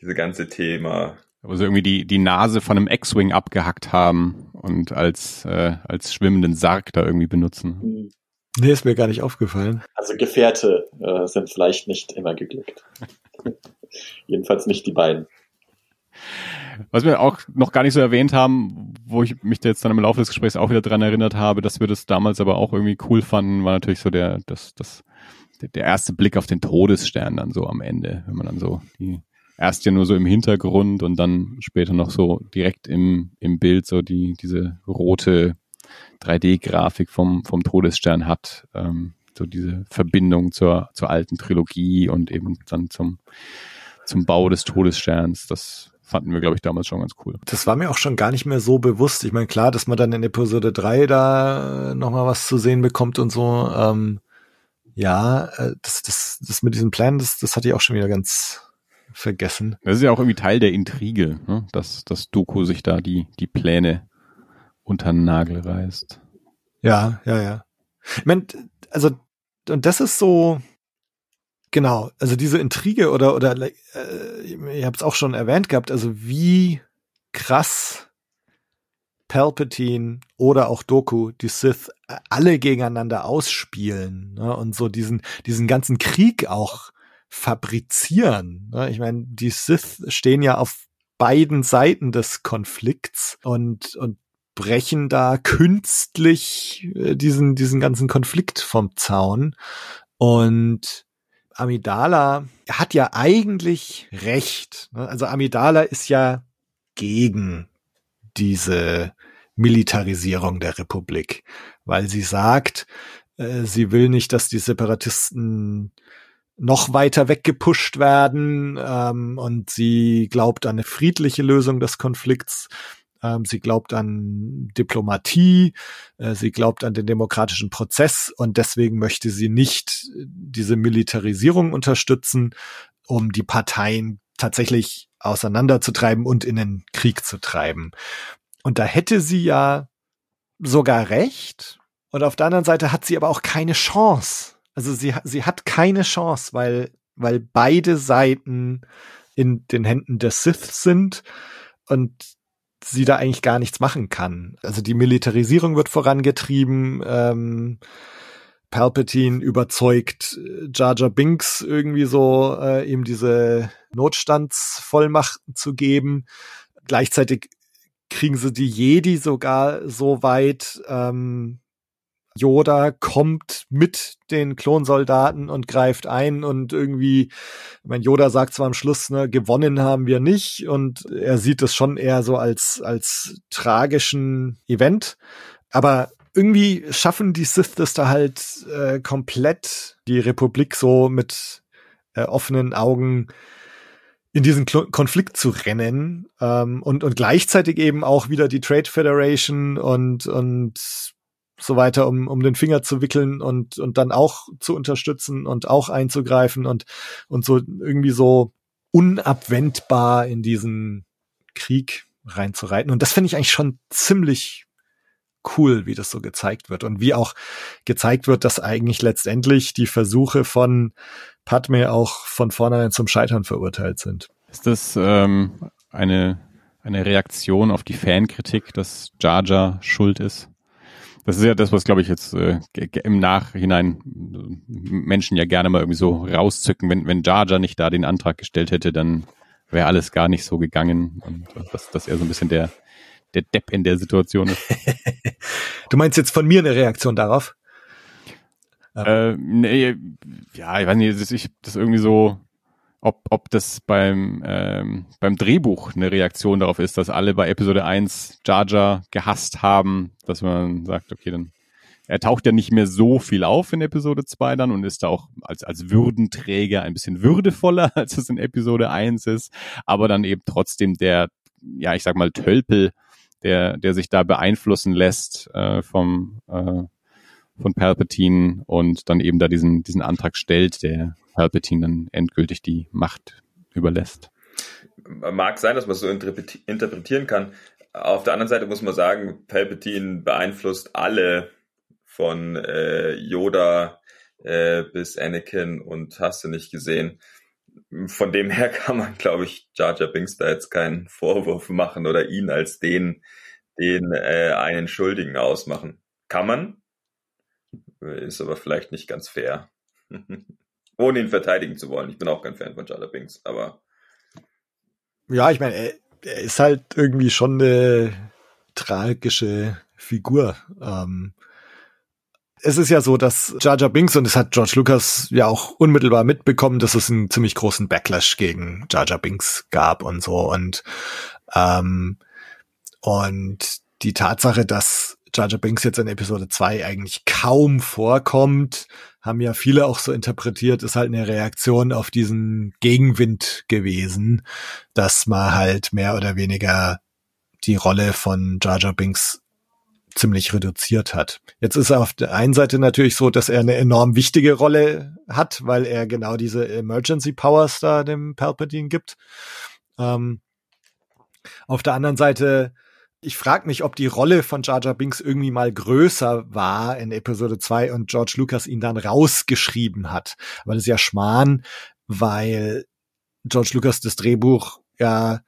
diese ganze Thema. Wo sie irgendwie die, die Nase von einem X-Wing abgehackt haben und als, äh, als schwimmenden Sarg da irgendwie benutzen. Mhm. Nee, ist mir gar nicht aufgefallen. Also Gefährte äh, sind vielleicht nicht immer geglückt. Jedenfalls nicht die beiden. Was wir auch noch gar nicht so erwähnt haben, wo ich mich jetzt dann im Laufe des Gesprächs auch wieder dran erinnert habe, dass wir das damals aber auch irgendwie cool fanden, war natürlich so der, das, das, der erste Blick auf den Todesstern dann so am Ende, wenn man dann so die, erst ja nur so im Hintergrund und dann später noch so direkt im, im Bild so die, diese rote 3D-Grafik vom, vom Todesstern hat. Ähm, so diese Verbindung zur, zur alten Trilogie und eben dann zum, zum Bau des Todessterns. Das fanden wir, glaube ich, damals schon ganz cool. Das war mir auch schon gar nicht mehr so bewusst. Ich meine, klar, dass man dann in Episode 3 da nochmal was zu sehen bekommt und so. Ähm, ja, äh, das, das, das mit diesen Plänen, das, das hatte ich auch schon wieder ganz, vergessen. Das ist ja auch irgendwie Teil der Intrige, ne? dass das Doku sich da die, die Pläne unter den Nagel reißt. Ja, ja, ja. Ich mein, also, und das ist so, genau, also diese Intrige oder, oder, äh, ich habe es auch schon erwähnt gehabt, also wie krass Palpatine oder auch Doku, die Sith, alle gegeneinander ausspielen ne? und so diesen, diesen ganzen Krieg auch fabrizieren. Ne? Ich meine, die Sith stehen ja auf beiden Seiten des Konflikts und, und brechen da künstlich äh, diesen, diesen ganzen Konflikt vom Zaun. Und Amidala hat ja eigentlich recht. Ne? Also Amidala ist ja gegen diese Militarisierung der Republik, weil sie sagt, äh, sie will nicht, dass die Separatisten noch weiter weggepusht werden ähm, und sie glaubt an eine friedliche Lösung des Konflikts. Ähm, sie glaubt an Diplomatie, äh, sie glaubt an den demokratischen Prozess und deswegen möchte sie nicht diese Militarisierung unterstützen, um die Parteien tatsächlich auseinanderzutreiben und in den Krieg zu treiben. Und da hätte sie ja sogar recht. Und auf der anderen Seite hat sie aber auch keine Chance. Also sie, sie hat keine Chance, weil, weil beide Seiten in den Händen der Sith sind und sie da eigentlich gar nichts machen kann. Also die Militarisierung wird vorangetrieben. Ähm, Palpatine überzeugt äh, Jar Jar Binks irgendwie so äh, ihm diese Notstandsvollmachten zu geben. Gleichzeitig kriegen sie die Jedi sogar so weit, ähm, Yoda kommt mit den Klonsoldaten und greift ein und irgendwie, mein Yoda sagt zwar am Schluss, ne, gewonnen haben wir nicht und er sieht es schon eher so als, als tragischen Event, aber irgendwie schaffen die Sith das da halt äh, komplett die Republik so mit äh, offenen Augen in diesen Klo Konflikt zu rennen ähm, und und gleichzeitig eben auch wieder die Trade Federation und und so weiter, um, um den Finger zu wickeln und, und dann auch zu unterstützen und auch einzugreifen und, und so irgendwie so unabwendbar in diesen Krieg reinzureiten. Und das finde ich eigentlich schon ziemlich cool, wie das so gezeigt wird und wie auch gezeigt wird, dass eigentlich letztendlich die Versuche von Padme auch von vornherein zum Scheitern verurteilt sind. Ist das ähm, eine, eine Reaktion auf die Fankritik, dass Jar Jar schuld ist? Das ist ja das, was, glaube ich, jetzt äh, im Nachhinein Menschen ja gerne mal irgendwie so rauszücken. Wenn, wenn Jar Jar nicht da den Antrag gestellt hätte, dann wäre alles gar nicht so gegangen. Und dass, dass er so ein bisschen der, der Depp in der Situation ist. du meinst jetzt von mir eine Reaktion darauf? Äh, nee, ja, ich weiß nicht, das, ich, das irgendwie so, ob, ob das beim, ähm, beim Drehbuch eine Reaktion darauf ist, dass alle bei Episode 1 Jar Jar gehasst haben, dass man sagt, okay, dann er taucht ja nicht mehr so viel auf in Episode 2 dann und ist da auch als, als Würdenträger ein bisschen würdevoller, als es in Episode 1 ist, aber dann eben trotzdem der, ja, ich sag mal, Tölpel, der, der sich da beeinflussen lässt äh, vom äh, von Palpatine und dann eben da diesen, diesen Antrag stellt, der Palpatine dann endgültig die Macht überlässt. Mag sein, dass man es so interpretieren kann. Auf der anderen Seite muss man sagen, Palpatine beeinflusst alle von äh, Yoda äh, bis Anakin und hast du nicht gesehen. Von dem her kann man, glaube ich, Jar Jar Binks da jetzt keinen Vorwurf machen oder ihn als den, den äh, einen Schuldigen ausmachen. Kann man, ist aber vielleicht nicht ganz fair. ohne ihn verteidigen zu wollen. Ich bin auch kein Fan von Jada Binks, aber. Ja, ich meine, er, er, ist halt irgendwie schon eine tragische Figur. Ähm, es ist ja so, dass Jar Binks, und das hat George Lucas ja auch unmittelbar mitbekommen, dass es einen ziemlich großen Backlash gegen Jar Binks gab und so. Und, ähm, und die Tatsache, dass Jar Binks jetzt in Episode 2 eigentlich kaum vorkommt, haben ja viele auch so interpretiert, ist halt eine Reaktion auf diesen Gegenwind gewesen, dass man halt mehr oder weniger die Rolle von Jar Jar Binks ziemlich reduziert hat. Jetzt ist er auf der einen Seite natürlich so, dass er eine enorm wichtige Rolle hat, weil er genau diese Emergency Powers da dem Palpatine gibt. Ähm, auf der anderen Seite ich frage mich, ob die Rolle von Jar Jar Binks irgendwie mal größer war in Episode 2 und George Lucas ihn dann rausgeschrieben hat. Das ist ja Schmarrn, weil George Lucas das Drehbuch ja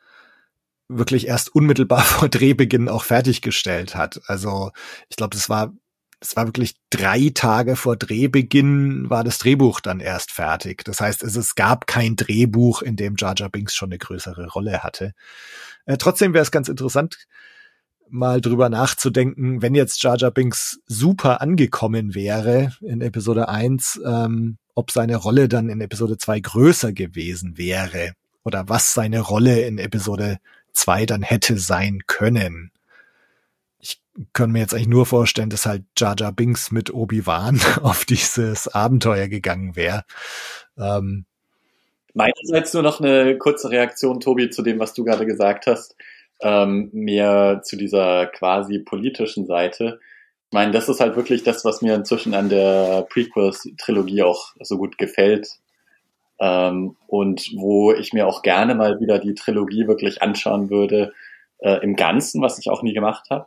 wirklich erst unmittelbar vor Drehbeginn auch fertiggestellt hat. Also ich glaube, das war es war wirklich drei Tage vor Drehbeginn war das Drehbuch dann erst fertig. Das heißt, es, es gab kein Drehbuch, in dem Jar Jar Binks schon eine größere Rolle hatte. Äh, trotzdem wäre es ganz interessant mal drüber nachzudenken, wenn jetzt Jar Jar Binks super angekommen wäre in Episode 1 ähm, ob seine Rolle dann in Episode 2 größer gewesen wäre oder was seine Rolle in Episode 2 dann hätte sein können. Ich kann mir jetzt eigentlich nur vorstellen, dass halt Jar Jar Binks mit Obi-Wan auf dieses Abenteuer gegangen wäre. Ähm, Meinerseits nur noch eine kurze Reaktion, Tobi, zu dem, was du gerade gesagt hast. Ähm, mehr zu dieser quasi politischen Seite. Ich meine, das ist halt wirklich das, was mir inzwischen an der Prequels-Trilogie auch so gut gefällt. Ähm, und wo ich mir auch gerne mal wieder die Trilogie wirklich anschauen würde, äh, im Ganzen, was ich auch nie gemacht habe.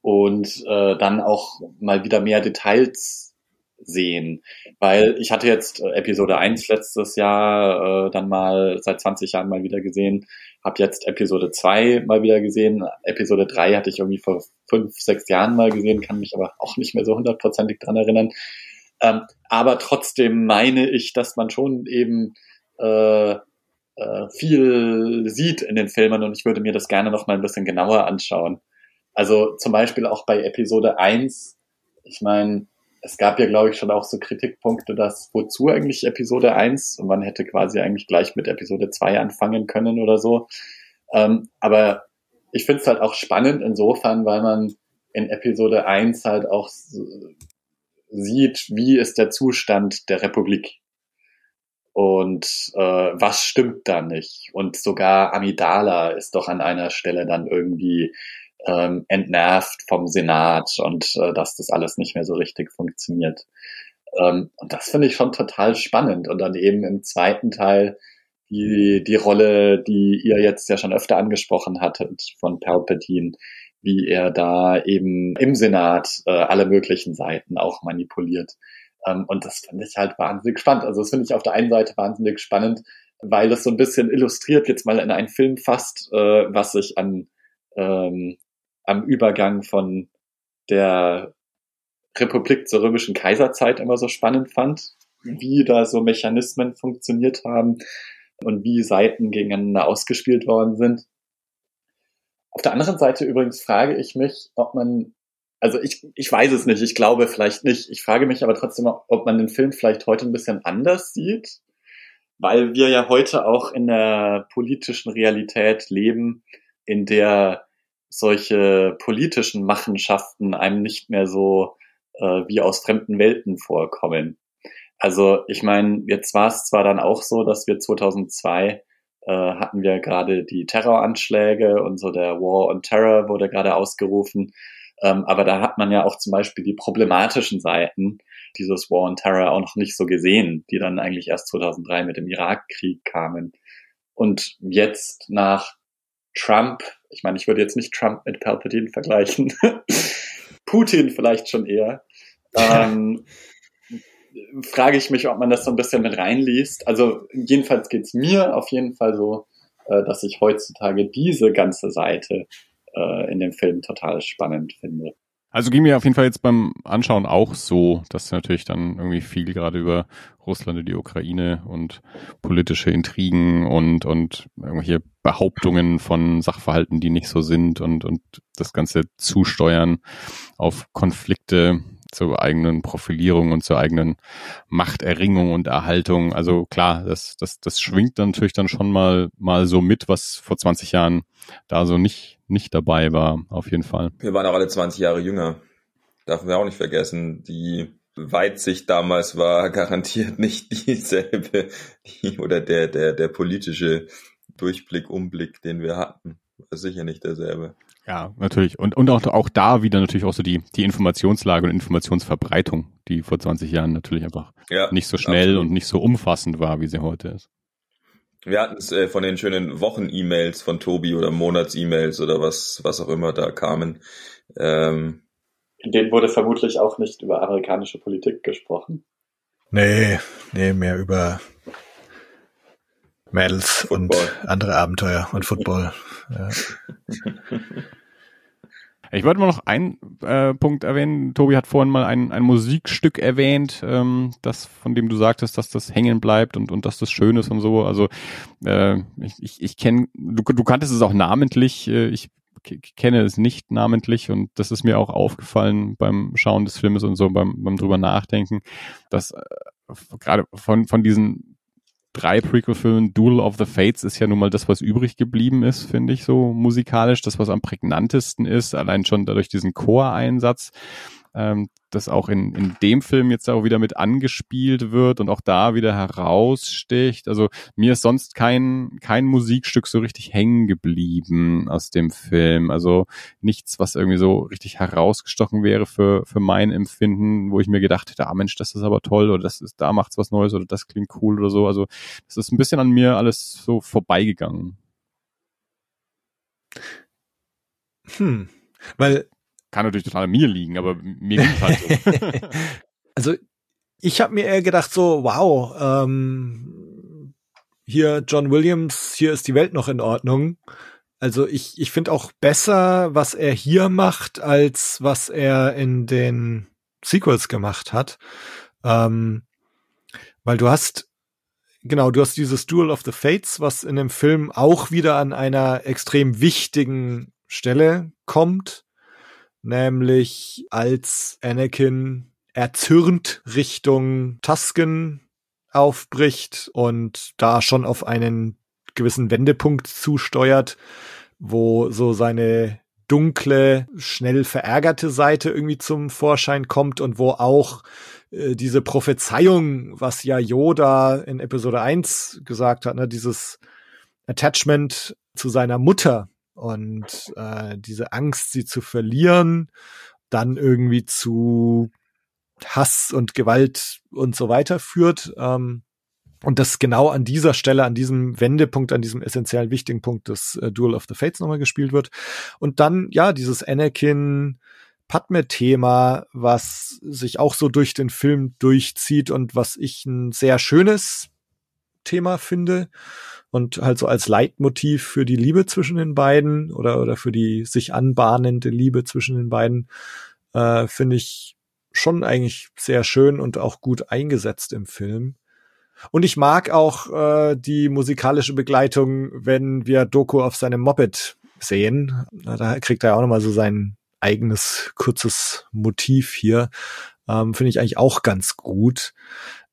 Und äh, dann auch mal wieder mehr Details sehen. Weil ich hatte jetzt äh, Episode 1 letztes Jahr äh, dann mal seit 20 Jahren mal wieder gesehen habe jetzt Episode 2 mal wieder gesehen. Episode 3 hatte ich irgendwie vor fünf, sechs Jahren mal gesehen, kann mich aber auch nicht mehr so hundertprozentig dran erinnern. Ähm, aber trotzdem meine ich, dass man schon eben äh, äh, viel sieht in den Filmen und ich würde mir das gerne noch mal ein bisschen genauer anschauen. Also zum Beispiel auch bei Episode 1, ich meine, es gab ja, glaube ich, schon auch so Kritikpunkte, dass wozu eigentlich Episode 1 und man hätte quasi eigentlich gleich mit Episode 2 anfangen können oder so. Ähm, aber ich finde es halt auch spannend insofern, weil man in Episode 1 halt auch sieht, wie ist der Zustand der Republik und äh, was stimmt da nicht. Und sogar Amidala ist doch an einer Stelle dann irgendwie ähm, entnervt vom Senat und äh, dass das alles nicht mehr so richtig funktioniert. Ähm, und das finde ich schon total spannend. Und dann eben im zweiten Teil die, die Rolle, die ihr jetzt ja schon öfter angesprochen hattet von Palpatine, wie er da eben im Senat äh, alle möglichen Seiten auch manipuliert. Ähm, und das finde ich halt wahnsinnig spannend. Also das finde ich auf der einen Seite wahnsinnig spannend, weil das so ein bisschen illustriert jetzt mal in einen Film fasst, äh, was sich an ähm, am Übergang von der Republik zur römischen Kaiserzeit immer so spannend fand, wie da so Mechanismen funktioniert haben und wie Seiten gegeneinander ausgespielt worden sind. Auf der anderen Seite übrigens frage ich mich, ob man, also ich, ich weiß es nicht, ich glaube vielleicht nicht. Ich frage mich aber trotzdem, ob man den Film vielleicht heute ein bisschen anders sieht, weil wir ja heute auch in der politischen Realität leben, in der solche politischen Machenschaften einem nicht mehr so äh, wie aus fremden Welten vorkommen. Also ich meine, jetzt war es zwar dann auch so, dass wir 2002 äh, hatten wir gerade die Terroranschläge und so der War on Terror wurde gerade ausgerufen. Ähm, aber da hat man ja auch zum Beispiel die problematischen Seiten dieses War on Terror auch noch nicht so gesehen, die dann eigentlich erst 2003 mit dem Irakkrieg kamen. Und jetzt nach Trump, ich meine, ich würde jetzt nicht Trump mit Palpatine vergleichen, Putin vielleicht schon eher, ähm, frage ich mich, ob man das so ein bisschen mit reinliest. Also jedenfalls geht's mir auf jeden Fall so, äh, dass ich heutzutage diese ganze Seite äh, in dem Film total spannend finde. Also ging mir auf jeden Fall jetzt beim Anschauen auch so, dass natürlich dann irgendwie viel gerade über Russland und die Ukraine und politische Intrigen und, und irgendwelche Behauptungen von Sachverhalten, die nicht so sind und, und das ganze Zusteuern auf Konflikte zur eigenen Profilierung und zur eigenen Machterringung und Erhaltung. Also klar, das, das, das schwingt dann natürlich dann schon mal, mal so mit, was vor 20 Jahren da so nicht, nicht dabei war, auf jeden Fall. Wir waren auch alle 20 Jahre jünger. Darf wir auch nicht vergessen. Die Weitsicht damals war garantiert nicht dieselbe, die, oder der, der, der politische Durchblick, Umblick, den wir hatten. War sicher nicht derselbe. Ja, natürlich. Und, und auch, auch da wieder natürlich auch so die, die Informationslage und Informationsverbreitung, die vor 20 Jahren natürlich einfach ja, nicht so schnell absolut. und nicht so umfassend war, wie sie heute ist. Wir hatten es äh, von den schönen Wochen-E-Mails von Tobi oder Monats-E-Mails oder was, was auch immer da kamen. Ähm, In denen wurde vermutlich auch nicht über amerikanische Politik gesprochen. Nee, nee, mehr über Mädels und andere Abenteuer und Football. Ja. Ich wollte mal noch einen äh, Punkt erwähnen. Tobi hat vorhin mal ein, ein Musikstück erwähnt, ähm, das von dem du sagtest, dass das hängen bleibt und, und dass das schön ist und so. Also äh, ich, ich, ich kenne, du, du kanntest es auch namentlich. Äh, ich kenne es nicht namentlich und das ist mir auch aufgefallen beim Schauen des Filmes und so beim, beim drüber nachdenken, dass äh, gerade von, von diesen drei Prequel-Filmen, Duel of the Fates ist ja nun mal das, was übrig geblieben ist, finde ich so musikalisch, das, was am prägnantesten ist, allein schon dadurch diesen Choreinsatz ähm, das auch in, in dem Film jetzt auch wieder mit angespielt wird und auch da wieder heraussticht. Also mir ist sonst kein, kein Musikstück so richtig hängen geblieben aus dem Film. Also nichts, was irgendwie so richtig herausgestochen wäre für, für mein Empfinden, wo ich mir gedacht hätte, ah Mensch, das ist aber toll oder das ist, da macht's was Neues oder das klingt cool oder so. Also das ist ein bisschen an mir alles so vorbeigegangen. Hm. Weil kann natürlich total an mir liegen, aber mir ging halt so. also ich habe mir eher gedacht so, wow, ähm, hier John Williams, hier ist die Welt noch in Ordnung. Also ich, ich finde auch besser, was er hier macht, als was er in den Sequels gemacht hat. Ähm, weil du hast, genau, du hast dieses Duel of the Fates, was in dem Film auch wieder an einer extrem wichtigen Stelle kommt nämlich als Anakin erzürnt Richtung Tusken aufbricht und da schon auf einen gewissen Wendepunkt zusteuert, wo so seine dunkle, schnell verärgerte Seite irgendwie zum Vorschein kommt und wo auch äh, diese Prophezeiung, was ja Yoda in Episode 1 gesagt hat, ne, dieses Attachment zu seiner Mutter, und äh, diese Angst, sie zu verlieren, dann irgendwie zu Hass und Gewalt und so weiter führt. Ähm, und das genau an dieser Stelle, an diesem Wendepunkt, an diesem essentiell wichtigen Punkt des äh, Duel of the Fates nochmal gespielt wird. Und dann, ja, dieses Anakin Padme-Thema, was sich auch so durch den Film durchzieht und was ich ein sehr schönes Thema finde und halt so als Leitmotiv für die Liebe zwischen den beiden oder, oder für die sich anbahnende Liebe zwischen den beiden, äh, finde ich schon eigentlich sehr schön und auch gut eingesetzt im Film. Und ich mag auch äh, die musikalische Begleitung, wenn wir Doku auf seinem Moped sehen. Da kriegt er auch nochmal so sein eigenes kurzes Motiv hier. Ähm, Finde ich eigentlich auch ganz gut.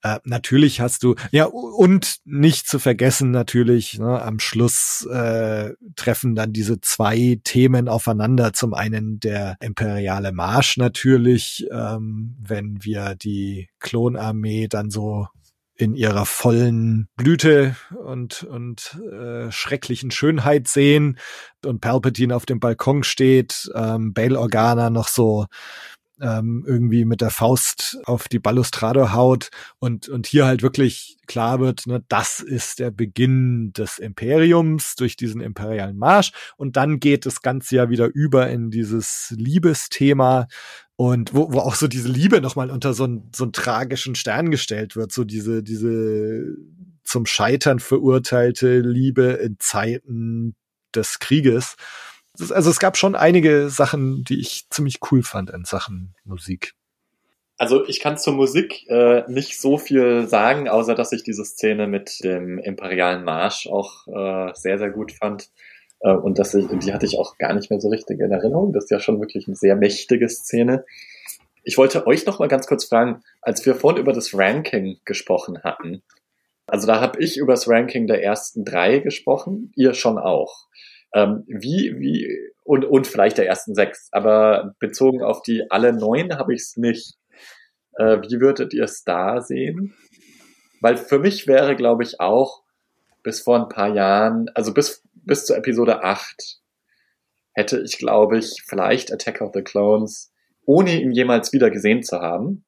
Äh, natürlich hast du, ja, und nicht zu vergessen natürlich, ne, am Schluss äh, treffen dann diese zwei Themen aufeinander. Zum einen der imperiale Marsch natürlich, ähm, wenn wir die Klonarmee dann so in ihrer vollen Blüte und und äh, schrecklichen Schönheit sehen und Palpatine auf dem Balkon steht, ähm, Bail Organa noch so ähm, irgendwie mit der Faust auf die Balustrade haut und, und hier halt wirklich klar wird, ne, das ist der Beginn des Imperiums durch diesen imperialen Marsch. Und dann geht das Ganze ja wieder über in dieses Liebesthema und wo, wo auch so diese Liebe nochmal unter so einen, so einen tragischen Stern gestellt wird, so diese, diese zum Scheitern verurteilte Liebe in Zeiten des Krieges also es gab schon einige Sachen, die ich ziemlich cool fand in Sachen Musik. Also ich kann zur Musik äh, nicht so viel sagen, außer dass ich diese Szene mit dem imperialen Marsch auch äh, sehr, sehr gut fand. Äh, und dass ich, die hatte ich auch gar nicht mehr so richtig in Erinnerung. Das ist ja schon wirklich eine sehr mächtige Szene. Ich wollte euch noch mal ganz kurz fragen, als wir vorhin über das Ranking gesprochen hatten. Also da habe ich über das Ranking der ersten drei gesprochen, ihr schon auch. Ähm, wie, wie, und, und vielleicht der ersten sechs, aber bezogen auf die alle neun habe ich es nicht. Äh, wie würdet ihr es da sehen? Weil für mich wäre, glaube ich, auch bis vor ein paar Jahren, also bis, bis zur Episode 8, hätte ich, glaube ich, vielleicht Attack of the Clones, ohne ihn jemals wieder gesehen zu haben,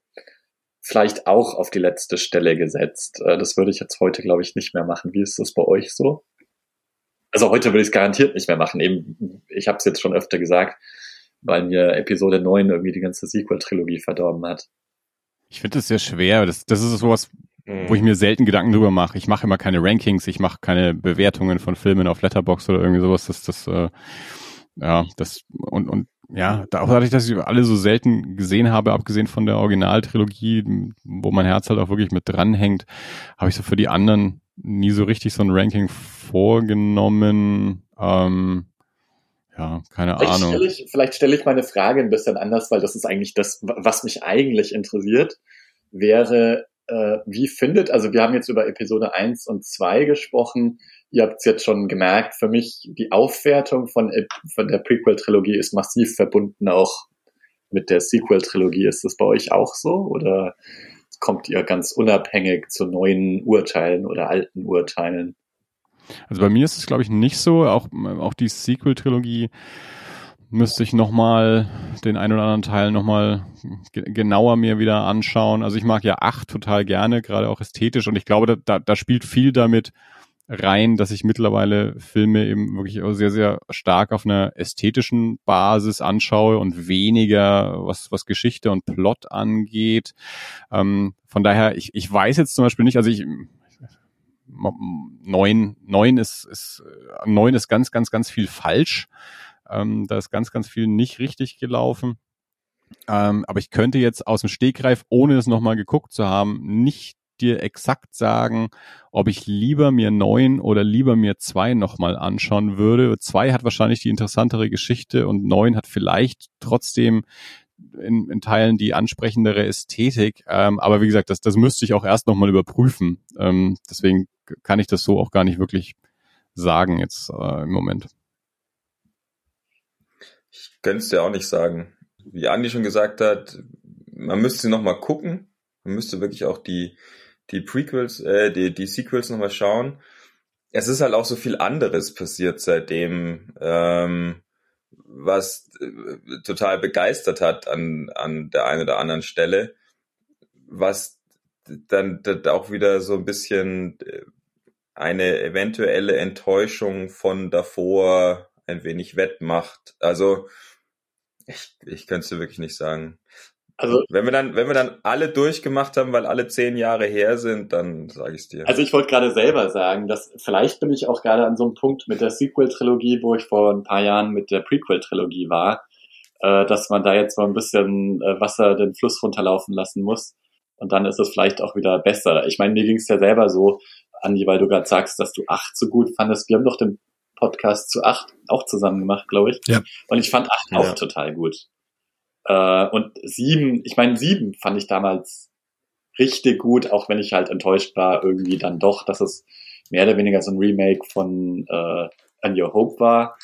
vielleicht auch auf die letzte Stelle gesetzt. Äh, das würde ich jetzt heute, glaube ich, nicht mehr machen. Wie ist das bei euch so? Also heute würde ich es garantiert nicht mehr machen. Eben, ich habe es jetzt schon öfter gesagt, weil mir Episode 9 irgendwie die ganze Sequel-Trilogie verdorben hat. Ich finde es sehr schwer. Das, das ist sowas, mhm. wo ich mir selten Gedanken drüber mache. Ich mache immer keine Rankings, ich mache keine Bewertungen von Filmen auf Letterbox oder irgendwie sowas. Das, das, äh, ja, das und und ja, da, auch dadurch, dass ich alle so selten gesehen habe, abgesehen von der Originaltrilogie, wo mein Herz halt auch wirklich mit dranhängt, habe ich so für die anderen nie so richtig so ein Ranking vorgenommen. Ähm, ja, keine vielleicht Ahnung. Stelle ich, vielleicht stelle ich meine Frage ein bisschen anders, weil das ist eigentlich das, was mich eigentlich interessiert, wäre, äh, wie findet, also wir haben jetzt über Episode 1 und 2 gesprochen. Ihr habt es jetzt schon gemerkt, für mich die Aufwertung von, von der Prequel-Trilogie ist massiv verbunden auch mit der Sequel-Trilogie. Ist das bei euch auch so? Oder kommt ihr ganz unabhängig zu neuen Urteilen oder alten Urteilen? Also bei mir ist es, glaube ich, nicht so. Auch, auch die Sequel-Trilogie müsste ich nochmal den ein oder anderen Teil nochmal genauer mir wieder anschauen. Also ich mag ja acht total gerne, gerade auch ästhetisch. Und ich glaube, da, da spielt viel damit rein, dass ich mittlerweile Filme eben wirklich sehr, sehr stark auf einer ästhetischen Basis anschaue und weniger was, was Geschichte und Plot angeht. Ähm, von daher, ich, ich weiß jetzt zum Beispiel nicht, also ich, neun, neun ist, ist, neun ist ganz, ganz, ganz viel falsch. Ähm, da ist ganz, ganz viel nicht richtig gelaufen. Ähm, aber ich könnte jetzt aus dem Stegreif, ohne es nochmal geguckt zu haben, nicht dir exakt sagen, ob ich lieber mir neun oder lieber mir zwei nochmal anschauen würde. Zwei hat wahrscheinlich die interessantere Geschichte und neun hat vielleicht trotzdem in, in Teilen die ansprechendere Ästhetik. Ähm, aber wie gesagt, das, das müsste ich auch erst nochmal überprüfen. Ähm, deswegen kann ich das so auch gar nicht wirklich sagen jetzt äh, im Moment. Ich könnte es dir auch nicht sagen. Wie Andi schon gesagt hat, man müsste nochmal gucken. Man müsste wirklich auch die, die Prequels, äh, die, die Sequels nochmal schauen. Es ist halt auch so viel anderes passiert seitdem, ähm, was äh, total begeistert hat an, an der einen oder anderen Stelle, was dann, auch wieder so ein bisschen äh, eine eventuelle Enttäuschung von davor ein wenig wettmacht. Also ich, ich könnte es dir wirklich nicht sagen. Also wenn wir dann, wenn wir dann alle durchgemacht haben, weil alle zehn Jahre her sind, dann sage ich es dir. Also ich wollte gerade selber sagen, dass vielleicht bin ich auch gerade an so einem Punkt mit der Sequel-Trilogie, wo ich vor ein paar Jahren mit der Prequel-Trilogie war, äh, dass man da jetzt mal ein bisschen äh, Wasser den Fluss runterlaufen lassen muss. Und dann ist es vielleicht auch wieder besser. Ich meine, mir ging es ja selber so, Andi, weil du gerade sagst, dass du acht so gut fandest. Wir haben doch den Podcast zu acht auch zusammen gemacht, glaube ich. Ja. Und ich fand acht ja. auch total gut. Äh, und sieben, ich meine, sieben fand ich damals richtig gut, auch wenn ich halt enttäuscht war, irgendwie dann doch, dass es mehr oder weniger so ein Remake von äh, And Your Hope war.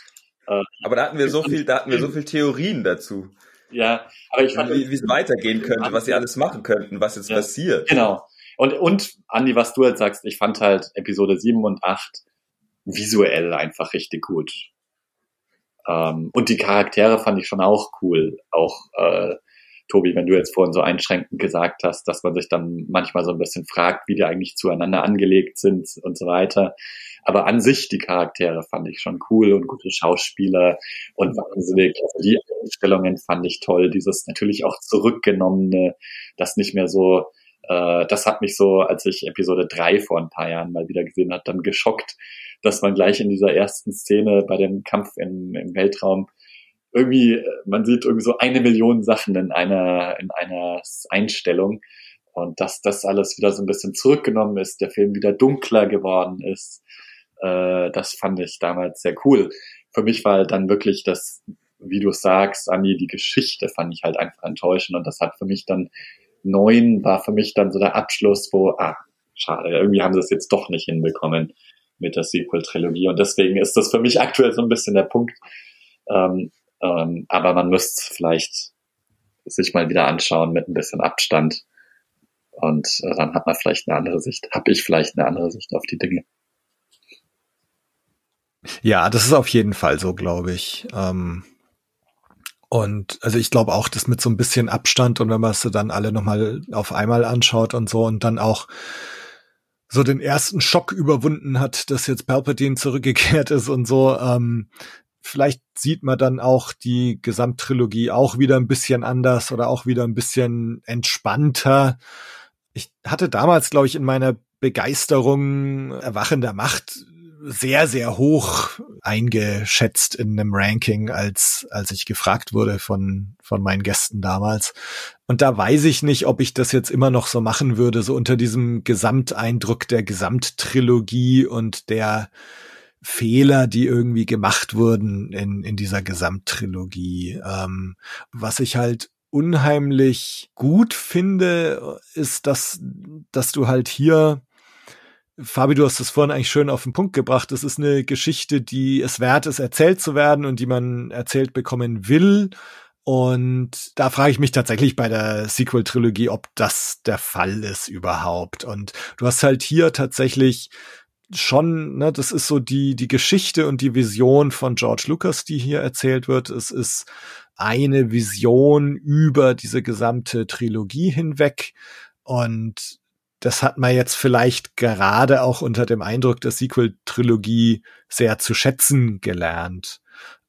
Äh, aber da hatten wir so viel, da hatten wir so viel Theorien dazu. Ja, aber ich fand, wie es weitergehen könnte, was sie alles machen könnten, was jetzt ja, passiert. Genau. Und, und, Andi, was du jetzt sagst, ich fand halt Episode 7 und 8 visuell einfach richtig gut. Ähm, und die Charaktere fand ich schon auch cool. Auch äh, Tobi, wenn du jetzt vorhin so einschränkend gesagt hast, dass man sich dann manchmal so ein bisschen fragt, wie die eigentlich zueinander angelegt sind und so weiter. Aber an sich die Charaktere fand ich schon cool und gute Schauspieler und wahnsinnig. Also die Einstellungen fand ich toll. Dieses natürlich auch zurückgenommene, das nicht mehr so äh, das hat mich so, als ich Episode 3 vor ein paar Jahren mal wieder gesehen hat, dann geschockt, dass man gleich in dieser ersten Szene bei dem Kampf im, im Weltraum irgendwie, äh, man sieht irgendwie so eine Million Sachen in einer, in einer Einstellung. Und dass das alles wieder so ein bisschen zurückgenommen ist, der Film wieder dunkler geworden ist, äh, das fand ich damals sehr cool. Für mich war dann wirklich das, wie du sagst, Anni, die Geschichte fand ich halt einfach enttäuschend und das hat für mich dann neun war für mich dann so der Abschluss, wo, ah, schade, irgendwie haben sie es jetzt doch nicht hinbekommen mit der Sequel-Trilogie. Und deswegen ist das für mich aktuell so ein bisschen der Punkt. Ähm, ähm, aber man müsste vielleicht sich mal wieder anschauen mit ein bisschen Abstand. Und äh, dann hat man vielleicht eine andere Sicht, habe ich vielleicht eine andere Sicht auf die Dinge. Ja, das ist auf jeden Fall so, glaube ich. Ähm, und also ich glaube auch, dass mit so ein bisschen Abstand und wenn man es dann alle nochmal auf einmal anschaut und so und dann auch so den ersten Schock überwunden hat, dass jetzt Palpatine zurückgekehrt ist und so, ähm, vielleicht sieht man dann auch die Gesamttrilogie auch wieder ein bisschen anders oder auch wieder ein bisschen entspannter. Ich hatte damals, glaube ich, in meiner Begeisterung erwachender Macht sehr, sehr hoch eingeschätzt in einem Ranking, als, als ich gefragt wurde von, von meinen Gästen damals. Und da weiß ich nicht, ob ich das jetzt immer noch so machen würde, so unter diesem Gesamteindruck der Gesamttrilogie und der Fehler, die irgendwie gemacht wurden in, in dieser Gesamttrilogie. Ähm, was ich halt unheimlich gut finde, ist, dass, dass du halt hier Fabi, du hast es vorhin eigentlich schön auf den Punkt gebracht. Es ist eine Geschichte, die es wert ist, erzählt zu werden und die man erzählt bekommen will. Und da frage ich mich tatsächlich bei der Sequel-Trilogie, ob das der Fall ist überhaupt. Und du hast halt hier tatsächlich schon, ne, das ist so die, die Geschichte und die Vision von George Lucas, die hier erzählt wird. Es ist eine Vision über diese gesamte Trilogie hinweg. Und das hat man jetzt vielleicht gerade auch unter dem Eindruck der Sequel-Trilogie sehr zu schätzen gelernt.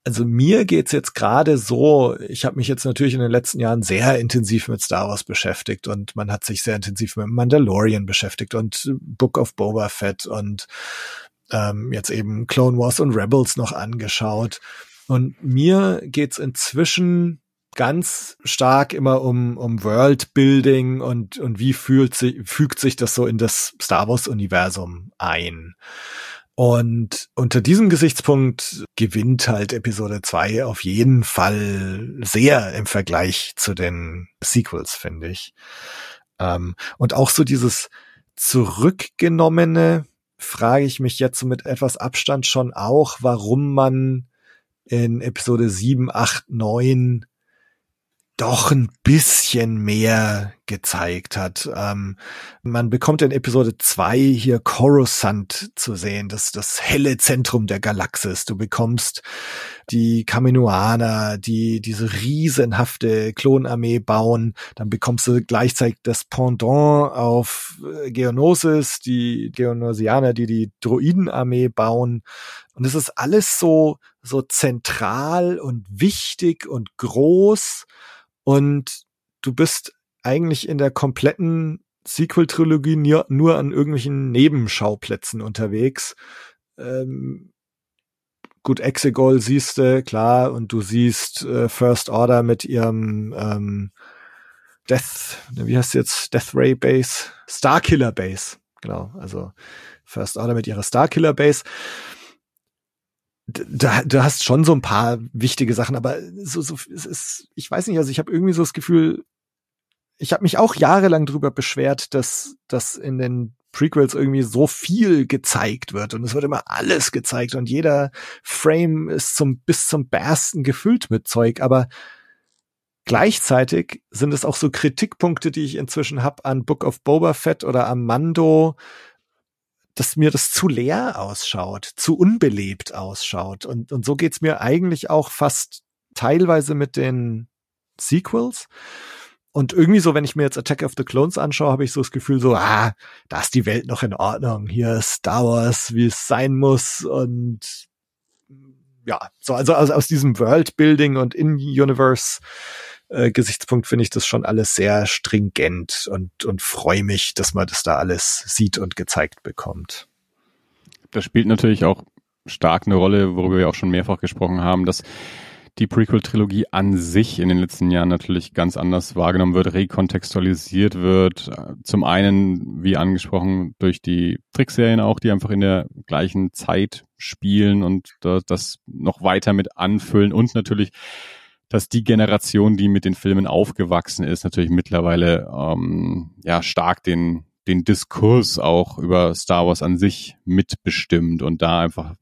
Also mir geht's jetzt gerade so, ich habe mich jetzt natürlich in den letzten Jahren sehr intensiv mit Star Wars beschäftigt und man hat sich sehr intensiv mit Mandalorian beschäftigt und Book of Boba Fett und ähm, jetzt eben Clone Wars und Rebels noch angeschaut. Und mir geht's inzwischen ganz stark immer um, um Worldbuilding und, und wie fühlt sich, fügt sich das so in das Star Wars Universum ein. Und unter diesem Gesichtspunkt gewinnt halt Episode 2 auf jeden Fall sehr im Vergleich zu den Sequels, finde ich. Ähm, und auch so dieses zurückgenommene, frage ich mich jetzt mit etwas Abstand schon auch, warum man in Episode 7, 8, 9 doch ein bisschen mehr gezeigt hat. Ähm, man bekommt in Episode 2 hier Coruscant zu sehen, das, das helle Zentrum der Galaxis. Du bekommst die Kaminoaner, die diese riesenhafte Klonarmee bauen. Dann bekommst du gleichzeitig das Pendant auf äh, Geonosis, die Geonosianer, die die Droidenarmee bauen. Und es ist alles so, so zentral und wichtig und groß und du bist eigentlich in der kompletten Sequel-Trilogie nur, nur an irgendwelchen Nebenschauplätzen unterwegs. Ähm, gut, Exegol siehst du, klar, und du siehst äh, First Order mit ihrem ähm, Death, wie heißt jetzt, Death Ray Base? Starkiller Base, genau, also First Order mit ihrer Starkiller Base da, du hast schon so ein paar wichtige Sachen, aber so, so es ist, ich weiß nicht, also ich habe irgendwie so das Gefühl, ich habe mich auch jahrelang drüber beschwert, dass dass in den Prequels irgendwie so viel gezeigt wird und es wird immer alles gezeigt und jeder Frame ist zum bis zum Bersten gefüllt mit Zeug, aber gleichzeitig sind es auch so Kritikpunkte, die ich inzwischen habe an Book of Boba Fett oder am Mando, dass mir das zu leer ausschaut, zu unbelebt ausschaut. Und, und so geht's mir eigentlich auch fast teilweise mit den Sequels. Und irgendwie so, wenn ich mir jetzt Attack of the Clones anschaue, habe ich so das Gefühl, so, ah, da ist die Welt noch in Ordnung. Hier ist Star Wars, wie es sein muss. Und ja, so, also aus, aus diesem Worldbuilding und In-Universe äh, Gesichtspunkt finde ich das schon alles sehr stringent und, und freue mich, dass man das da alles sieht und gezeigt bekommt. Das spielt natürlich auch stark eine Rolle, worüber wir auch schon mehrfach gesprochen haben, dass die Prequel-Trilogie an sich in den letzten Jahren natürlich ganz anders wahrgenommen wird, rekontextualisiert wird. Zum einen, wie angesprochen, durch die Trickserien auch, die einfach in der gleichen Zeit spielen und das noch weiter mit anfüllen und natürlich dass die Generation, die mit den Filmen aufgewachsen ist, natürlich mittlerweile ähm, ja stark den den Diskurs auch über Star Wars an sich mitbestimmt und da einfach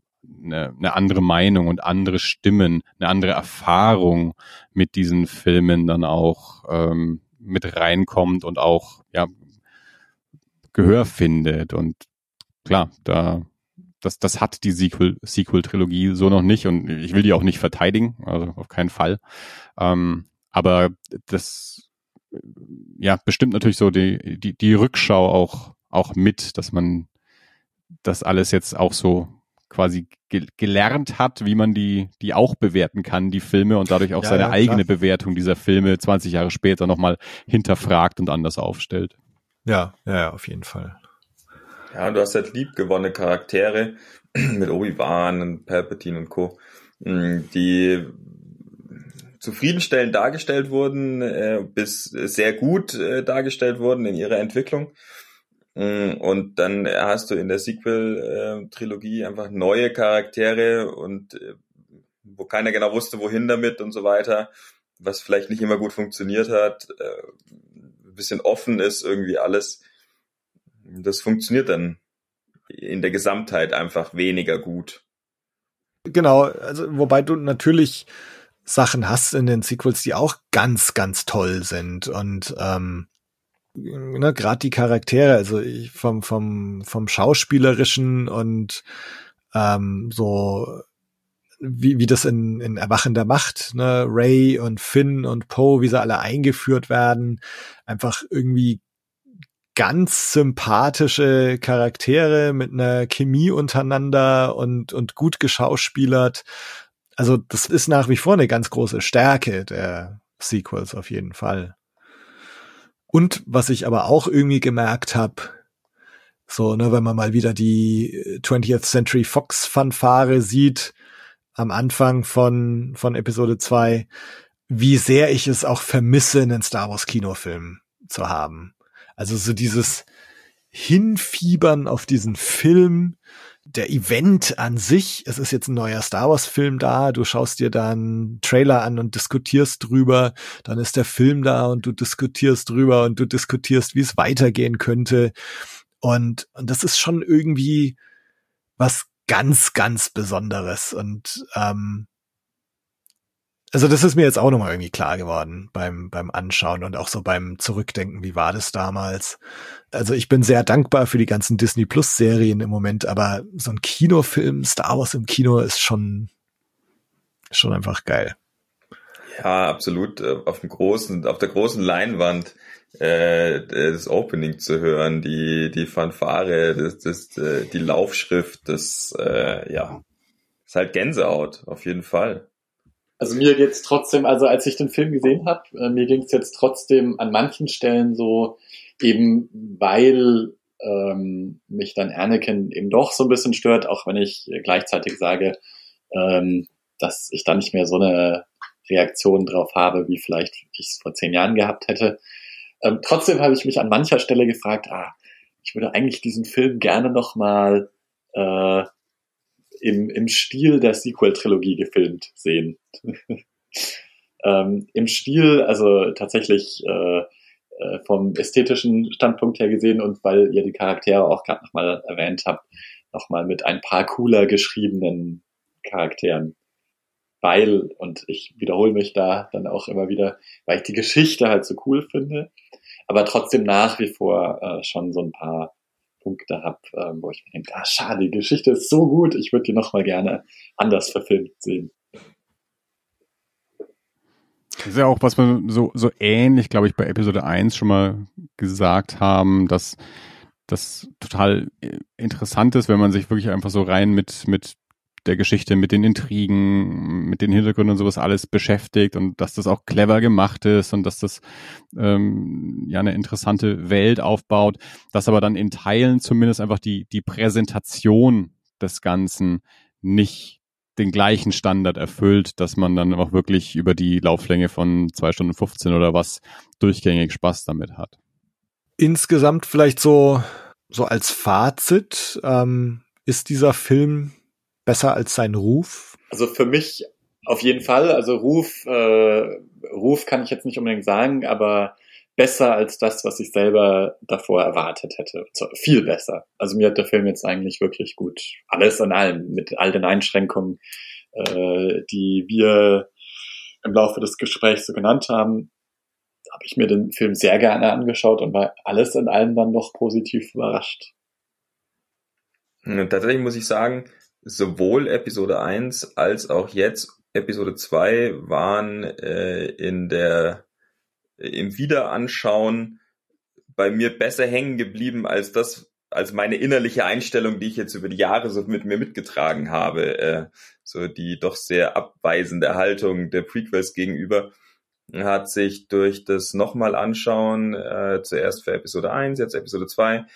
eine, eine andere Meinung und andere Stimmen, eine andere Erfahrung mit diesen Filmen dann auch ähm, mit reinkommt und auch ja Gehör findet. Und klar, da das, das hat die Sequel, Sequel-Trilogie so noch nicht und ich will die auch nicht verteidigen, also auf keinen Fall. Ähm, aber das ja bestimmt natürlich so die, die, die Rückschau auch, auch mit, dass man das alles jetzt auch so quasi ge gelernt hat, wie man die, die auch bewerten kann, die Filme und dadurch auch ja, seine ja, eigene Bewertung dieser Filme 20 Jahre später nochmal hinterfragt und anders aufstellt. Ja, ja, auf jeden Fall. Ja, du hast halt liebgewonnene Charaktere mit Obi-Wan und Palpatine und Co., mm, die zufriedenstellend dargestellt wurden, äh, bis sehr gut äh, dargestellt wurden in ihrer Entwicklung. Mm, und dann hast du in der Sequel-Trilogie einfach neue Charaktere und äh, wo keiner genau wusste, wohin damit und so weiter. was vielleicht nicht immer gut funktioniert hat, äh, ein bisschen offen ist irgendwie alles, das funktioniert dann in der Gesamtheit einfach weniger gut. Genau, also wobei du natürlich Sachen hast in den Sequels, die auch ganz, ganz toll sind und ähm, ne, gerade die Charaktere, also ich, vom vom vom schauspielerischen und ähm, so wie, wie das in, in Erwachen der Macht, ne, Ray und Finn und Poe, wie sie alle eingeführt werden, einfach irgendwie ganz sympathische Charaktere mit einer Chemie untereinander und, und gut geschauspielert. Also das ist nach wie vor eine ganz große Stärke der Sequels auf jeden Fall. Und was ich aber auch irgendwie gemerkt habe, so, ne, wenn man mal wieder die 20th Century Fox Fanfare sieht, am Anfang von, von Episode 2, wie sehr ich es auch vermisse, einen Star Wars Kinofilm zu haben. Also so dieses Hinfiebern auf diesen Film, der Event an sich, es ist jetzt ein neuer Star Wars Film da, du schaust dir da einen Trailer an und diskutierst drüber, dann ist der Film da und du diskutierst drüber und du diskutierst, wie es weitergehen könnte. Und, und das ist schon irgendwie was ganz, ganz Besonderes. Und ähm, also das ist mir jetzt auch nochmal irgendwie klar geworden beim, beim Anschauen und auch so beim Zurückdenken, wie war das damals. Also ich bin sehr dankbar für die ganzen Disney Plus Serien im Moment, aber so ein Kinofilm, Star Wars im Kino ist schon, schon einfach geil. Ja, absolut. Äh, auf dem großen, auf der großen Leinwand äh, das Opening zu hören, die, die Fanfare, das, das, äh, die Laufschrift, das, äh, ja, ist halt Gänsehaut, auf jeden Fall. Also mir geht's trotzdem, also als ich den Film gesehen habe, äh, mir ging's jetzt trotzdem an manchen Stellen so, eben weil ähm, mich dann Anakin eben doch so ein bisschen stört, auch wenn ich gleichzeitig sage, ähm, dass ich da nicht mehr so eine Reaktion drauf habe, wie vielleicht ich es vor zehn Jahren gehabt hätte. Ähm, trotzdem habe ich mich an mancher Stelle gefragt, ah, ich würde eigentlich diesen Film gerne nochmal äh, im, im Stil der Sequel-Trilogie gefilmt sehen. ähm, Im Stil, also tatsächlich äh, äh, vom ästhetischen Standpunkt her gesehen und weil ihr die Charaktere auch gerade nochmal erwähnt habt, nochmal mit ein paar cooler geschriebenen Charakteren. Weil, und ich wiederhole mich da dann auch immer wieder, weil ich die Geschichte halt so cool finde, aber trotzdem nach wie vor äh, schon so ein paar Punkte habe, ähm, wo ich mir denke, ah, schade, die Geschichte ist so gut, ich würde die noch mal gerne anders verfilmt sehen. Das ist ja auch, was wir so, so ähnlich, glaube ich, bei Episode 1 schon mal gesagt haben, dass das total interessant ist, wenn man sich wirklich einfach so rein mit, mit der Geschichte, mit den Intrigen, mit den Hintergründen und sowas alles beschäftigt und dass das auch clever gemacht ist und dass das ähm, ja eine interessante Welt aufbaut, dass aber dann in Teilen zumindest einfach die, die Präsentation des Ganzen nicht den gleichen Standard erfüllt, dass man dann auch wirklich über die Lauflänge von zwei Stunden 15 oder was durchgängig Spaß damit hat. Insgesamt vielleicht so, so als Fazit, ähm, ist dieser Film besser als sein Ruf? Also für mich auf jeden Fall. Also Ruf, äh, Ruf kann ich jetzt nicht unbedingt sagen, aber besser als das, was ich selber davor erwartet hätte. Viel besser. Also mir hat der Film jetzt eigentlich wirklich gut alles an allem, mit all den Einschränkungen, äh, die wir im Laufe des Gesprächs so genannt haben, habe ich mir den Film sehr gerne angeschaut und war alles in allem dann noch positiv überrascht. Und tatsächlich muss ich sagen, sowohl Episode 1 als auch jetzt Episode 2 waren äh, in der im Wiederanschauen bei mir besser hängen geblieben als das, als meine innerliche Einstellung, die ich jetzt über die Jahre so mit mir mitgetragen habe. Äh, so die doch sehr abweisende Haltung der Prequels gegenüber hat sich durch das nochmal anschauen, äh, zuerst für Episode 1, jetzt Episode 2,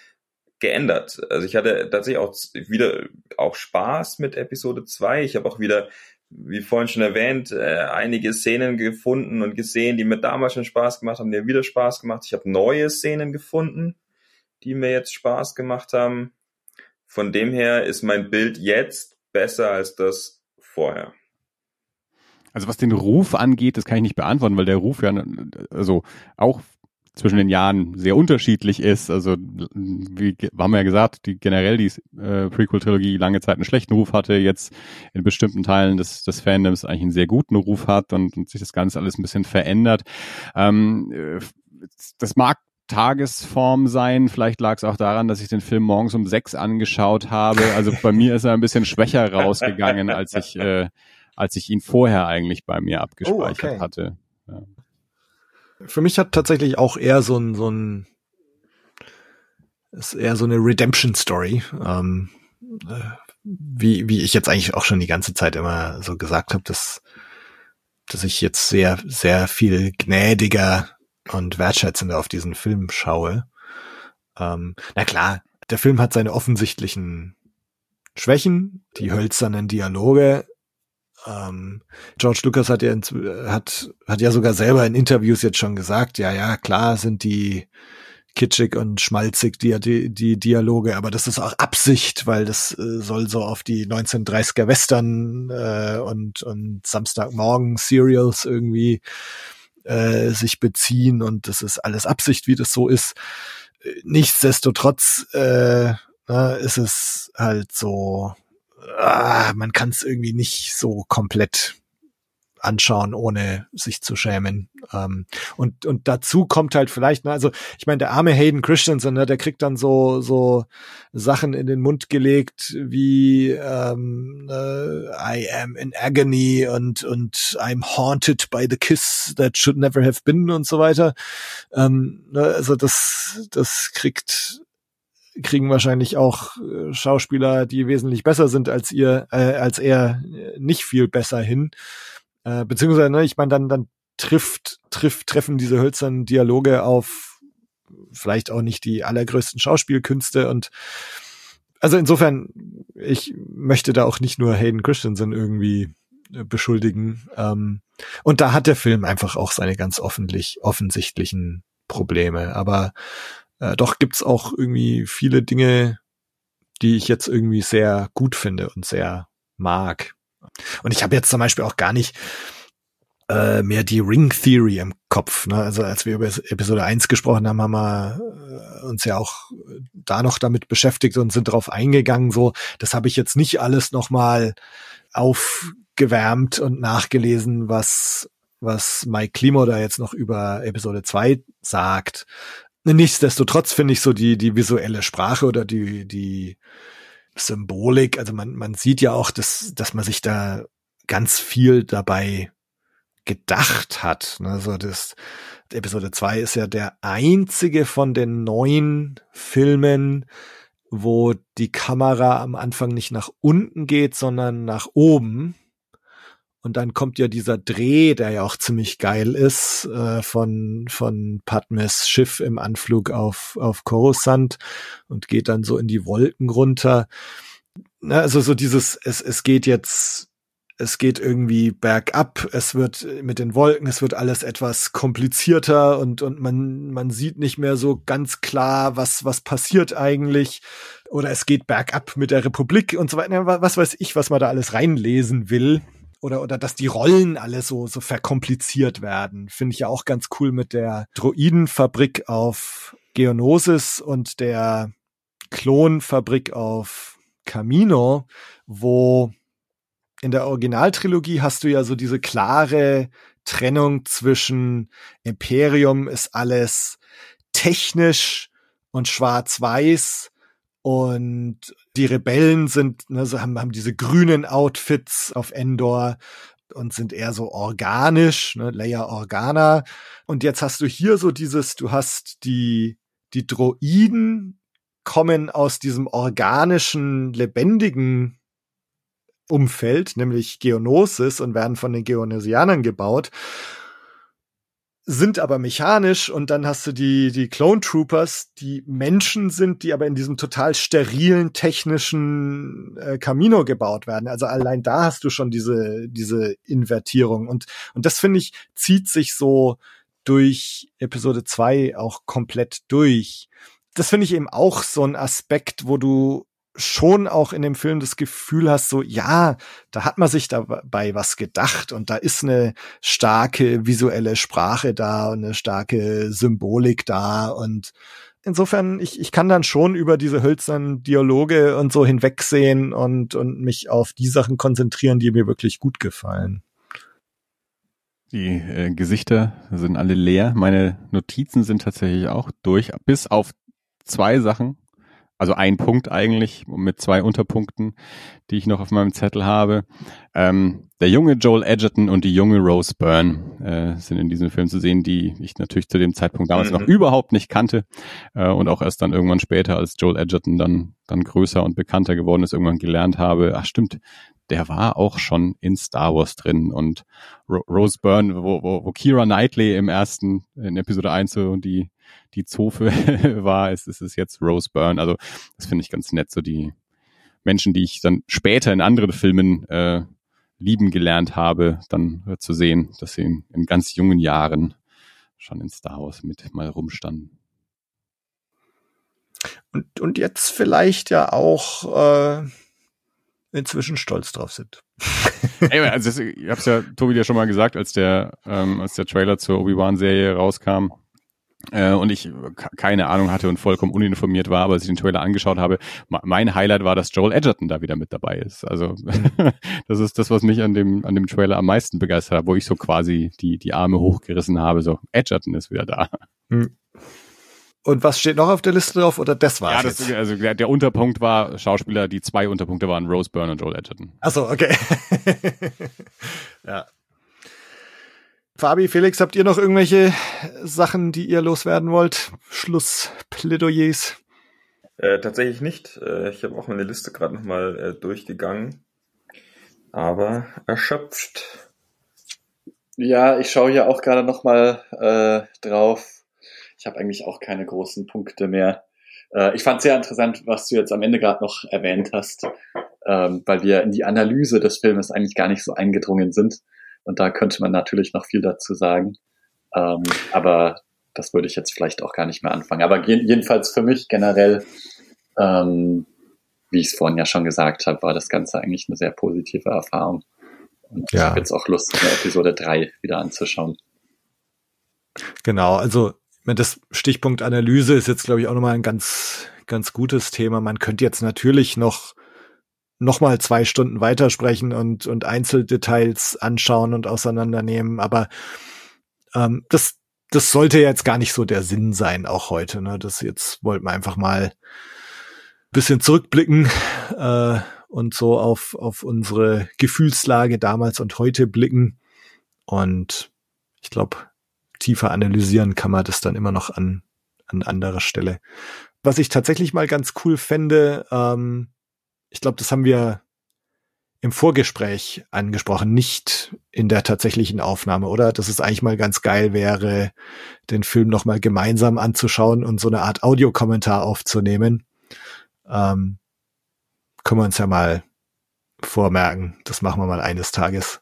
geändert. Also ich hatte tatsächlich auch wieder auch Spaß mit Episode 2. Ich habe auch wieder, wie vorhin schon erwähnt, äh, einige Szenen gefunden und gesehen, die mir damals schon Spaß gemacht haben, die mir wieder Spaß gemacht. Ich habe neue Szenen gefunden, die mir jetzt Spaß gemacht haben. Von dem her ist mein Bild jetzt besser als das vorher. Also was den Ruf angeht, das kann ich nicht beantworten, weil der Ruf ja also auch zwischen den Jahren sehr unterschiedlich ist. Also wie haben wir ja gesagt, die generell die äh, Prequel-Trilogie lange Zeit einen schlechten Ruf hatte, jetzt in bestimmten Teilen des, des Fandoms eigentlich einen sehr guten Ruf hat und, und sich das Ganze alles ein bisschen verändert. Ähm, äh, das mag Tagesform sein. Vielleicht lag es auch daran, dass ich den Film morgens um sechs angeschaut habe. Also bei mir ist er ein bisschen schwächer rausgegangen, als ich, äh, als ich ihn vorher eigentlich bei mir abgespeichert oh, okay. hatte. Ja. Für mich hat tatsächlich auch eher so ein, so ein, ist eher so eine Redemption Story. Ähm, äh, wie, wie ich jetzt eigentlich auch schon die ganze Zeit immer so gesagt habe, dass, dass ich jetzt sehr, sehr viel gnädiger und wertschätzender auf diesen Film schaue. Ähm, na klar, der Film hat seine offensichtlichen Schwächen, die hölzernen Dialoge. Ähm, George Lucas hat ja, hat, hat ja sogar selber in Interviews jetzt schon gesagt, ja, ja, klar sind die kitschig und schmalzig, die, die, die Dialoge, aber das ist auch Absicht, weil das äh, soll so auf die 1930er Western äh, und, und Samstagmorgen Serials irgendwie äh, sich beziehen und das ist alles Absicht, wie das so ist. Nichtsdestotrotz äh, na, ist es halt so, ah, man kann es irgendwie nicht so komplett anschauen, ohne sich zu schämen. Ähm, und, und dazu kommt halt vielleicht, ne, also ich meine, der arme Hayden Christensen, ne, der kriegt dann so, so Sachen in den Mund gelegt wie ähm, äh, I am in agony und, und I'm haunted by the kiss that should never have been und so weiter. Ähm, ne, also das, das kriegt kriegen wahrscheinlich auch äh, Schauspieler, die wesentlich besser sind als ihr, äh, als er, nicht viel besser hin. Äh, beziehungsweise, ne, ich meine, dann, dann trifft, trifft, treffen diese hölzernen Dialoge auf vielleicht auch nicht die allergrößten Schauspielkünste und also insofern, ich möchte da auch nicht nur Hayden Christensen irgendwie äh, beschuldigen. Ähm, und da hat der Film einfach auch seine ganz offentlich, offensichtlichen Probleme. Aber äh, doch gibt's auch irgendwie viele Dinge, die ich jetzt irgendwie sehr gut finde und sehr mag. Und ich habe jetzt zum Beispiel auch gar nicht äh, mehr die Ring Theory im Kopf. Ne? Also als wir über Episode 1 gesprochen haben, haben wir äh, uns ja auch da noch damit beschäftigt und sind darauf eingegangen. So, das habe ich jetzt nicht alles nochmal aufgewärmt und nachgelesen, was was Mike Klimo da jetzt noch über Episode 2 sagt. Nichtsdestotrotz finde ich so die, die visuelle Sprache oder die, die Symbolik, also man, man sieht ja auch, dass, dass man sich da ganz viel dabei gedacht hat. Also das Episode 2 ist ja der einzige von den neuen Filmen, wo die Kamera am Anfang nicht nach unten geht, sondern nach oben. Und dann kommt ja dieser Dreh, der ja auch ziemlich geil ist, äh, von, von Padmes Schiff im Anflug auf, auf Coruscant und geht dann so in die Wolken runter. Na, also so dieses, es, es geht jetzt, es geht irgendwie bergab, es wird mit den Wolken, es wird alles etwas komplizierter und, und man, man sieht nicht mehr so ganz klar, was, was passiert eigentlich. Oder es geht bergab mit der Republik und so weiter. Was weiß ich, was man da alles reinlesen will oder, oder dass die Rollen alle so, so verkompliziert werden. Finde ich ja auch ganz cool mit der Droidenfabrik auf Geonosis und der Klonfabrik auf Camino, wo in der Originaltrilogie hast du ja so diese klare Trennung zwischen Imperium ist alles technisch und schwarz-weiß und die Rebellen sind, ne, so haben, haben diese grünen Outfits auf Endor und sind eher so organisch, ne, Leia Organa. Und jetzt hast du hier so dieses, du hast die, die Droiden kommen aus diesem organischen, lebendigen Umfeld, nämlich Geonosis und werden von den Geonosianern gebaut sind aber mechanisch und dann hast du die, die Clone Troopers, die Menschen sind, die aber in diesem total sterilen technischen äh, Camino gebaut werden. Also allein da hast du schon diese, diese Invertierung und, und das finde ich zieht sich so durch Episode 2 auch komplett durch. Das finde ich eben auch so ein Aspekt, wo du schon auch in dem Film das Gefühl hast, so ja, da hat man sich dabei was gedacht und da ist eine starke visuelle Sprache da und eine starke Symbolik da und insofern, ich, ich kann dann schon über diese hölzernen Dialoge und so hinwegsehen und, und mich auf die Sachen konzentrieren, die mir wirklich gut gefallen. Die äh, Gesichter sind alle leer. Meine Notizen sind tatsächlich auch durch, bis auf zwei Sachen. Also ein Punkt eigentlich mit zwei Unterpunkten, die ich noch auf meinem Zettel habe. Ähm, der junge Joel Edgerton und die junge Rose Byrne äh, sind in diesem Film zu sehen, die ich natürlich zu dem Zeitpunkt damals mhm. noch überhaupt nicht kannte äh, und auch erst dann irgendwann später, als Joel Edgerton dann dann größer und bekannter geworden ist, irgendwann gelernt habe. Ach stimmt, der war auch schon in Star Wars drin und Ro Rose Byrne, wo, wo, wo Kira Knightley im ersten, in Episode 1 so die, die Zofe war, ist, ist es jetzt Rose Byrne. Also das finde ich ganz nett, so die Menschen, die ich dann später in anderen Filmen äh, lieben gelernt habe, dann äh, zu sehen, dass sie in, in ganz jungen Jahren schon in Star Wars mit mal rumstanden. Und, und jetzt vielleicht ja auch äh, inzwischen stolz drauf sind. Ey, also ich hab's ja Tobi dir schon mal gesagt, als der ähm, als der Trailer zur Obi-Wan-Serie rauskam äh, und ich keine Ahnung hatte und vollkommen uninformiert war, aber als ich den Trailer angeschaut habe, mein Highlight war, dass Joel Edgerton da wieder mit dabei ist. Also das ist das, was mich an dem an dem Trailer am meisten begeistert hat, wo ich so quasi die die Arme hochgerissen habe, so Edgerton ist wieder da. Hm. Und was steht noch auf der Liste drauf? Oder das war Ja, das, jetzt? also der, der, Unterpunkt war Schauspieler, die zwei Unterpunkte waren Rose Byrne und Joel Edgerton. Achso, okay. ja. Fabi, Felix, habt ihr noch irgendwelche Sachen, die ihr loswerden wollt? Schlussplädoyers? Äh, tatsächlich nicht. Äh, ich habe auch meine Liste gerade nochmal äh, durchgegangen. Aber erschöpft. Ja, ich schaue hier auch gerade nochmal äh, drauf ich habe eigentlich auch keine großen Punkte mehr. Äh, ich fand sehr interessant, was du jetzt am Ende gerade noch erwähnt hast, ähm, weil wir in die Analyse des Filmes eigentlich gar nicht so eingedrungen sind. Und da könnte man natürlich noch viel dazu sagen. Ähm, aber das würde ich jetzt vielleicht auch gar nicht mehr anfangen. Aber jedenfalls für mich generell, ähm, wie ich es vorhin ja schon gesagt habe, war das Ganze eigentlich eine sehr positive Erfahrung. Und ja. ich habe jetzt auch Lust, eine Episode 3 wieder anzuschauen. Genau, also das Stichpunkt Analyse ist jetzt, glaube ich, auch nochmal ein ganz, ganz gutes Thema. Man könnte jetzt natürlich noch noch mal zwei Stunden weitersprechen und, und Einzeldetails anschauen und auseinandernehmen, aber ähm, das, das sollte jetzt gar nicht so der Sinn sein, auch heute. Ne? Das jetzt wollten wir einfach mal bisschen zurückblicken äh, und so auf, auf unsere Gefühlslage damals und heute blicken. Und ich glaube, tiefer analysieren kann man das dann immer noch an, an anderer Stelle. Was ich tatsächlich mal ganz cool fände, ähm, ich glaube, das haben wir im Vorgespräch angesprochen, nicht in der tatsächlichen Aufnahme, oder? Dass es eigentlich mal ganz geil wäre, den Film noch mal gemeinsam anzuschauen und so eine Art Audiokommentar aufzunehmen. Ähm, können wir uns ja mal vormerken. Das machen wir mal eines Tages.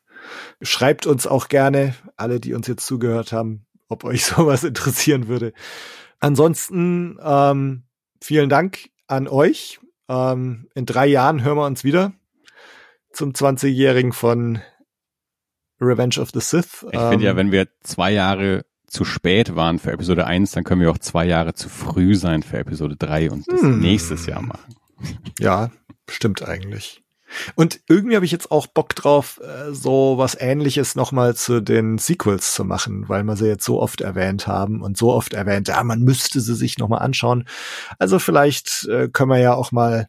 Schreibt uns auch gerne, alle, die uns jetzt zugehört haben, ob euch sowas interessieren würde. Ansonsten ähm, vielen Dank an euch. Ähm, in drei Jahren hören wir uns wieder zum 20-Jährigen von Revenge of the Sith. Ich ähm, finde ja, wenn wir zwei Jahre zu spät waren für Episode 1, dann können wir auch zwei Jahre zu früh sein für Episode 3 und das hm. nächstes Jahr machen. Ja, stimmt eigentlich. Und irgendwie habe ich jetzt auch Bock drauf, äh, so was ähnliches nochmal zu den Sequels zu machen, weil wir sie jetzt so oft erwähnt haben und so oft erwähnt, ja, man müsste sie sich nochmal anschauen. Also vielleicht äh, können wir ja auch mal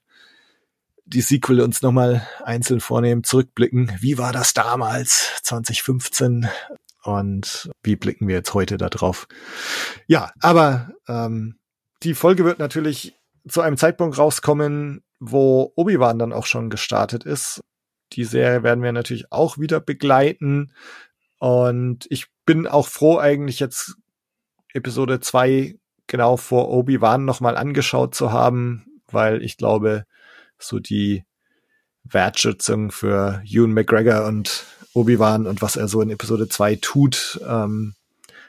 die Sequel uns nochmal einzeln vornehmen, zurückblicken. Wie war das damals, 2015? Und wie blicken wir jetzt heute da drauf? Ja, aber ähm, die Folge wird natürlich zu einem Zeitpunkt rauskommen, wo Obi-Wan dann auch schon gestartet ist. Die Serie werden wir natürlich auch wieder begleiten. Und ich bin auch froh, eigentlich jetzt Episode 2 genau vor Obi-Wan nochmal angeschaut zu haben, weil ich glaube, so die Wertschätzung für Ewan McGregor und Obi-Wan und was er so in Episode 2 tut, ähm,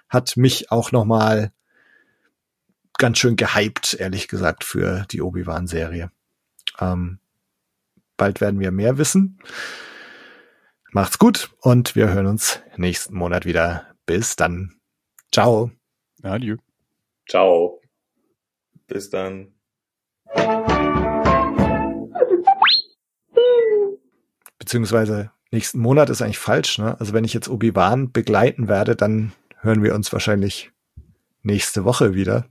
hat mich auch nochmal ganz schön gehypt, ehrlich gesagt, für die Obi-Wan-Serie. Ähm, bald werden wir mehr wissen. Macht's gut und wir hören uns nächsten Monat wieder. Bis dann. Ciao. Adieu. Ciao. Bis dann. Beziehungsweise nächsten Monat ist eigentlich falsch, ne? Also wenn ich jetzt Obi-Wan begleiten werde, dann hören wir uns wahrscheinlich nächste Woche wieder.